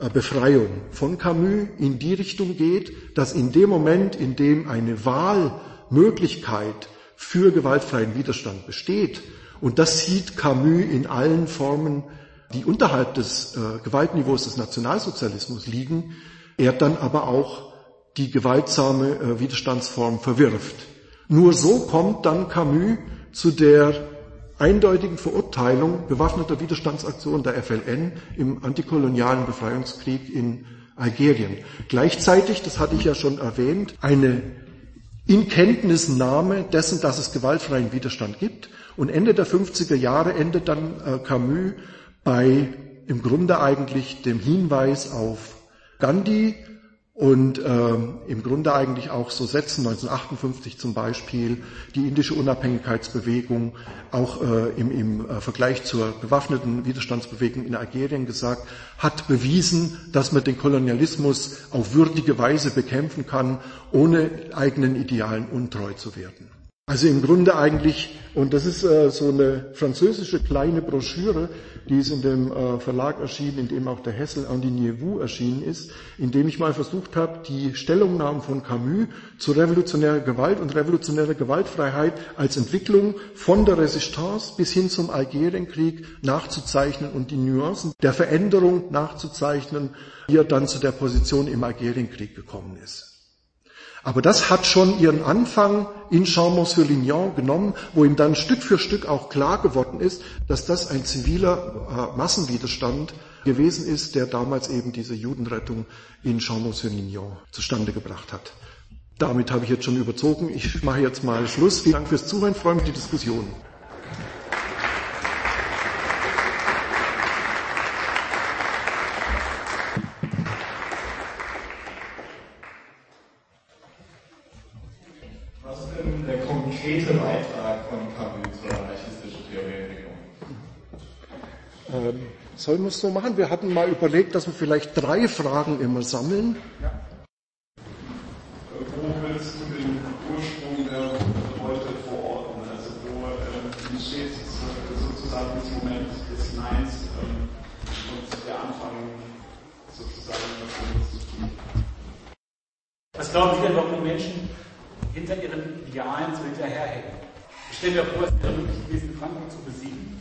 äh, Befreiung von Camus in die Richtung geht, dass in dem Moment, in dem eine Wahlmöglichkeit für gewaltfreien Widerstand besteht, und das sieht Camus in allen Formen die unterhalb des äh, Gewaltniveaus des Nationalsozialismus liegen, er dann aber auch die gewaltsame äh, Widerstandsform verwirft. Nur so kommt dann Camus zu der eindeutigen Verurteilung bewaffneter Widerstandsaktionen der FLN im antikolonialen Befreiungskrieg in Algerien. Gleichzeitig, das hatte ich ja schon erwähnt, eine Inkenntnisnahme dessen, dass es gewaltfreien Widerstand gibt. Und Ende der 50er Jahre endet dann äh, Camus bei im Grunde eigentlich dem Hinweis auf Gandhi und äh, im Grunde eigentlich auch so Sätzen 1958 zum Beispiel die indische Unabhängigkeitsbewegung auch äh, im, im äh, Vergleich zur bewaffneten Widerstandsbewegung in Algerien gesagt, hat bewiesen, dass man den Kolonialismus auf würdige Weise bekämpfen kann, ohne eigenen Idealen untreu zu werden. Also im Grunde eigentlich, und das ist äh, so eine französische kleine Broschüre, die ist in dem äh, Verlag erschienen, in dem auch der Hessel Andinier-Vous erschienen ist, in dem ich mal versucht habe, die Stellungnahmen von Camus zu revolutionärer Gewalt und revolutionärer Gewaltfreiheit als Entwicklung von der Resistance bis hin zum Algerienkrieg nachzuzeichnen und die Nuancen der Veränderung nachzuzeichnen, wie er dann zu der Position im Algerienkrieg gekommen ist. Aber das hat schon ihren Anfang in Chaumont-sur-Lignon genommen, wo ihm dann Stück für Stück auch klar geworden ist, dass das ein ziviler äh, Massenwiderstand gewesen ist, der damals eben diese Judenrettung in Chaumont-sur-Lignon zustande gebracht hat. Damit habe ich jetzt schon überzogen. Ich mache jetzt mal Schluss. Vielen Dank fürs Zuhören. Freue mich die Diskussion. Sollen wir es so machen? Wir hatten mal überlegt, dass wir vielleicht drei Fragen immer sammeln. Ja. Wo willst du den Ursprung der Revolte verorten? Also wo ähm, steht sozusagen das Moment des Neins ähm, und der Anfang sozusagen Was glauben Sie denn, warum die Menschen hinter ihren Idealen so hinterherhängen? Ich stelle mir vor, es wäre möglich gewesen, Frankreich zu besiegen.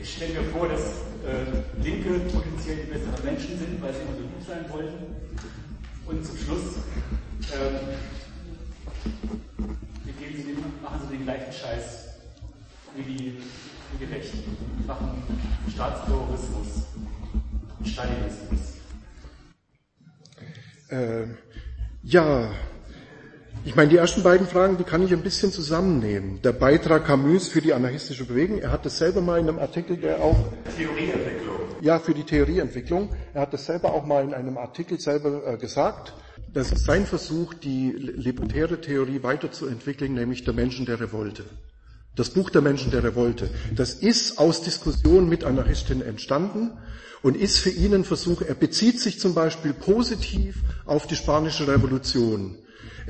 Ich stelle mir vor, dass äh, Linke potenziell die besseren Menschen sind, weil sie immer so gut sein wollten. Und zum Schluss ähm, sie den, machen sie den gleichen Scheiß wie die, wie die Rechten. Machen Staatsterrorismus, Stalinismus. Äh, ja, ich meine, die ersten beiden Fragen, die kann ich ein bisschen zusammennehmen. Der Beitrag Camus für die anarchistische Bewegung, er hat das selber mal in einem Artikel, der auch... Theorieentwicklung. Ja, für die Theorieentwicklung. Er hat das selber auch mal in einem Artikel selber äh, gesagt. Das ist sein Versuch, die libertäre Theorie weiterzuentwickeln, nämlich der Menschen der Revolte. Das Buch der Menschen der Revolte. Das ist aus Diskussionen mit Anarchistinnen entstanden und ist für ihn ein Versuch, er bezieht sich zum Beispiel positiv auf die spanische Revolution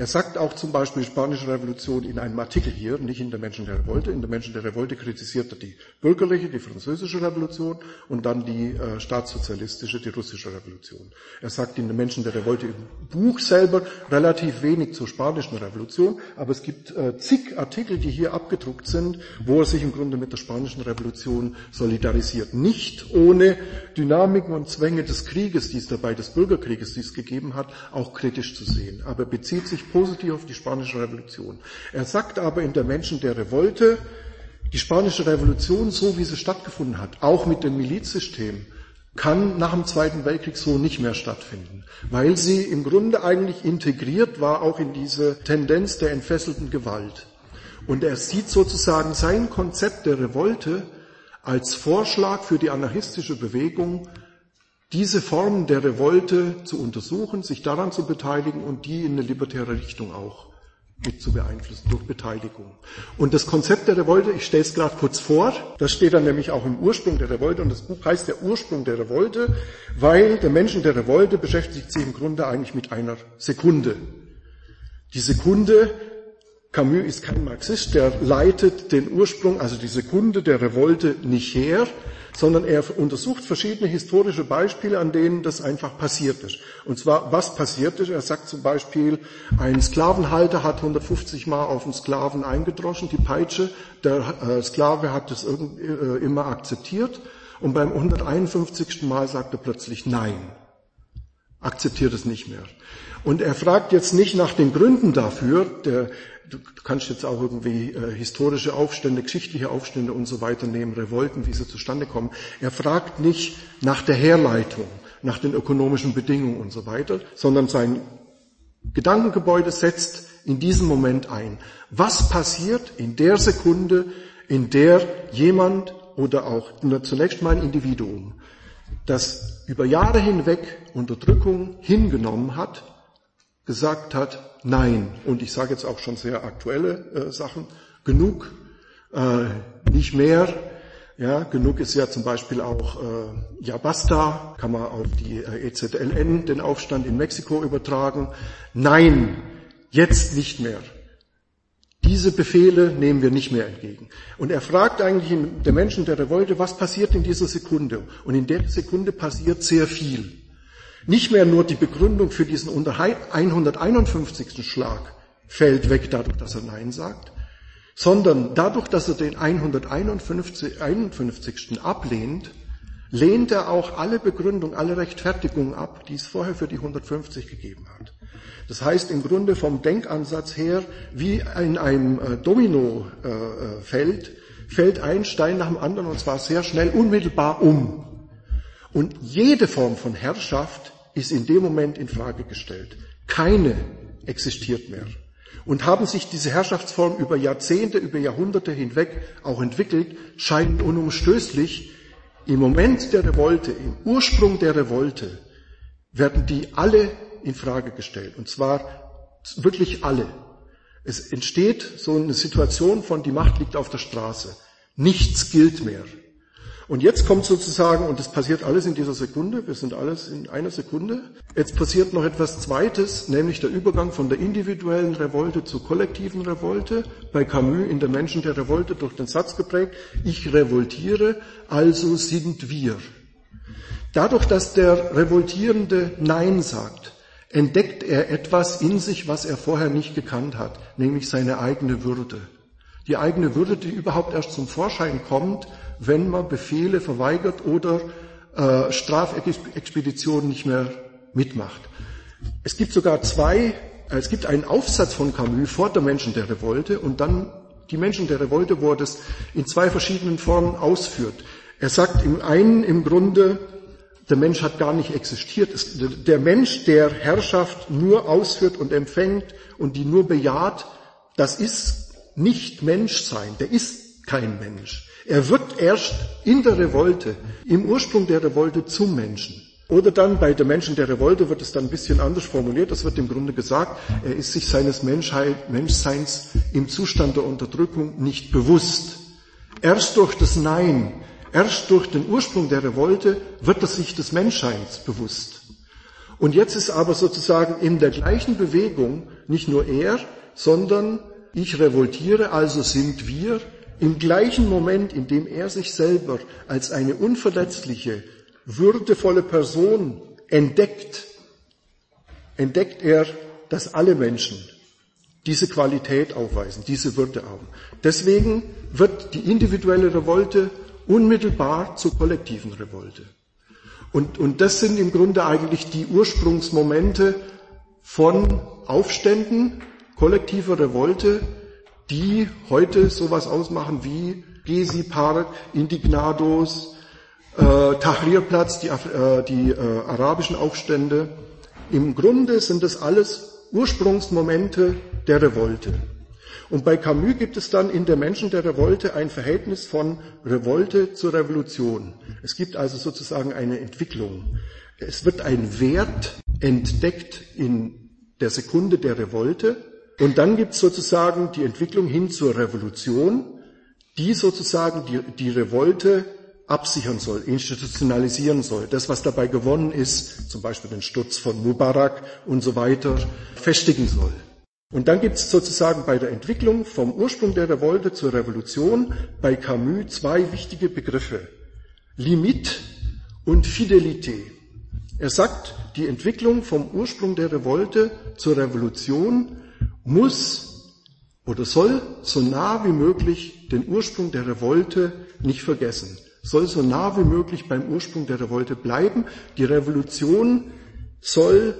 er sagt auch zum Beispiel die Spanische Revolution in einem Artikel hier, nicht in der Menschen der Revolte. In der Menschen der Revolte kritisiert er die bürgerliche, die französische Revolution und dann die äh, staatssozialistische, die russische Revolution. Er sagt in der Menschen der Revolte im Buch selber relativ wenig zur spanischen Revolution, aber es gibt äh, zig Artikel, die hier abgedruckt sind, wo er sich im Grunde mit der spanischen Revolution solidarisiert. Nicht ohne Dynamiken und Zwänge des Krieges, die es dabei, des Bürgerkrieges, die es gegeben hat, auch kritisch zu sehen. Aber bezieht sich positiv auf die spanische Revolution. Er sagt aber in der Menschen der Revolte, die spanische Revolution, so wie sie stattgefunden hat, auch mit dem Milizsystem, kann nach dem Zweiten Weltkrieg so nicht mehr stattfinden, weil sie im Grunde eigentlich integriert war auch in diese Tendenz der entfesselten Gewalt. Und er sieht sozusagen sein Konzept der Revolte als Vorschlag für die anarchistische Bewegung, diese Formen der Revolte zu untersuchen, sich daran zu beteiligen und die in eine libertäre Richtung auch mit zu beeinflussen durch Beteiligung. Und das Konzept der Revolte, ich stelle es gerade kurz vor, das steht dann nämlich auch im Ursprung der Revolte und das Buch heißt der Ursprung der Revolte, weil der Menschen der Revolte beschäftigt sich im Grunde eigentlich mit einer Sekunde. Die Sekunde, Camus ist kein Marxist, der leitet den Ursprung, also die Sekunde der Revolte nicht her, sondern er untersucht verschiedene historische Beispiele, an denen das einfach passiert ist. Und zwar, was passiert ist. Er sagt zum Beispiel, ein Sklavenhalter hat 150 Mal auf einen Sklaven eingedroschen, die Peitsche. Der äh, Sklave hat das äh, immer akzeptiert. Und beim 151. Mal sagt er plötzlich Nein. Akzeptiert es nicht mehr. Und er fragt jetzt nicht nach den Gründen dafür, der, du kannst jetzt auch irgendwie äh, historische Aufstände, geschichtliche Aufstände und so weiter nehmen, Revolten, wie sie zustande kommen. Er fragt nicht nach der Herleitung, nach den ökonomischen Bedingungen und so weiter, sondern sein Gedankengebäude setzt in diesem Moment ein. Was passiert in der Sekunde, in der jemand oder auch zunächst mal ein Individuum, das über Jahre hinweg Unterdrückung hingenommen hat, gesagt hat, nein, und ich sage jetzt auch schon sehr aktuelle äh, Sachen, genug, äh, nicht mehr. Ja, genug ist ja zum Beispiel auch äh, Ja basta, kann man auf die äh, EZLN, den Aufstand in Mexiko übertragen. Nein, jetzt nicht mehr. Diese Befehle nehmen wir nicht mehr entgegen. Und er fragt eigentlich der Menschen der Revolte, was passiert in dieser Sekunde? Und in der Sekunde passiert sehr viel. Nicht mehr nur die Begründung für diesen 151. Schlag fällt weg dadurch, dass er Nein sagt, sondern dadurch, dass er den 151. 51. ablehnt, lehnt er auch alle Begründung, alle Rechtfertigung ab, die es vorher für die 150 gegeben hat. Das heißt im Grunde vom Denkansatz her, wie in einem äh, Dominofeld, äh, fällt ein Stein nach dem anderen und zwar sehr schnell, unmittelbar um. Und jede Form von Herrschaft ist in dem Moment in Frage gestellt. Keine existiert mehr. Und haben sich diese Herrschaftsformen über Jahrzehnte, über Jahrhunderte hinweg auch entwickelt, scheinen unumstößlich. Im Moment der Revolte, im Ursprung der Revolte, werden die alle in Frage gestellt. Und zwar wirklich alle. Es entsteht so eine Situation von, die Macht liegt auf der Straße. Nichts gilt mehr. Und jetzt kommt sozusagen, und das passiert alles in dieser Sekunde, wir sind alles in einer Sekunde, jetzt passiert noch etwas Zweites, nämlich der Übergang von der individuellen Revolte zur kollektiven Revolte, bei Camus in der Menschen der Revolte durch den Satz geprägt, ich revoltiere, also sind wir. Dadurch, dass der Revoltierende Nein sagt, entdeckt er etwas in sich, was er vorher nicht gekannt hat, nämlich seine eigene Würde. Die eigene Würde, die überhaupt erst zum Vorschein kommt, wenn man Befehle verweigert oder äh, Strafexpeditionen nicht mehr mitmacht. Es gibt sogar zwei, äh, es gibt einen Aufsatz von Camus vor der Menschen der Revolte und dann die Menschen der Revolte, wo er das in zwei verschiedenen Formen ausführt. Er sagt im einen im Grunde, der Mensch hat gar nicht existiert. Der Mensch, der Herrschaft nur ausführt und empfängt und die nur bejaht, das ist nicht Menschsein, der ist kein Mensch. Er wird erst in der Revolte, im Ursprung der Revolte zum Menschen. Oder dann bei der Menschen der Revolte wird es dann ein bisschen anders formuliert. Das wird im Grunde gesagt, er ist sich seines Menschheit, Menschseins im Zustand der Unterdrückung nicht bewusst. Erst durch das Nein, erst durch den Ursprung der Revolte wird er sich des Menschseins bewusst. Und jetzt ist aber sozusagen in der gleichen Bewegung nicht nur er, sondern ich revoltiere, also sind wir, im gleichen Moment, in dem er sich selber als eine unverletzliche, würdevolle Person entdeckt, entdeckt er, dass alle Menschen diese Qualität aufweisen, diese Würde haben. Deswegen wird die individuelle Revolte unmittelbar zur kollektiven Revolte. Und, und das sind im Grunde eigentlich die Ursprungsmomente von Aufständen, kollektiver Revolte, die heute sowas ausmachen wie Gezi Park, Indignados, äh, Tahrirplatz, die, äh, die äh, arabischen Aufstände. Im Grunde sind das alles Ursprungsmomente der Revolte. Und bei Camus gibt es dann in der Menschen der Revolte ein Verhältnis von Revolte zur Revolution. Es gibt also sozusagen eine Entwicklung. Es wird ein Wert entdeckt in der Sekunde der Revolte und dann gibt es sozusagen die Entwicklung hin zur Revolution, die sozusagen die, die Revolte absichern soll, institutionalisieren soll. Das, was dabei gewonnen ist, zum Beispiel den Sturz von Mubarak und so weiter, festigen soll. Und dann gibt es sozusagen bei der Entwicklung vom Ursprung der Revolte zur Revolution bei Camus zwei wichtige Begriffe. Limit und Fidelité. Er sagt, die Entwicklung vom Ursprung der Revolte zur Revolution muss oder soll so nah wie möglich den Ursprung der Revolte nicht vergessen, soll so nah wie möglich beim Ursprung der Revolte bleiben. Die Revolution soll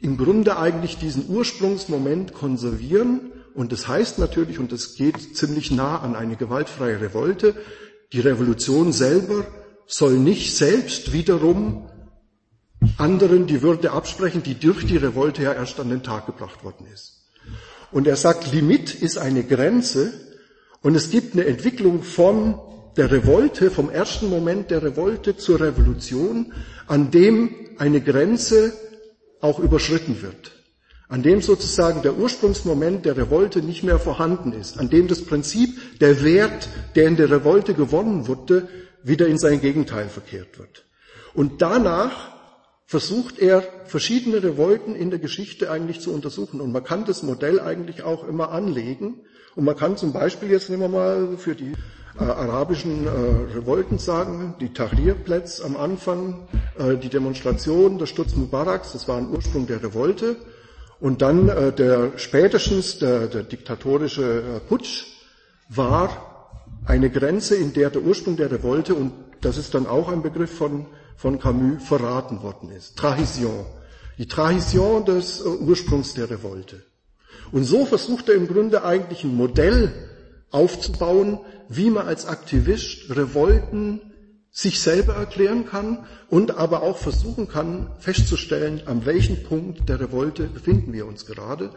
im Grunde eigentlich diesen Ursprungsmoment konservieren. Und das heißt natürlich, und das geht ziemlich nah an eine gewaltfreie Revolte, die Revolution selber soll nicht selbst wiederum anderen die Würde absprechen, die durch die Revolte ja erst an den Tag gebracht worden ist. Und er sagt, Limit ist eine Grenze und es gibt eine Entwicklung von der Revolte, vom ersten Moment der Revolte zur Revolution, an dem eine Grenze auch überschritten wird, an dem sozusagen der Ursprungsmoment der Revolte nicht mehr vorhanden ist, an dem das Prinzip, der Wert, der in der Revolte gewonnen wurde, wieder in sein Gegenteil verkehrt wird. Und danach versucht er, verschiedene Revolten in der Geschichte eigentlich zu untersuchen. Und man kann das Modell eigentlich auch immer anlegen. Und man kann zum Beispiel, jetzt nehmen wir mal für die äh, arabischen äh, Revolten sagen, die Tahrir-Plätze am Anfang, äh, die Demonstration, der Sturz Mubaraks, das war ein Ursprung der Revolte. Und dann äh, der spätestens der, der diktatorische äh, Putsch war eine Grenze, in der der Ursprung der Revolte, und das ist dann auch ein Begriff von von Camus verraten worden ist. Trahition. Die Trahition des äh, Ursprungs der Revolte. Und so versucht er im Grunde eigentlich ein Modell aufzubauen, wie man als Aktivist Revolten sich selber erklären kann und aber auch versuchen kann festzustellen, an welchem Punkt der Revolte befinden wir uns gerade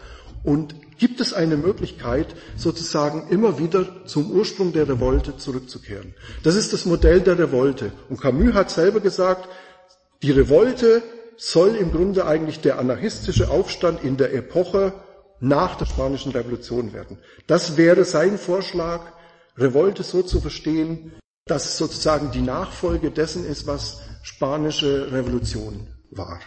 und gibt es eine Möglichkeit, sozusagen immer wieder zum Ursprung der Revolte zurückzukehren. Das ist das Modell der Revolte. Und Camus hat selber gesagt, die Revolte soll im Grunde eigentlich der anarchistische Aufstand in der Epoche nach der Spanischen Revolution werden. Das wäre sein Vorschlag, Revolte so zu verstehen, dass es sozusagen die Nachfolge dessen ist, was spanische Revolution war.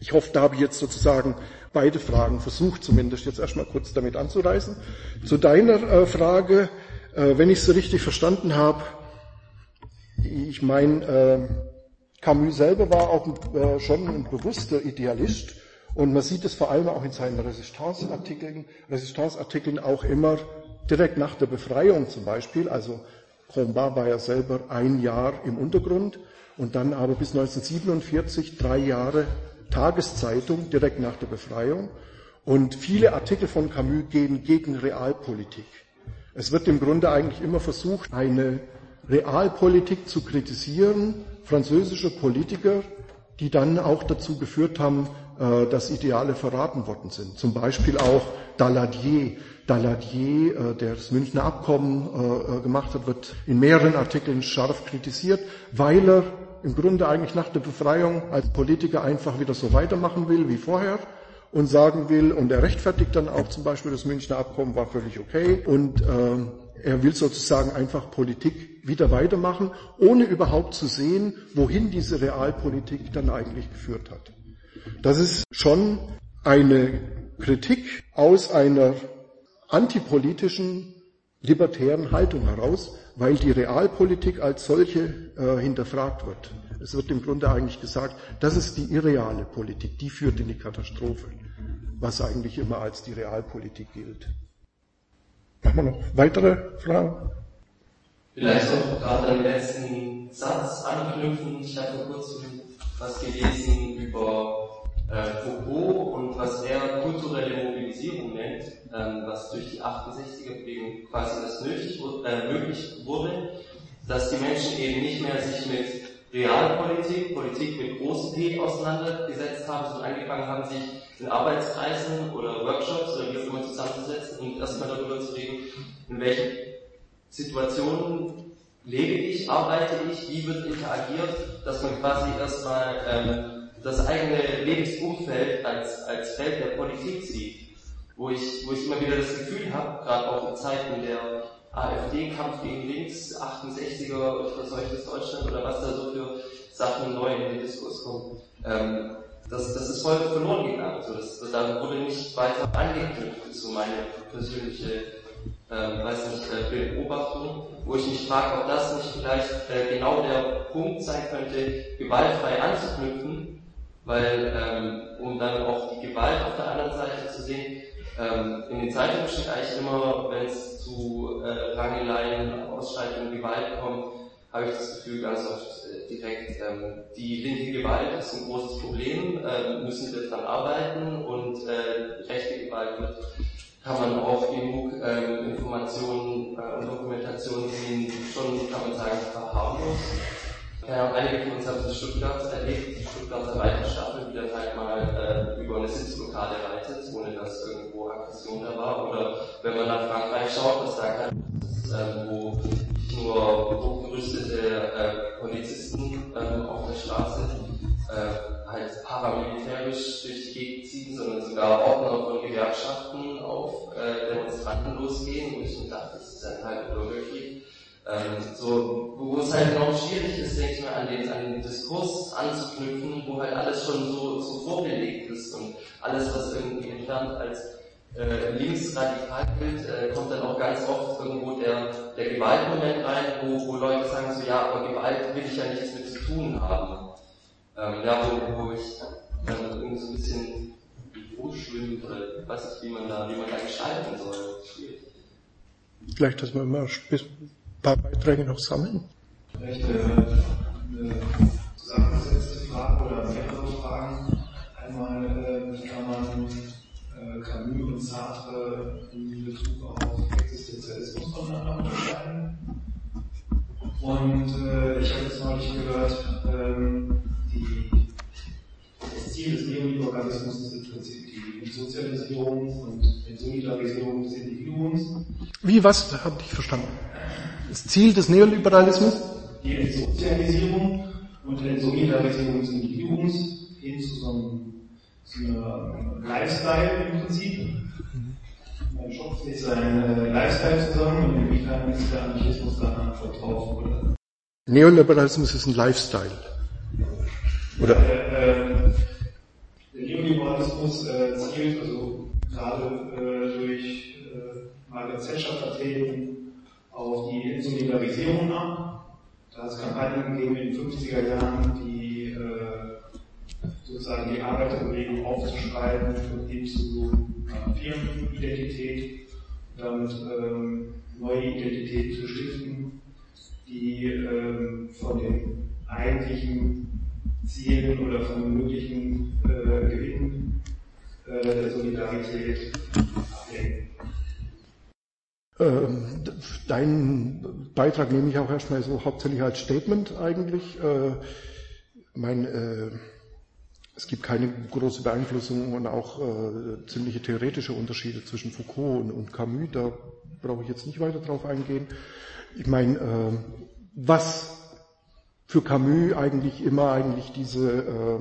Ich hoffe, da habe ich jetzt sozusagen beide Fragen versucht, zumindest jetzt erstmal kurz damit anzureißen. Zu deiner äh, Frage, äh, wenn ich es so richtig verstanden habe, ich meine, äh, Camus selber war auch äh, schon ein bewusster Idealist und man sieht es vor allem auch in seinen Resistance-Artikeln, Resistance-Artikeln auch immer direkt nach der Befreiung zum Beispiel, also Combat war ja selber ein Jahr im Untergrund und dann aber bis 1947 drei Jahre Tageszeitung direkt nach der Befreiung. Und viele Artikel von Camus gehen gegen Realpolitik. Es wird im Grunde eigentlich immer versucht, eine Realpolitik zu kritisieren, französische Politiker, die dann auch dazu geführt haben, äh, dass Ideale verraten worden sind. Zum Beispiel auch Daladier. Daladier, äh, der das Münchner Abkommen äh, gemacht hat, wird in mehreren Artikeln scharf kritisiert, weil er im Grunde eigentlich nach der Befreiung als Politiker einfach wieder so weitermachen will wie vorher und sagen will, und er rechtfertigt dann auch zum Beispiel das Münchner Abkommen war völlig okay und äh, er will sozusagen einfach Politik wieder weitermachen, ohne überhaupt zu sehen, wohin diese Realpolitik dann eigentlich geführt hat. Das ist schon eine Kritik aus einer antipolitischen, libertären Haltung heraus, weil die Realpolitik als solche äh, hinterfragt wird. Es wird im Grunde eigentlich gesagt, das ist die irreale Politik, die führt in die Katastrophe, was eigentlich immer als die Realpolitik gilt. Haben wir noch weitere Fragen? Vielleicht auch gerade den letzten Satz anknüpfen. Ich habe vor kurzem was gelesen über Foucault und was er kulturelle Mobilisierung nennt, ähm, was durch die 68er-Bewegung quasi das nötig, äh, möglich wurde, dass die Menschen eben nicht mehr sich mit Realpolitik, Politik mit großem P auseinandergesetzt haben, sondern angefangen haben, sich in Arbeitskreisen oder Workshops oder wie auch immer zusammenzusetzen und erstmal darüber zu reden, in welchen Situationen lebe ich, arbeite ich, wie wird interagiert, dass man quasi erstmal ähm, das eigene Lebensumfeld als, als Feld der Politik sieht, wo ich, wo ich immer wieder das Gefühl habe, gerade auch in Zeiten der AfD, Kampf gegen links, 68er, verseuchtes Deutschland oder was da so für Sachen neu in den Diskurs kommen. Ähm, das, das ist voll verloren gegangen. Also das, da wurde nicht weiter angeknüpft, ist so meine persönliche ähm, weiß nicht, äh, Beobachtung, wo ich mich frage, ob das nicht vielleicht äh, genau der Punkt sein könnte, gewaltfrei anzuknüpfen, weil ähm, um dann auch die Gewalt auf der anderen Seite zu sehen, ähm, in den Zeitungen steht eigentlich immer, wenn es zu äh, Rangeleien, Ausschreitungen, Gewalt kommt, habe ich das Gefühl ganz oft äh, direkt, ähm, die linke Gewalt ist ein großes Problem, äh, müssen wir dran arbeiten und äh, rechte Gewalt wird kann man auch genug ähm, Informationen äh, und Dokumentationen sehen, schon, kann man sagen, verharmlos. Ja, einige von uns haben es in Stuttgart erlebt, die Stuttgarter Reiterstaffel, die dann halt mal äh, über eine Sitzblockade reitet, ohne dass irgendwo Aggression da war. Oder wenn man nach Frankreich schaut, was da kann, ähm, wo nicht nur hochgerüstete äh, Polizisten äh, auf der Straße äh, halt paramilitärisch durch die Gegend ziehen, sondern sogar Ordner von Gewerkschaften auf äh, Demonstranten losgehen, wo ich mir dachte, das ist ein halber Bürgerkrieg. Ähm, so, wo es halt enorm schwierig ist, denke ich mal, an den, an den Diskurs anzuknüpfen, wo halt alles schon so, so vorbelegt ist und alles, was irgendwie entfernt als äh, linksradikal gilt, äh, kommt dann auch ganz oft irgendwo der, der Gewaltmoment rein, wo, wo Leute sagen so, ja, aber Gewalt will ich ja nichts mit zu tun haben. Ähm, ja, wo, wo ich dann irgendwie so ein bisschen rumschwimmt oder weiß nicht, wie man da, wie man da gestalten soll. Vielleicht, dass mal ein paar Beiträge noch sammeln. Vielleicht äh, eine zusammengesetzte Frage oder mehrere Fragen. Einmal, äh, kann man äh, Camus und Sartre in Bezug auf Existenzialismus voneinander unterscheiden? Und äh, ich habe jetzt neulich gehört, ähm, die, das Ziel des Neoliberalismus ist im Prinzip die Sozialisierung und Solidarisierung des Individuums. Wie, was? Habe ich verstanden. Das Ziel des Neoliberalismus? Die Entsozialisierung und Entsolidarisierung des Individuums hin zu so einem, zu einem Lifestyle im Prinzip. Man schopft sich seinen Lifestyle zusammen und inwiefern ist der Anarchismus da eine Antwort drauf, oder? Neoliberalismus ist ein Lifestyle. Oder? Äh, der Neoliberalismus äh, zielt also gerade äh, durch äh, Margaret Thatcher vertreten auf die Insolidarisierung ab. Da hat es Kampagnen gegeben in den 50er Jahren, die äh, sozusagen die Arbeiterbewegung aufzuschreiben und hin zu äh, Firmenidentität, damit ähm, neue Identität zu stiften, die ähm, von den eigentlichen Zielen oder von möglichen äh, Gewinnen äh, der Solidarität. Ähm, deinen Beitrag nehme ich auch erstmal so hauptsächlich als Statement eigentlich. Äh, mein, äh, es gibt keine große Beeinflussung und auch äh, ziemliche theoretische Unterschiede zwischen Foucault und, Camus. Da brauche ich jetzt nicht weiter drauf eingehen. Ich meine, äh, was für Camus eigentlich immer eigentlich diese, äh,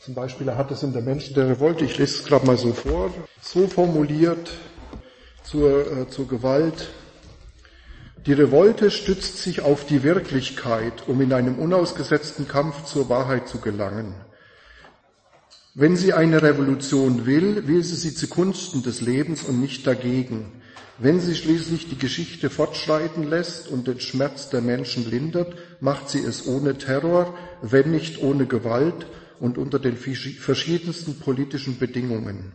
zum Beispiel er hat es in der Menschen der Revolte, ich lese es gerade mal so vor, so formuliert zur, äh, zur Gewalt. Die Revolte stützt sich auf die Wirklichkeit, um in einem unausgesetzten Kampf zur Wahrheit zu gelangen. Wenn sie eine Revolution will, will sie sie zugunsten des Lebens und nicht dagegen. Wenn sie schließlich die Geschichte fortschreiten lässt und den Schmerz der Menschen lindert, macht sie es ohne Terror, wenn nicht ohne Gewalt und unter den verschiedensten politischen Bedingungen.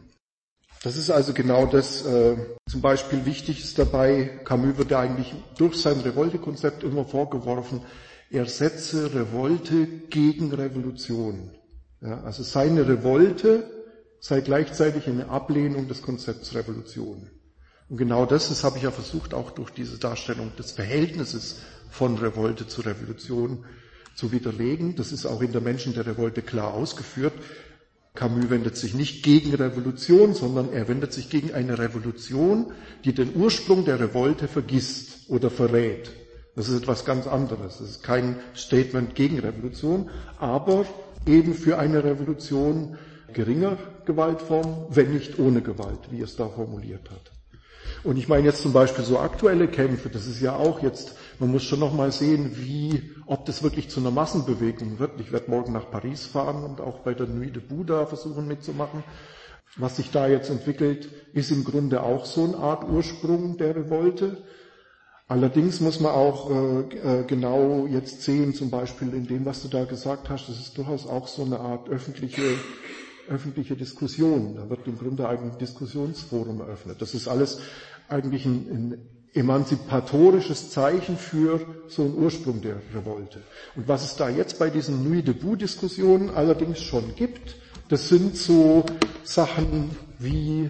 Das ist also genau das, äh, zum Beispiel wichtig ist dabei, Camus wird eigentlich durch sein Revolte-Konzept immer vorgeworfen, er setze Revolte gegen Revolution. Ja, also seine Revolte sei gleichzeitig eine Ablehnung des Konzepts Revolution. Und genau das, das habe ich ja versucht, auch durch diese Darstellung des Verhältnisses von Revolte zu Revolution zu widerlegen. Das ist auch in der Menschen der Revolte klar ausgeführt. Camus wendet sich nicht gegen Revolution, sondern er wendet sich gegen eine Revolution, die den Ursprung der Revolte vergisst oder verrät. Das ist etwas ganz anderes. Das ist kein Statement gegen Revolution, aber eben für eine Revolution geringer Gewaltform, wenn nicht ohne Gewalt, wie er es da formuliert hat. Und ich meine jetzt zum Beispiel so aktuelle Kämpfe, das ist ja auch jetzt, man muss schon nochmal sehen, wie, ob das wirklich zu einer Massenbewegung wird. Ich werde morgen nach Paris fahren und auch bei der Nuit de Buddha versuchen mitzumachen. Was sich da jetzt entwickelt, ist im Grunde auch so eine Art Ursprung der Revolte. Allerdings muss man auch äh, äh, genau jetzt sehen, zum Beispiel in dem, was du da gesagt hast, das ist durchaus auch so eine Art öffentliche, öffentliche Diskussion. Da wird im Grunde eigentlich ein Diskussionsforum eröffnet. Das ist alles eigentlich ein, ein emanzipatorisches Zeichen für so einen Ursprung der Revolte. Und was es da jetzt bei diesen Nuit debout-Diskussionen allerdings schon gibt, das sind so Sachen wie,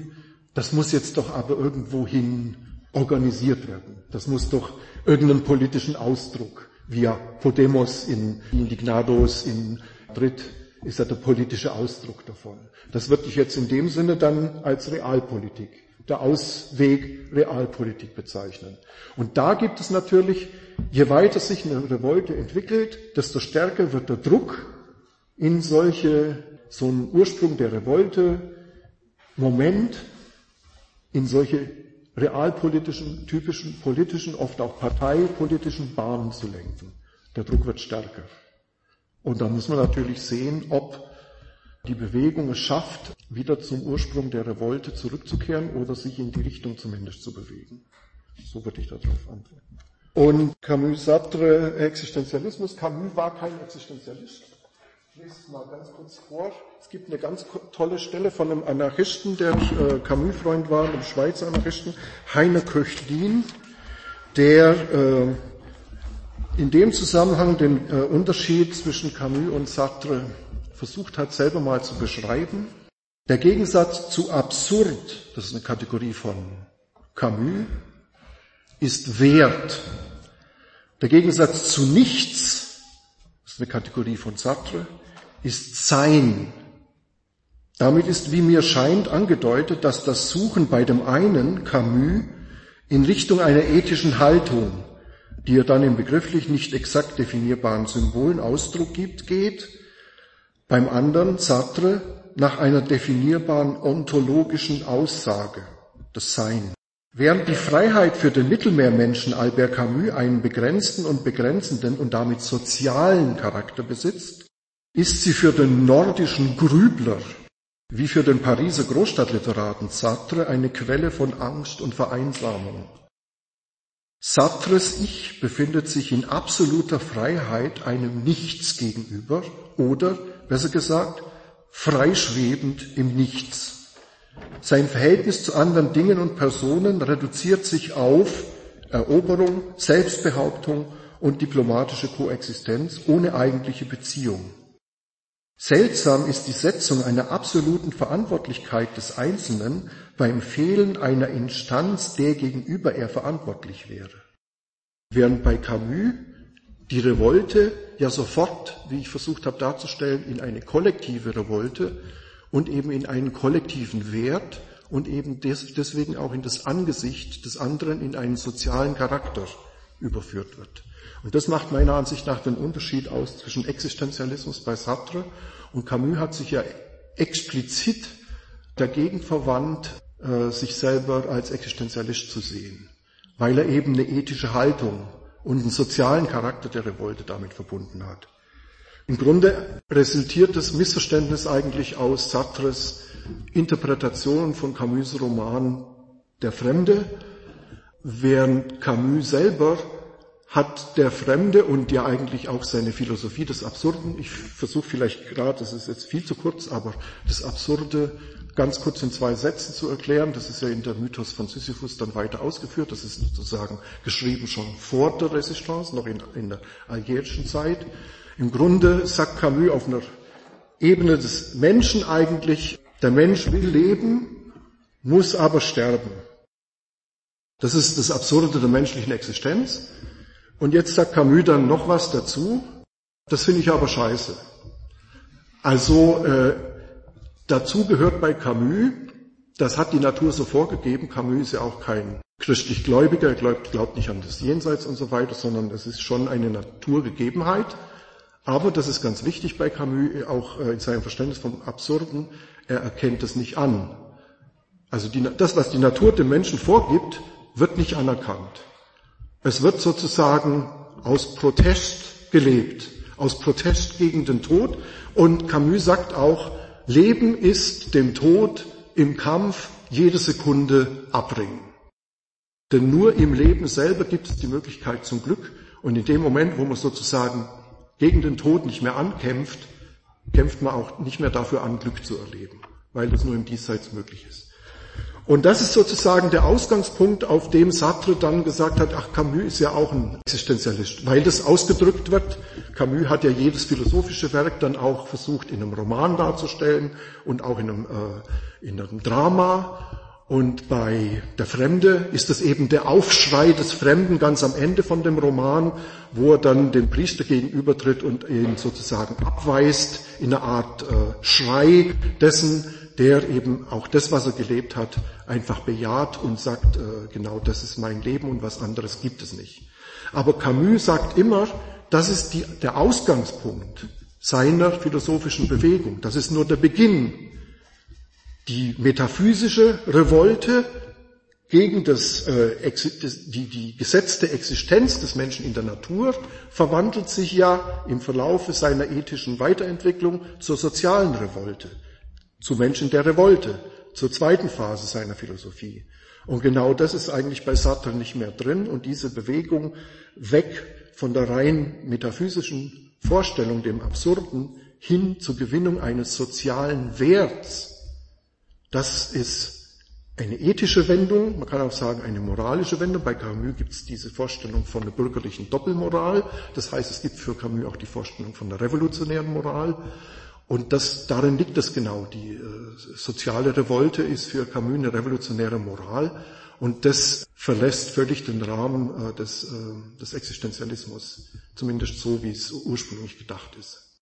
das muss jetzt doch aber irgendwohin organisiert werden. Das muss doch irgendeinen politischen Ausdruck, via Podemos in Indignados in Madrid ist ja der politische Ausdruck davon. Das würde ich jetzt in dem Sinne dann als Realpolitik der Ausweg Realpolitik bezeichnen. Und da gibt es natürlich, je weiter sich eine Revolte entwickelt, desto stärker wird der Druck in solche, so einen Ursprung der Revolte, Moment, in solche realpolitischen, typischen politischen, oft auch parteipolitischen Bahnen zu lenken. Der Druck wird stärker. Und da muss man natürlich sehen, ob die Bewegung es schafft, wieder zum Ursprung der Revolte zurückzukehren oder sich in die Richtung zumindest zu bewegen. So würde ich darauf antworten. Und Camus Sartre, Existenzialismus. Camus war kein Existenzialist. Ich lese es mal ganz kurz vor. Es gibt eine ganz tolle Stelle von einem Anarchisten, der äh, Camus-Freund war, einem Schweizer Anarchisten, Heine Köchlin, der äh, in dem Zusammenhang den äh, Unterschied zwischen Camus und Sartre versucht hat, selber mal zu beschreiben. Der Gegensatz zu absurd, das ist eine Kategorie von Camus, ist Wert. Der Gegensatz zu nichts, das ist eine Kategorie von Sartre, ist Sein. Damit ist, wie mir scheint, angedeutet, dass das Suchen bei dem einen, Camus, in Richtung einer ethischen Haltung, die er dann in begrifflich nicht exakt definierbaren Symbolen Ausdruck gibt, geht, beim anderen Sartre nach einer definierbaren ontologischen Aussage, das Sein. Während die Freiheit für den Mittelmeermenschen Albert Camus einen begrenzten und begrenzenden und damit sozialen Charakter besitzt, ist sie für den nordischen Grübler wie für den Pariser Großstadtliteraten Sartre eine Quelle von Angst und Vereinsamung. Sartres Ich befindet sich in absoluter Freiheit einem Nichts gegenüber oder besser gesagt, freischwebend im Nichts. Sein Verhältnis zu anderen Dingen und Personen reduziert sich auf Eroberung, Selbstbehauptung und diplomatische Koexistenz ohne eigentliche Beziehung. Seltsam ist die Setzung einer absoluten Verantwortlichkeit des Einzelnen beim Fehlen einer Instanz, der gegenüber er verantwortlich wäre. Während bei Camus die Revolte ja sofort, wie ich versucht habe darzustellen, in eine kollektive Revolte und eben in einen kollektiven Wert und eben deswegen auch in das Angesicht des anderen in einen sozialen Charakter überführt wird. Und das macht meiner Ansicht nach den Unterschied aus zwischen Existenzialismus bei Sartre und Camus hat sich ja explizit dagegen verwandt, äh, sich selber als Existenzialist zu sehen, weil er eben eine ethische Haltung und einen sozialen Charakter der Revolte damit verbunden hat. Im Grunde resultiert das Missverständnis eigentlich aus Sartres Interpretation von Camus' Roman Der Fremde, während Camus selber hat der Fremde und ja eigentlich auch seine Philosophie des Absurden, ich versuche vielleicht gerade, das ist jetzt viel zu kurz, aber das Absurde ganz kurz in zwei Sätzen zu erklären. Das ist ja in der Mythos von Sisyphus dann weiter ausgeführt. Das ist sozusagen geschrieben schon vor der Resistance, noch in, in der algerischen Zeit. Im Grunde sagt Camus auf einer Ebene des Menschen eigentlich, der Mensch will leben, muss aber sterben. Das ist das Absurde der menschlichen Existenz. Und jetzt sagt Camus dann noch was dazu. Das finde ich aber scheiße. Also äh, Dazu gehört bei Camus, das hat die Natur so vorgegeben, Camus ist ja auch kein christlich Gläubiger, er glaubt, glaubt nicht an das Jenseits und so weiter, sondern es ist schon eine Naturgegebenheit. Aber das ist ganz wichtig bei Camus, auch äh, in seinem Verständnis vom Absurden, er erkennt es nicht an. Also die, das, was die Natur dem Menschen vorgibt, wird nicht anerkannt. Es wird sozusagen aus Protest gelebt, aus Protest gegen den Tod. Und Camus sagt auch, Leben ist dem Tod im Kampf jede Sekunde abbringen. Denn nur im Leben selber gibt es die Möglichkeit zum Glück. Und in dem Moment, wo man sozusagen gegen den Tod nicht mehr ankämpft, kämpft man auch nicht mehr dafür an, Glück zu erleben, weil das nur im Diesseits möglich ist. Und das ist sozusagen der Ausgangspunkt, auf dem Sartre dann gesagt hat, ach, Camus ist ja auch ein Existenzialist, weil das ausgedrückt wird. Camus hat ja jedes philosophische Werk dann auch versucht, in einem Roman darzustellen und auch in einem, äh, in einem Drama. Und bei Der Fremde ist es eben der Aufschrei des Fremden ganz am Ende von dem Roman, wo er dann dem Priester gegenübertritt und ihn sozusagen abweist in einer Art äh, Schrei dessen, der eben auch das, was er gelebt hat, einfach bejaht und sagt, äh, genau das ist mein Leben und was anderes gibt es nicht. Aber Camus sagt immer, das ist die, der Ausgangspunkt seiner philosophischen Bewegung. Das ist nur der Beginn. Die metaphysische Revolte gegen das, äh, die, die gesetzte Existenz des Menschen in der Natur verwandelt sich ja im Verlaufe seiner ethischen Weiterentwicklung zur sozialen Revolte zu Menschen der Revolte, zur zweiten Phase seiner Philosophie. Und genau das ist eigentlich bei Sartre nicht mehr drin und diese Bewegung weg von der rein metaphysischen Vorstellung, dem Absurden, hin zur Gewinnung eines sozialen Werts. Das ist eine ethische Wendung, man kann auch sagen eine moralische Wendung. Bei Camus gibt es diese Vorstellung von der bürgerlichen Doppelmoral. Das heißt, es gibt für Camus auch die Vorstellung von der revolutionären Moral. Und das, darin liegt es genau. Die äh, soziale Revolte ist für Camus eine revolutionäre Moral und das verlässt völlig den Rahmen äh, des, äh, des Existenzialismus, zumindest so, wie es ursprünglich gedacht ist.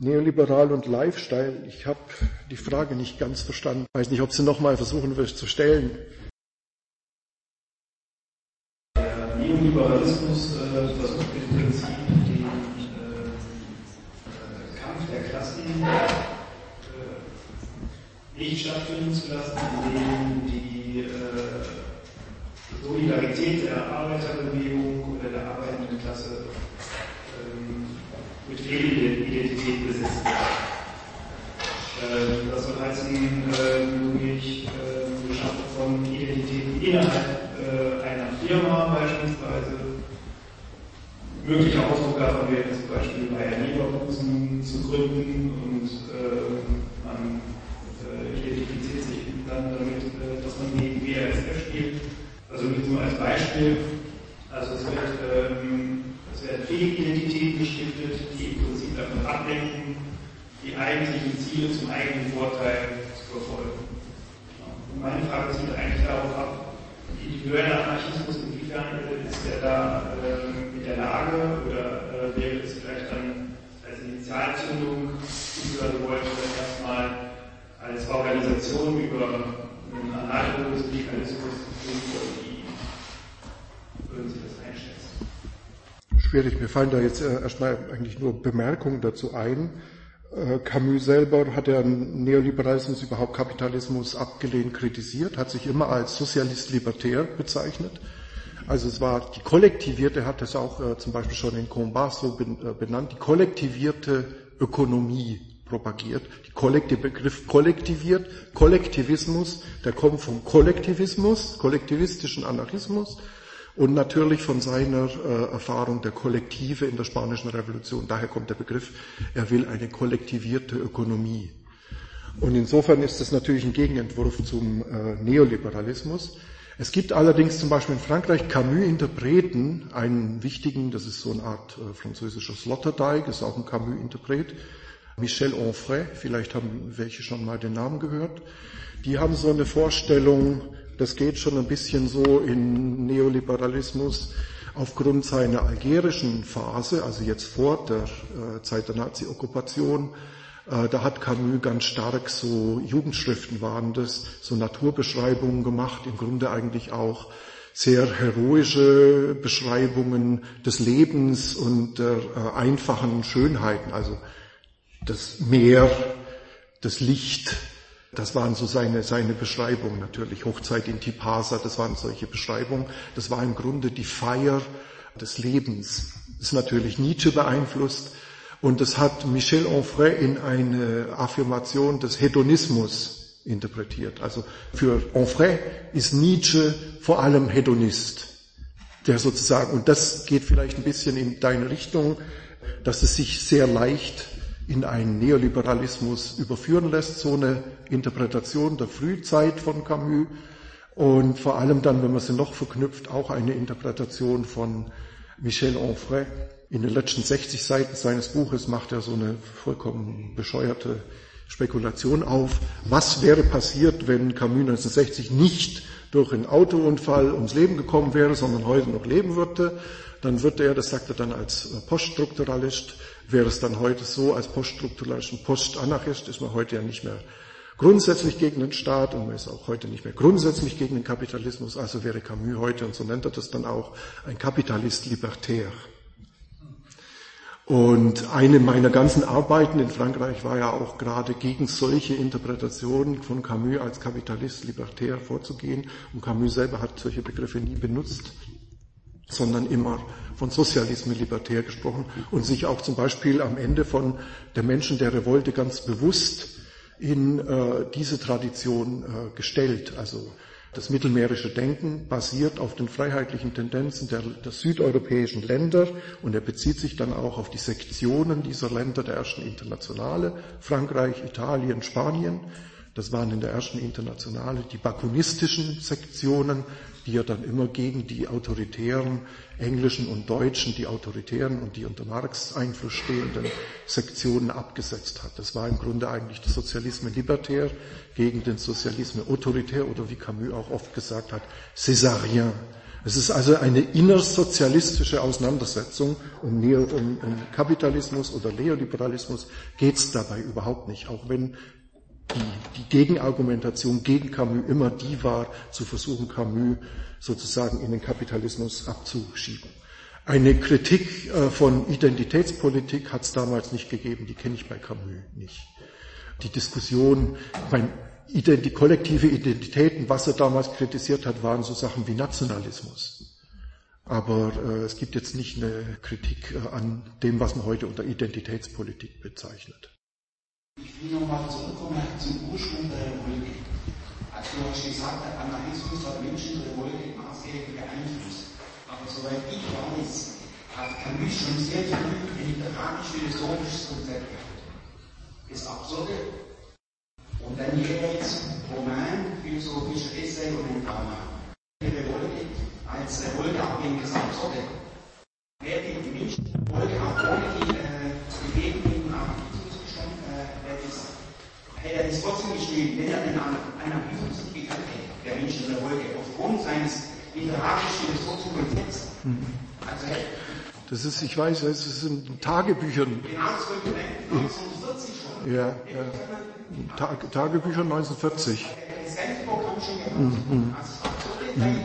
Neoliberal und Lifestyle, ich habe die Frage nicht ganz verstanden. Weiß nicht, ob Sie nochmal versuchen wirst zu stellen. Der Neoliberalismus äh, versucht im Prinzip äh, nicht stattfinden zu lassen, indem die äh, Solidarität der Arbeiterbewegung oder der arbeitenden Klasse ähm, mit Fehlidentität besetzt wird. Äh, das soll heißen, äh, durch äh, Beschaffung von Identitäten innerhalb äh, einer Firma beispielsweise mögliche Ausdruck davon wäre zum Beispiel bei Leverkusen zu gründen und äh, man äh, identifiziert sich dann damit, äh, dass man gegen BASF spielt. Also nur als Beispiel. Also es wird, ähm, es werden Fehlidentitäten gestiftet, die im Prinzip davon ablenken, die eigentlichen Ziele zum eigenen Vorteil zu verfolgen. Und meine Frage zielt eigentlich darauf ab, individueller Anarchismus, inwiefern ist der da äh, in der Lage oder äh, wäre es vielleicht dann als Initialzündung dieser Revolte erstmal als Organisation über einen Anarchosyndikalisten wie würden Sie das einschätzen? Schwierig, mir fallen da jetzt äh, erstmal eigentlich nur Bemerkungen dazu ein. Äh, Camus selber hat ja Neoliberalismus, überhaupt Kapitalismus abgelehnt, kritisiert, hat sich immer als Sozialist libertär bezeichnet. Also es war die kollektivierte, er hat das auch äh, zum Beispiel schon in Combat so äh, benannt, die kollektivierte Ökonomie propagiert. Der Begriff kollektiviert, Kollektivismus, der kommt vom Kollektivismus, kollektivistischen Anarchismus und natürlich von seiner äh, Erfahrung der Kollektive in der Spanischen Revolution. Daher kommt der Begriff, er will eine kollektivierte Ökonomie. Und insofern ist das natürlich ein Gegenentwurf zum äh, Neoliberalismus. Es gibt allerdings zum Beispiel in Frankreich Camus-Interpreten, einen wichtigen, das ist so eine Art äh, französischer Sloterdijk, ist auch ein Camus-Interpret, Michel Onfray, vielleicht haben welche schon mal den Namen gehört. Die haben so eine Vorstellung, das geht schon ein bisschen so in Neoliberalismus aufgrund seiner algerischen Phase, also jetzt vor der äh, Zeit der Nazi-Okkupation, da hat Camus ganz stark so Jugendschriften waren das, so Naturbeschreibungen gemacht, im Grunde eigentlich auch sehr heroische Beschreibungen des Lebens und der äh, einfachen Schönheiten, also das Meer, das Licht, das waren so seine, seine Beschreibungen natürlich. Hochzeit in Tipasa, das waren solche Beschreibungen. Das war im Grunde die Feier des Lebens. Das ist natürlich Nietzsche beeinflusst. Und das hat Michel Onfray in eine Affirmation des Hedonismus interpretiert. Also für Onfray ist Nietzsche vor allem Hedonist. Der sozusagen, und das geht vielleicht ein bisschen in deine Richtung, dass es sich sehr leicht in einen Neoliberalismus überführen lässt, so eine Interpretation der Frühzeit von Camus und vor allem dann, wenn man sie noch verknüpft, auch eine Interpretation von Michel Onfray. In den letzten 60 Seiten seines Buches macht er so eine vollkommen bescheuerte Spekulation auf, was wäre passiert, wenn Camus 1960 nicht durch einen Autounfall ums Leben gekommen wäre, sondern heute noch leben würde. Dann würde er, das sagt er dann als Poststrukturalist, wäre es dann heute so, als Poststrukturalist und Postanarchist ist man heute ja nicht mehr grundsätzlich gegen den Staat und man ist auch heute nicht mehr grundsätzlich gegen den Kapitalismus, also wäre Camus heute, und so nennt er das dann auch, ein Kapitalist libertär. Und eine meiner ganzen Arbeiten in Frankreich war ja auch gerade gegen solche Interpretationen von Camus als Kapitalist libertär vorzugehen. Und Camus selber hat solche Begriffe nie benutzt sondern immer von Sozialismus libertär gesprochen und sich auch zum Beispiel am Ende von der Menschen der Revolte ganz bewusst in äh, diese Tradition äh, gestellt. Also das mittelmeerische Denken basiert auf den freiheitlichen Tendenzen der, der, südeuropäischen Länder und er bezieht sich dann auch auf die Sektionen dieser Länder der ersten Internationale, Frankreich, Italien, Spanien. Das waren in der ersten Internationale die bakunistischen Sektionen, die er dann immer gegen die autoritären englischen und deutschen, die autoritären und die unter Marx Einfluss stehenden Sektionen abgesetzt hat. Das war im Grunde eigentlich der Sozialismus libertär gegen den Sozialismus autoritär oder wie Camus auch oft gesagt hat, césarien. Es ist also eine innersozialistische Auseinandersetzung. Um, Neo, um, um Kapitalismus oder Neoliberalismus geht es dabei überhaupt nicht, auch wenn die, die Gegenargumentation gegen Camus immer die war, zu versuchen, Camus sozusagen in den Kapitalismus abzuschieben. Eine Kritik äh, von Identitätspolitik hat es damals nicht gegeben, die kenne ich bei Camus nicht. Die Diskussion, mein, die kollektive Identitäten, was er damals kritisiert hat, waren so Sachen wie Nationalismus. Aber äh, es gibt jetzt nicht eine Kritik äh, an dem, was man heute unter Identitätspolitik bezeichnet. Ich will nochmal zurückkommen zum Ursprung der Revolte. Also du hast gesagt, der Anarchismus hat Menschenrevolte maßgeblich beeinflusst. Aber soweit ich weiß, hat Camus schon sehr früh ein literarisch-philosophisches Konzept gehabt. Das Absurde und dann jeweils Roman, philosophischer Essay und ein Drama. Die Revolte als Revolte abhängiges Absurde. Wer die Menschenrevolte auch ohne die er das trotzdem geschrieben, wenn er den nicht gekannt hätte, der Menschen der Wolke, aufgrund seines literarisch-philosophischen Konzepts. Mhm. Also das ist, ich weiß, es ist in Tagebüchern. Genau, das könnte 1940 schon. Ja, ja. Tag, Tagebücher 1940. Das ganze Programm schon gemacht. Mhm. Also es war so, mhm.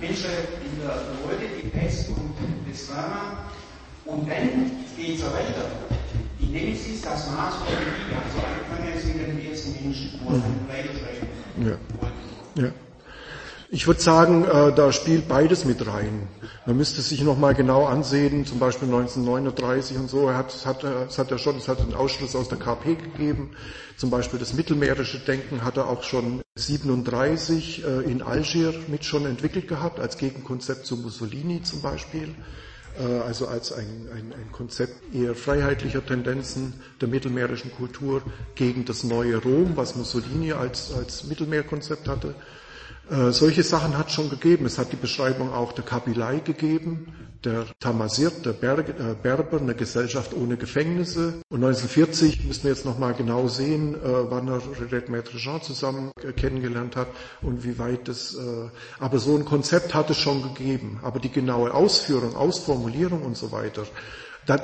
Menschen in der Wolke, die Pest und das Drama. Und dann geht es weiter. Die Nemesis, das Maß von der Liebe, also angefangen sind den ersten Menschen, wo er weiterschreiben ja. ja. Ich würde sagen, äh, da spielt beides mit rein. Man müsste sich nochmal genau ansehen, zum Beispiel 1939 und so, er hat, hat, es hat ja schon, es hat einen Ausschluss aus der KP gegeben, zum Beispiel das mittelmeerische Denken hat er auch schon 37 äh, in Algier mit schon entwickelt gehabt, als Gegenkonzept zu Mussolini zum Beispiel. Äh, also als ein, ein, ein Konzept eher freiheitlicher Tendenzen der mittelmeerischen Kultur gegen das neue Rom, was Mussolini als, als Mittelmeerkonzept hatte. Äh, solche Sachen hat es schon gegeben. Es hat die Beschreibung auch der Kabilei gegeben, der Tamasirt, der Ber äh, Berber, eine Gesellschaft ohne Gefängnisse. Und 1940 müssen wir jetzt nochmal genau sehen, äh, wann er Red Maître Jean zusammen äh, kennengelernt hat und wie weit das, äh, aber so ein Konzept hat es schon gegeben. Aber die genaue Ausführung, Ausformulierung und so weiter,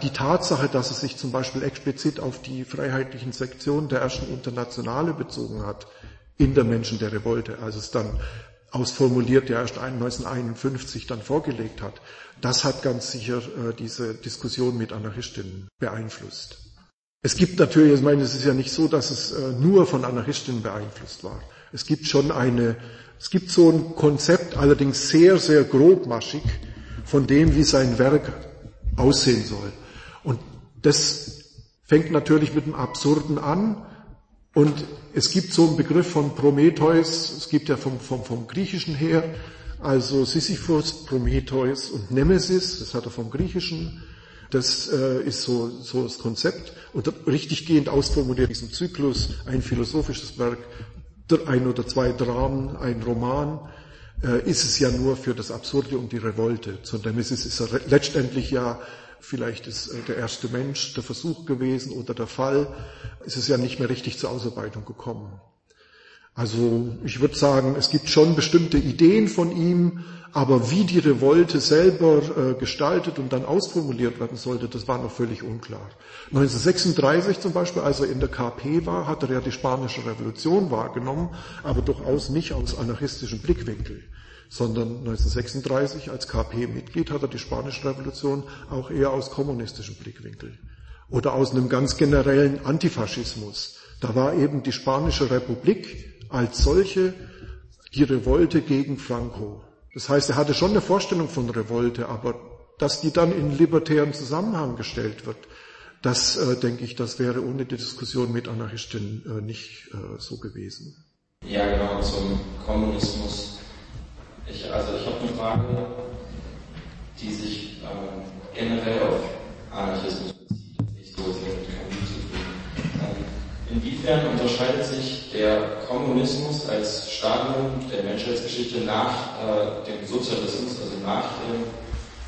die Tatsache, dass es sich zum Beispiel explizit auf die freiheitlichen Sektionen der ersten Internationale bezogen hat, in der Menschen der Revolte, als es dann ausformuliert ja erst 1951 dann vorgelegt hat, das hat ganz sicher äh, diese Diskussion mit Anarchistinnen beeinflusst. Es gibt natürlich, ich meine, es ist ja nicht so, dass es äh, nur von Anarchistinnen beeinflusst war. Es gibt schon eine, es gibt so ein Konzept, allerdings sehr, sehr grobmaschig, von dem, wie sein Werk aussehen soll. Und das fängt natürlich mit dem Absurden an. Und es gibt so einen Begriff von Prometheus, es gibt ja vom, vom, vom Griechischen her, also Sisyphus, Prometheus und Nemesis, das hat er vom Griechischen. Das äh, ist so, so das Konzept. Und richtiggehend ausformuliert diesem Zyklus ein philosophisches Werk, ein oder zwei Dramen, ein Roman, äh, ist es ja nur für das Absurde und die Revolte. Zu Nemesis ist er letztendlich ja vielleicht ist äh, der erste Mensch der Versuch gewesen oder der Fall, ist es ja nicht mehr richtig zur Ausarbeitung gekommen. Also ich würde sagen, es gibt schon bestimmte Ideen von ihm, aber wie die Revolte selber äh, gestaltet und dann ausformuliert werden sollte, das war noch völlig unklar. 1936 zum Beispiel, als er in der KP war, hat er ja die spanische Revolution wahrgenommen, aber durchaus nicht aus anarchistischem Blickwinkel sondern 1936 als KP-Mitglied hat er die Spanische Revolution auch eher aus kommunistischem Blickwinkel oder aus einem ganz generellen Antifaschismus. Da war eben die Spanische Republik als solche die Revolte gegen Franco. Das heißt, er hatte schon eine Vorstellung von Revolte, aber dass die dann in libertären Zusammenhang gestellt wird, das äh, denke ich, das wäre ohne die Diskussion mit Anarchisten äh, nicht äh, so gewesen. Ja, genau, zum Kommunismus ich, also ich habe eine Frage, die sich ähm, generell auf Anarchismus bezieht, nicht so sehr mit KI zu tun. Ähm, inwiefern unterscheidet sich der Kommunismus als Stadium der Menschheitsgeschichte nach äh, dem Sozialismus, also nach dem,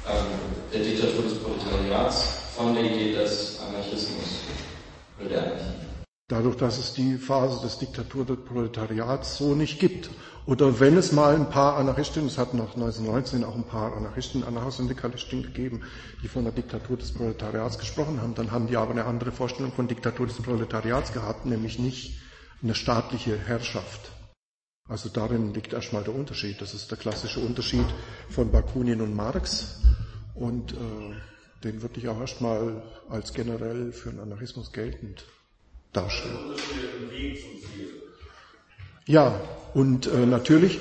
ähm, der Diktatur des Proletariats, von der Idee des Anarchismus? Würde er nicht? Dadurch, dass es die Phase des Diktatur des Proletariats so nicht gibt oder wenn es mal ein paar Anarchisten, es hat nach 1919 auch ein paar Anarchisten, Anarchosyndikalisten gegeben, die von der Diktatur des Proletariats gesprochen haben, dann haben die aber eine andere Vorstellung von Diktatur des Proletariats gehabt, nämlich nicht eine staatliche Herrschaft. Also darin liegt erstmal der Unterschied. Das ist der klassische Unterschied von Bakunin und Marx. Und äh, den würde ich auch erstmal als generell für den Anarchismus geltend darstellen. Ja, und äh, natürlich,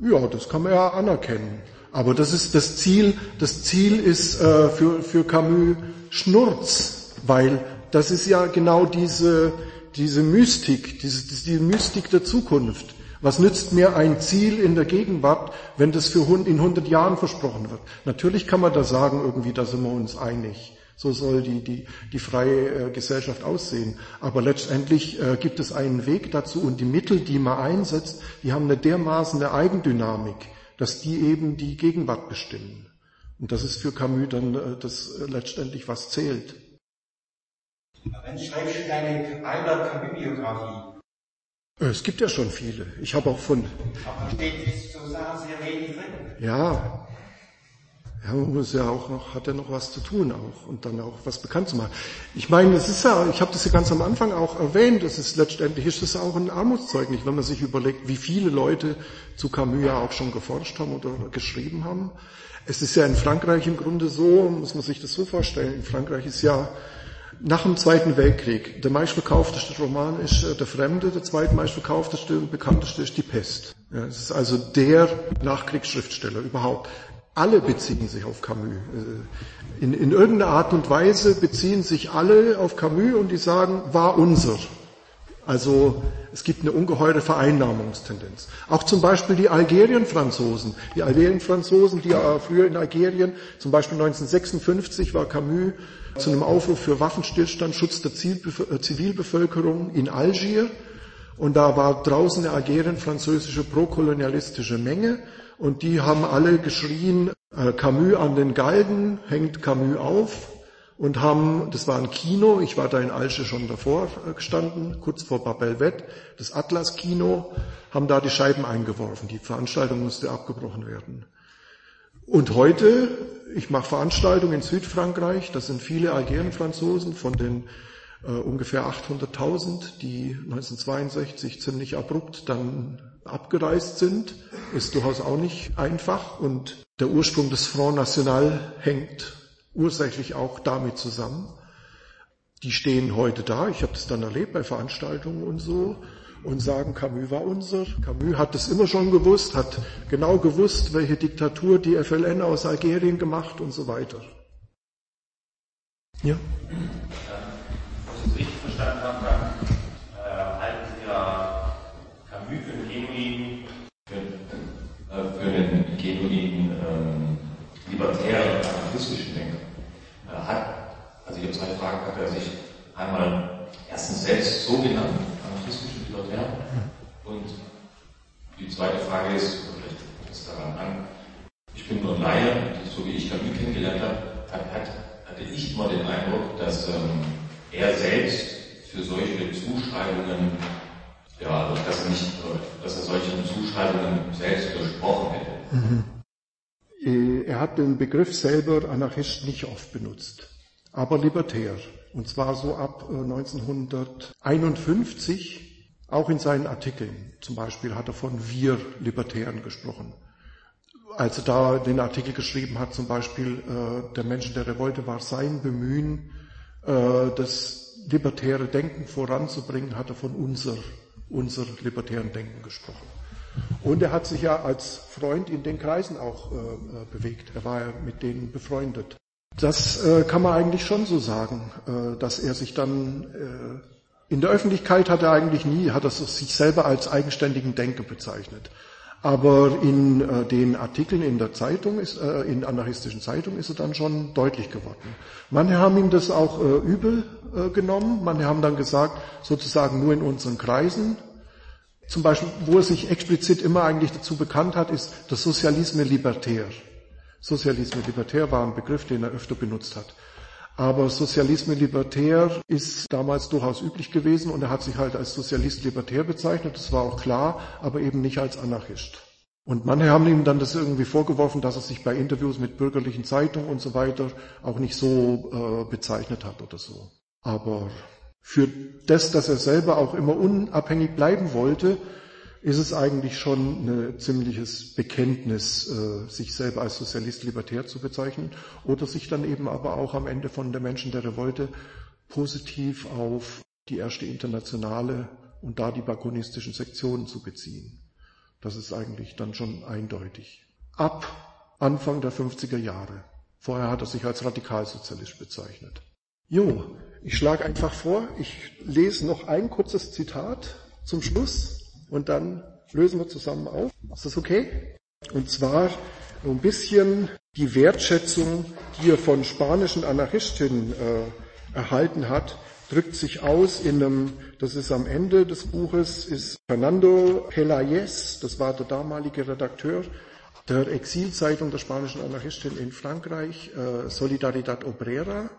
ja, das kann man ja anerkennen. Aber das ist das Ziel, das Ziel ist äh, für, für Camus Schnurz, weil das ist ja genau diese, diese Mystik, diese, diese Mystik der Zukunft. Was nützt mir ein Ziel in der Gegenwart, wenn das für in 100 Jahren versprochen wird? Natürlich kann man da sagen, irgendwie, da sind wir uns einig. So soll die, die, die freie äh, Gesellschaft aussehen. Aber letztendlich äh, gibt es einen Weg dazu und die Mittel, die man einsetzt, die haben eine dermaßen eine Eigendynamik, dass die eben die Gegenwart bestimmen. Und das ist für Camus dann äh, das äh, letztendlich, was zählt. Wann schreibst du deine Albert Camus-Biografie? Äh, es gibt ja schon viele. Ich habe auch von. Aber steht so sehr wenig drin. Ja, ja, man muss ja auch noch, hat ja noch was zu tun auch und dann auch was bekannt zu machen. Ich meine, es ist ja, ich habe das ja ganz am Anfang auch erwähnt, es ist letztendlich ist es auch ein Armutszeugnis, wenn man sich überlegt, wie viele Leute zu Camus ja auch schon geforscht haben oder geschrieben haben. Es ist ja in Frankreich im Grunde so, muss man sich das so vorstellen, in Frankreich ist ja nach dem Zweiten Weltkrieg der meistverkaufteste Roman ist äh, Der Fremde, der zweitmeistverkaufteste und bekannteste ist Die Pest. Ja, es ist also der Nachkriegsschriftsteller überhaupt. Alle beziehen sich auf Camus. Äh, in, in irgendeiner Art und Weise beziehen sich alle auf Camus und die sagen, war unser. Also es gibt eine ungeheure Vereinnahmungstendenz. Auch zum Beispiel die Algerien-Franzosen. Die Algerien-Franzosen, die früher in Algerien, zum Beispiel 1956 war Camus zu einem Aufruf für Waffenstillstand, Schutz der äh, Zivilbevölkerung in Algier. Und da war draußen eine Algerien-französische prokolonialistische Menge. Und die haben alle geschrien, äh, Camus an den Galgen, hängt Camus auf und haben, das war ein Kino, ich war da in Alsche schon davor äh, gestanden, kurz vor Babelvet, das Atlas-Kino, haben da die Scheiben eingeworfen. Die Veranstaltung musste abgebrochen werden. Und heute, ich mache Veranstaltungen in Südfrankreich, das sind viele Algerien-Franzosen von den äh, ungefähr 800.000, die 1962 ziemlich abrupt dann abgereist sind, ist durchaus auch nicht einfach und der Ursprung des Front National hängt ursächlich auch damit zusammen. Die stehen heute da, ich habe das dann erlebt bei Veranstaltungen und so, und sagen, Camus war unser. Camus hat das immer schon gewusst, hat genau gewusst, welche Diktatur die FLN aus Algerien gemacht und so weiter. Ja? Richtig verstanden habe, dann äh, halten Sie ja Camus für für einen genuinen ähm, libertären, anarchistischen Denker. Äh, hat, also ich habe zwei Fragen, hat er sich einmal erstens selbst so genannt, anarchistisch und libertär? Und die zweite Frage ist, vielleicht kommt es daran an, ich bin nur ein Laie, so wie ich Camus kennengelernt habe, hat, hatte ich immer den Eindruck, dass ähm, er selbst für solche Zuschreibungen, ja, also dass er nicht, dass er solchen Zuschreibungen selbst widersprochen hätte. Mhm. Er hat den Begriff selber Anarchist nicht oft benutzt, aber libertär. Und zwar so ab 1951, äh, auch in seinen Artikeln. Zum Beispiel hat er von wir Libertären gesprochen. Als er da den Artikel geschrieben hat, zum Beispiel äh, der Menschen der Revolte war sein Bemühen, äh, das libertäre Denken voranzubringen, hat er von unser, unser libertären Denken gesprochen. Und er hat sich ja als Freund in den Kreisen auch äh, bewegt. Er war ja mit denen befreundet. Das äh, kann man eigentlich schon so sagen, äh, dass er sich dann äh, in der Öffentlichkeit hat er eigentlich nie, hat er sich selber als eigenständigen Denker bezeichnet. Aber in äh, den Artikeln in der Zeitung, ist, äh, in anarchistischen Zeitungen ist er dann schon deutlich geworden. Manche haben ihm das auch äh, übel äh, genommen, manche haben dann gesagt, sozusagen nur in unseren Kreisen. Zum Beispiel, wo er sich explizit immer eigentlich dazu bekannt hat, ist der Sozialisme libertär. Sozialisme libertär war ein Begriff, den er öfter benutzt hat. Aber Sozialisme libertär ist damals durchaus üblich gewesen und er hat sich halt als Sozialist libertär bezeichnet, das war auch klar, aber eben nicht als Anarchist. Und manche haben ihm dann das irgendwie vorgeworfen, dass er sich bei Interviews mit bürgerlichen Zeitungen und so weiter auch nicht so äh, bezeichnet hat oder so. Aber für das, dass er selber auch immer unabhängig bleiben wollte, ist es eigentlich schon ein ziemliches Bekenntnis, äh, sich selber als Sozialist libertär zu bezeichnen oder sich dann eben aber auch am Ende von der Menschen der Revolte positiv auf die erste Internationale und da die bakonistischen Sektionen zu beziehen. Das ist eigentlich dann schon eindeutig. Ab Anfang der 50er Jahre. Vorher hat er sich als Radikalsozialist bezeichnet. Jo, ich schlage einfach vor, ich lese noch ein kurzes Zitat zum Schluss und dann lösen wir zusammen auf. Ist das okay? Und zwar ein bisschen die Wertschätzung, die er von spanischen Anarchistinnen äh, erhalten hat, drückt sich aus in einem, das ist am Ende des Buches, ist Fernando Pelayes, das war der damalige Redakteur der Exilzeitung der spanischen Anarchistin in Frankreich, äh, Solidaridad Obrera.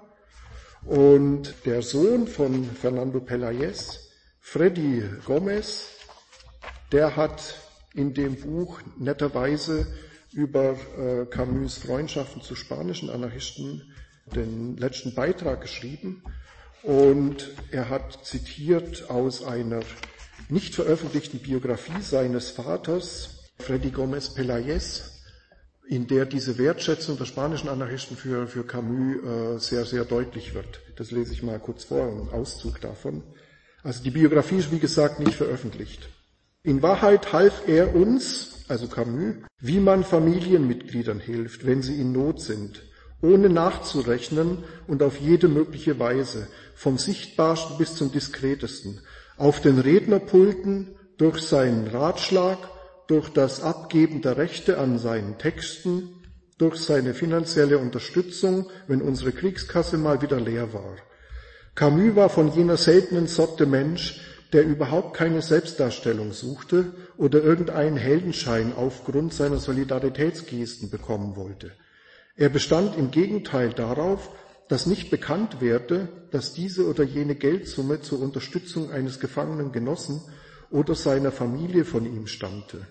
Und der Sohn von Fernando Pelayes, Freddy Gomez, der hat in dem Buch netterweise über äh, Camus Freundschaften zu spanischen Anarchisten den letzten Beitrag geschrieben und er hat zitiert aus einer nicht veröffentlichten Biografie seines Vaters, Freddy Gomez Pelayes, in der diese Wertschätzung der spanischen Anarchisten für, für Camus äh, sehr, sehr deutlich wird. Das lese ich mal kurz vor, einen Auszug davon. Also die Biografie ist wie gesagt nicht veröffentlicht. In Wahrheit half er uns, also Camus, wie man Familienmitgliedern hilft, wenn sie in Not sind, ohne nachzurechnen und auf jede mögliche Weise, vom sichtbarsten bis zum diskretesten, auf den Rednerpulten durch seinen Ratschlag, durch das Abgeben der Rechte an seinen Texten, durch seine finanzielle Unterstützung, wenn unsere Kriegskasse mal wieder leer war. Camus war von jener seltenen Sorte Mensch, der überhaupt keine Selbstdarstellung suchte oder irgendeinen Heldenschein aufgrund seiner Solidaritätsgesten bekommen wollte. Er bestand im Gegenteil darauf, dass nicht bekannt werde, dass diese oder jene Geldsumme zur Unterstützung eines Gefangenen genossen oder seiner Familie von ihm stammte.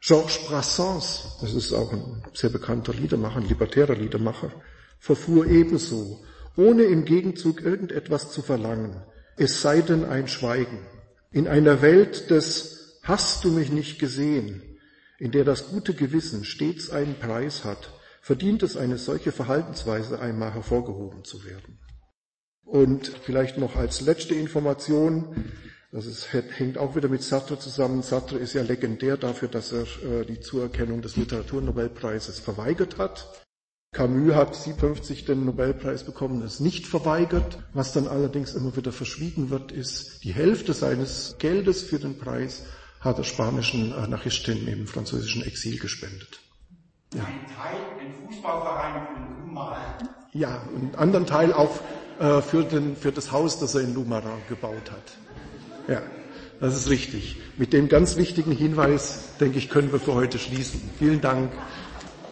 Georges Brassens, das ist auch ein sehr bekannter Liedermacher, ein libertärer Liedermacher, verfuhr ebenso, ohne im Gegenzug irgendetwas zu verlangen, es sei denn ein Schweigen. In einer Welt des Hast du mich nicht gesehen, in der das gute Gewissen stets einen Preis hat, verdient es eine solche Verhaltensweise einmal hervorgehoben zu werden. Und vielleicht noch als letzte Information, das ist, hängt auch wieder mit Sartre zusammen. Sartre ist ja legendär dafür, dass er äh, die Zuerkennung des Literaturnobelpreises verweigert hat. Camus hat 57 den Nobelpreis bekommen, es nicht verweigert. Was dann allerdings immer wieder verschwiegen wird, ist, die Hälfte seines Geldes für den Preis hat er spanischen Anarchisten im französischen Exil gespendet. Ja. Ein Teil, ein Fußballverein von Lumara. Ja, und einen anderen Teil auch äh, für, den, für das Haus, das er in Lumara gebaut hat. Ja, das ist richtig. Mit dem ganz wichtigen Hinweis, denke ich, können wir für heute schließen. Vielen Dank.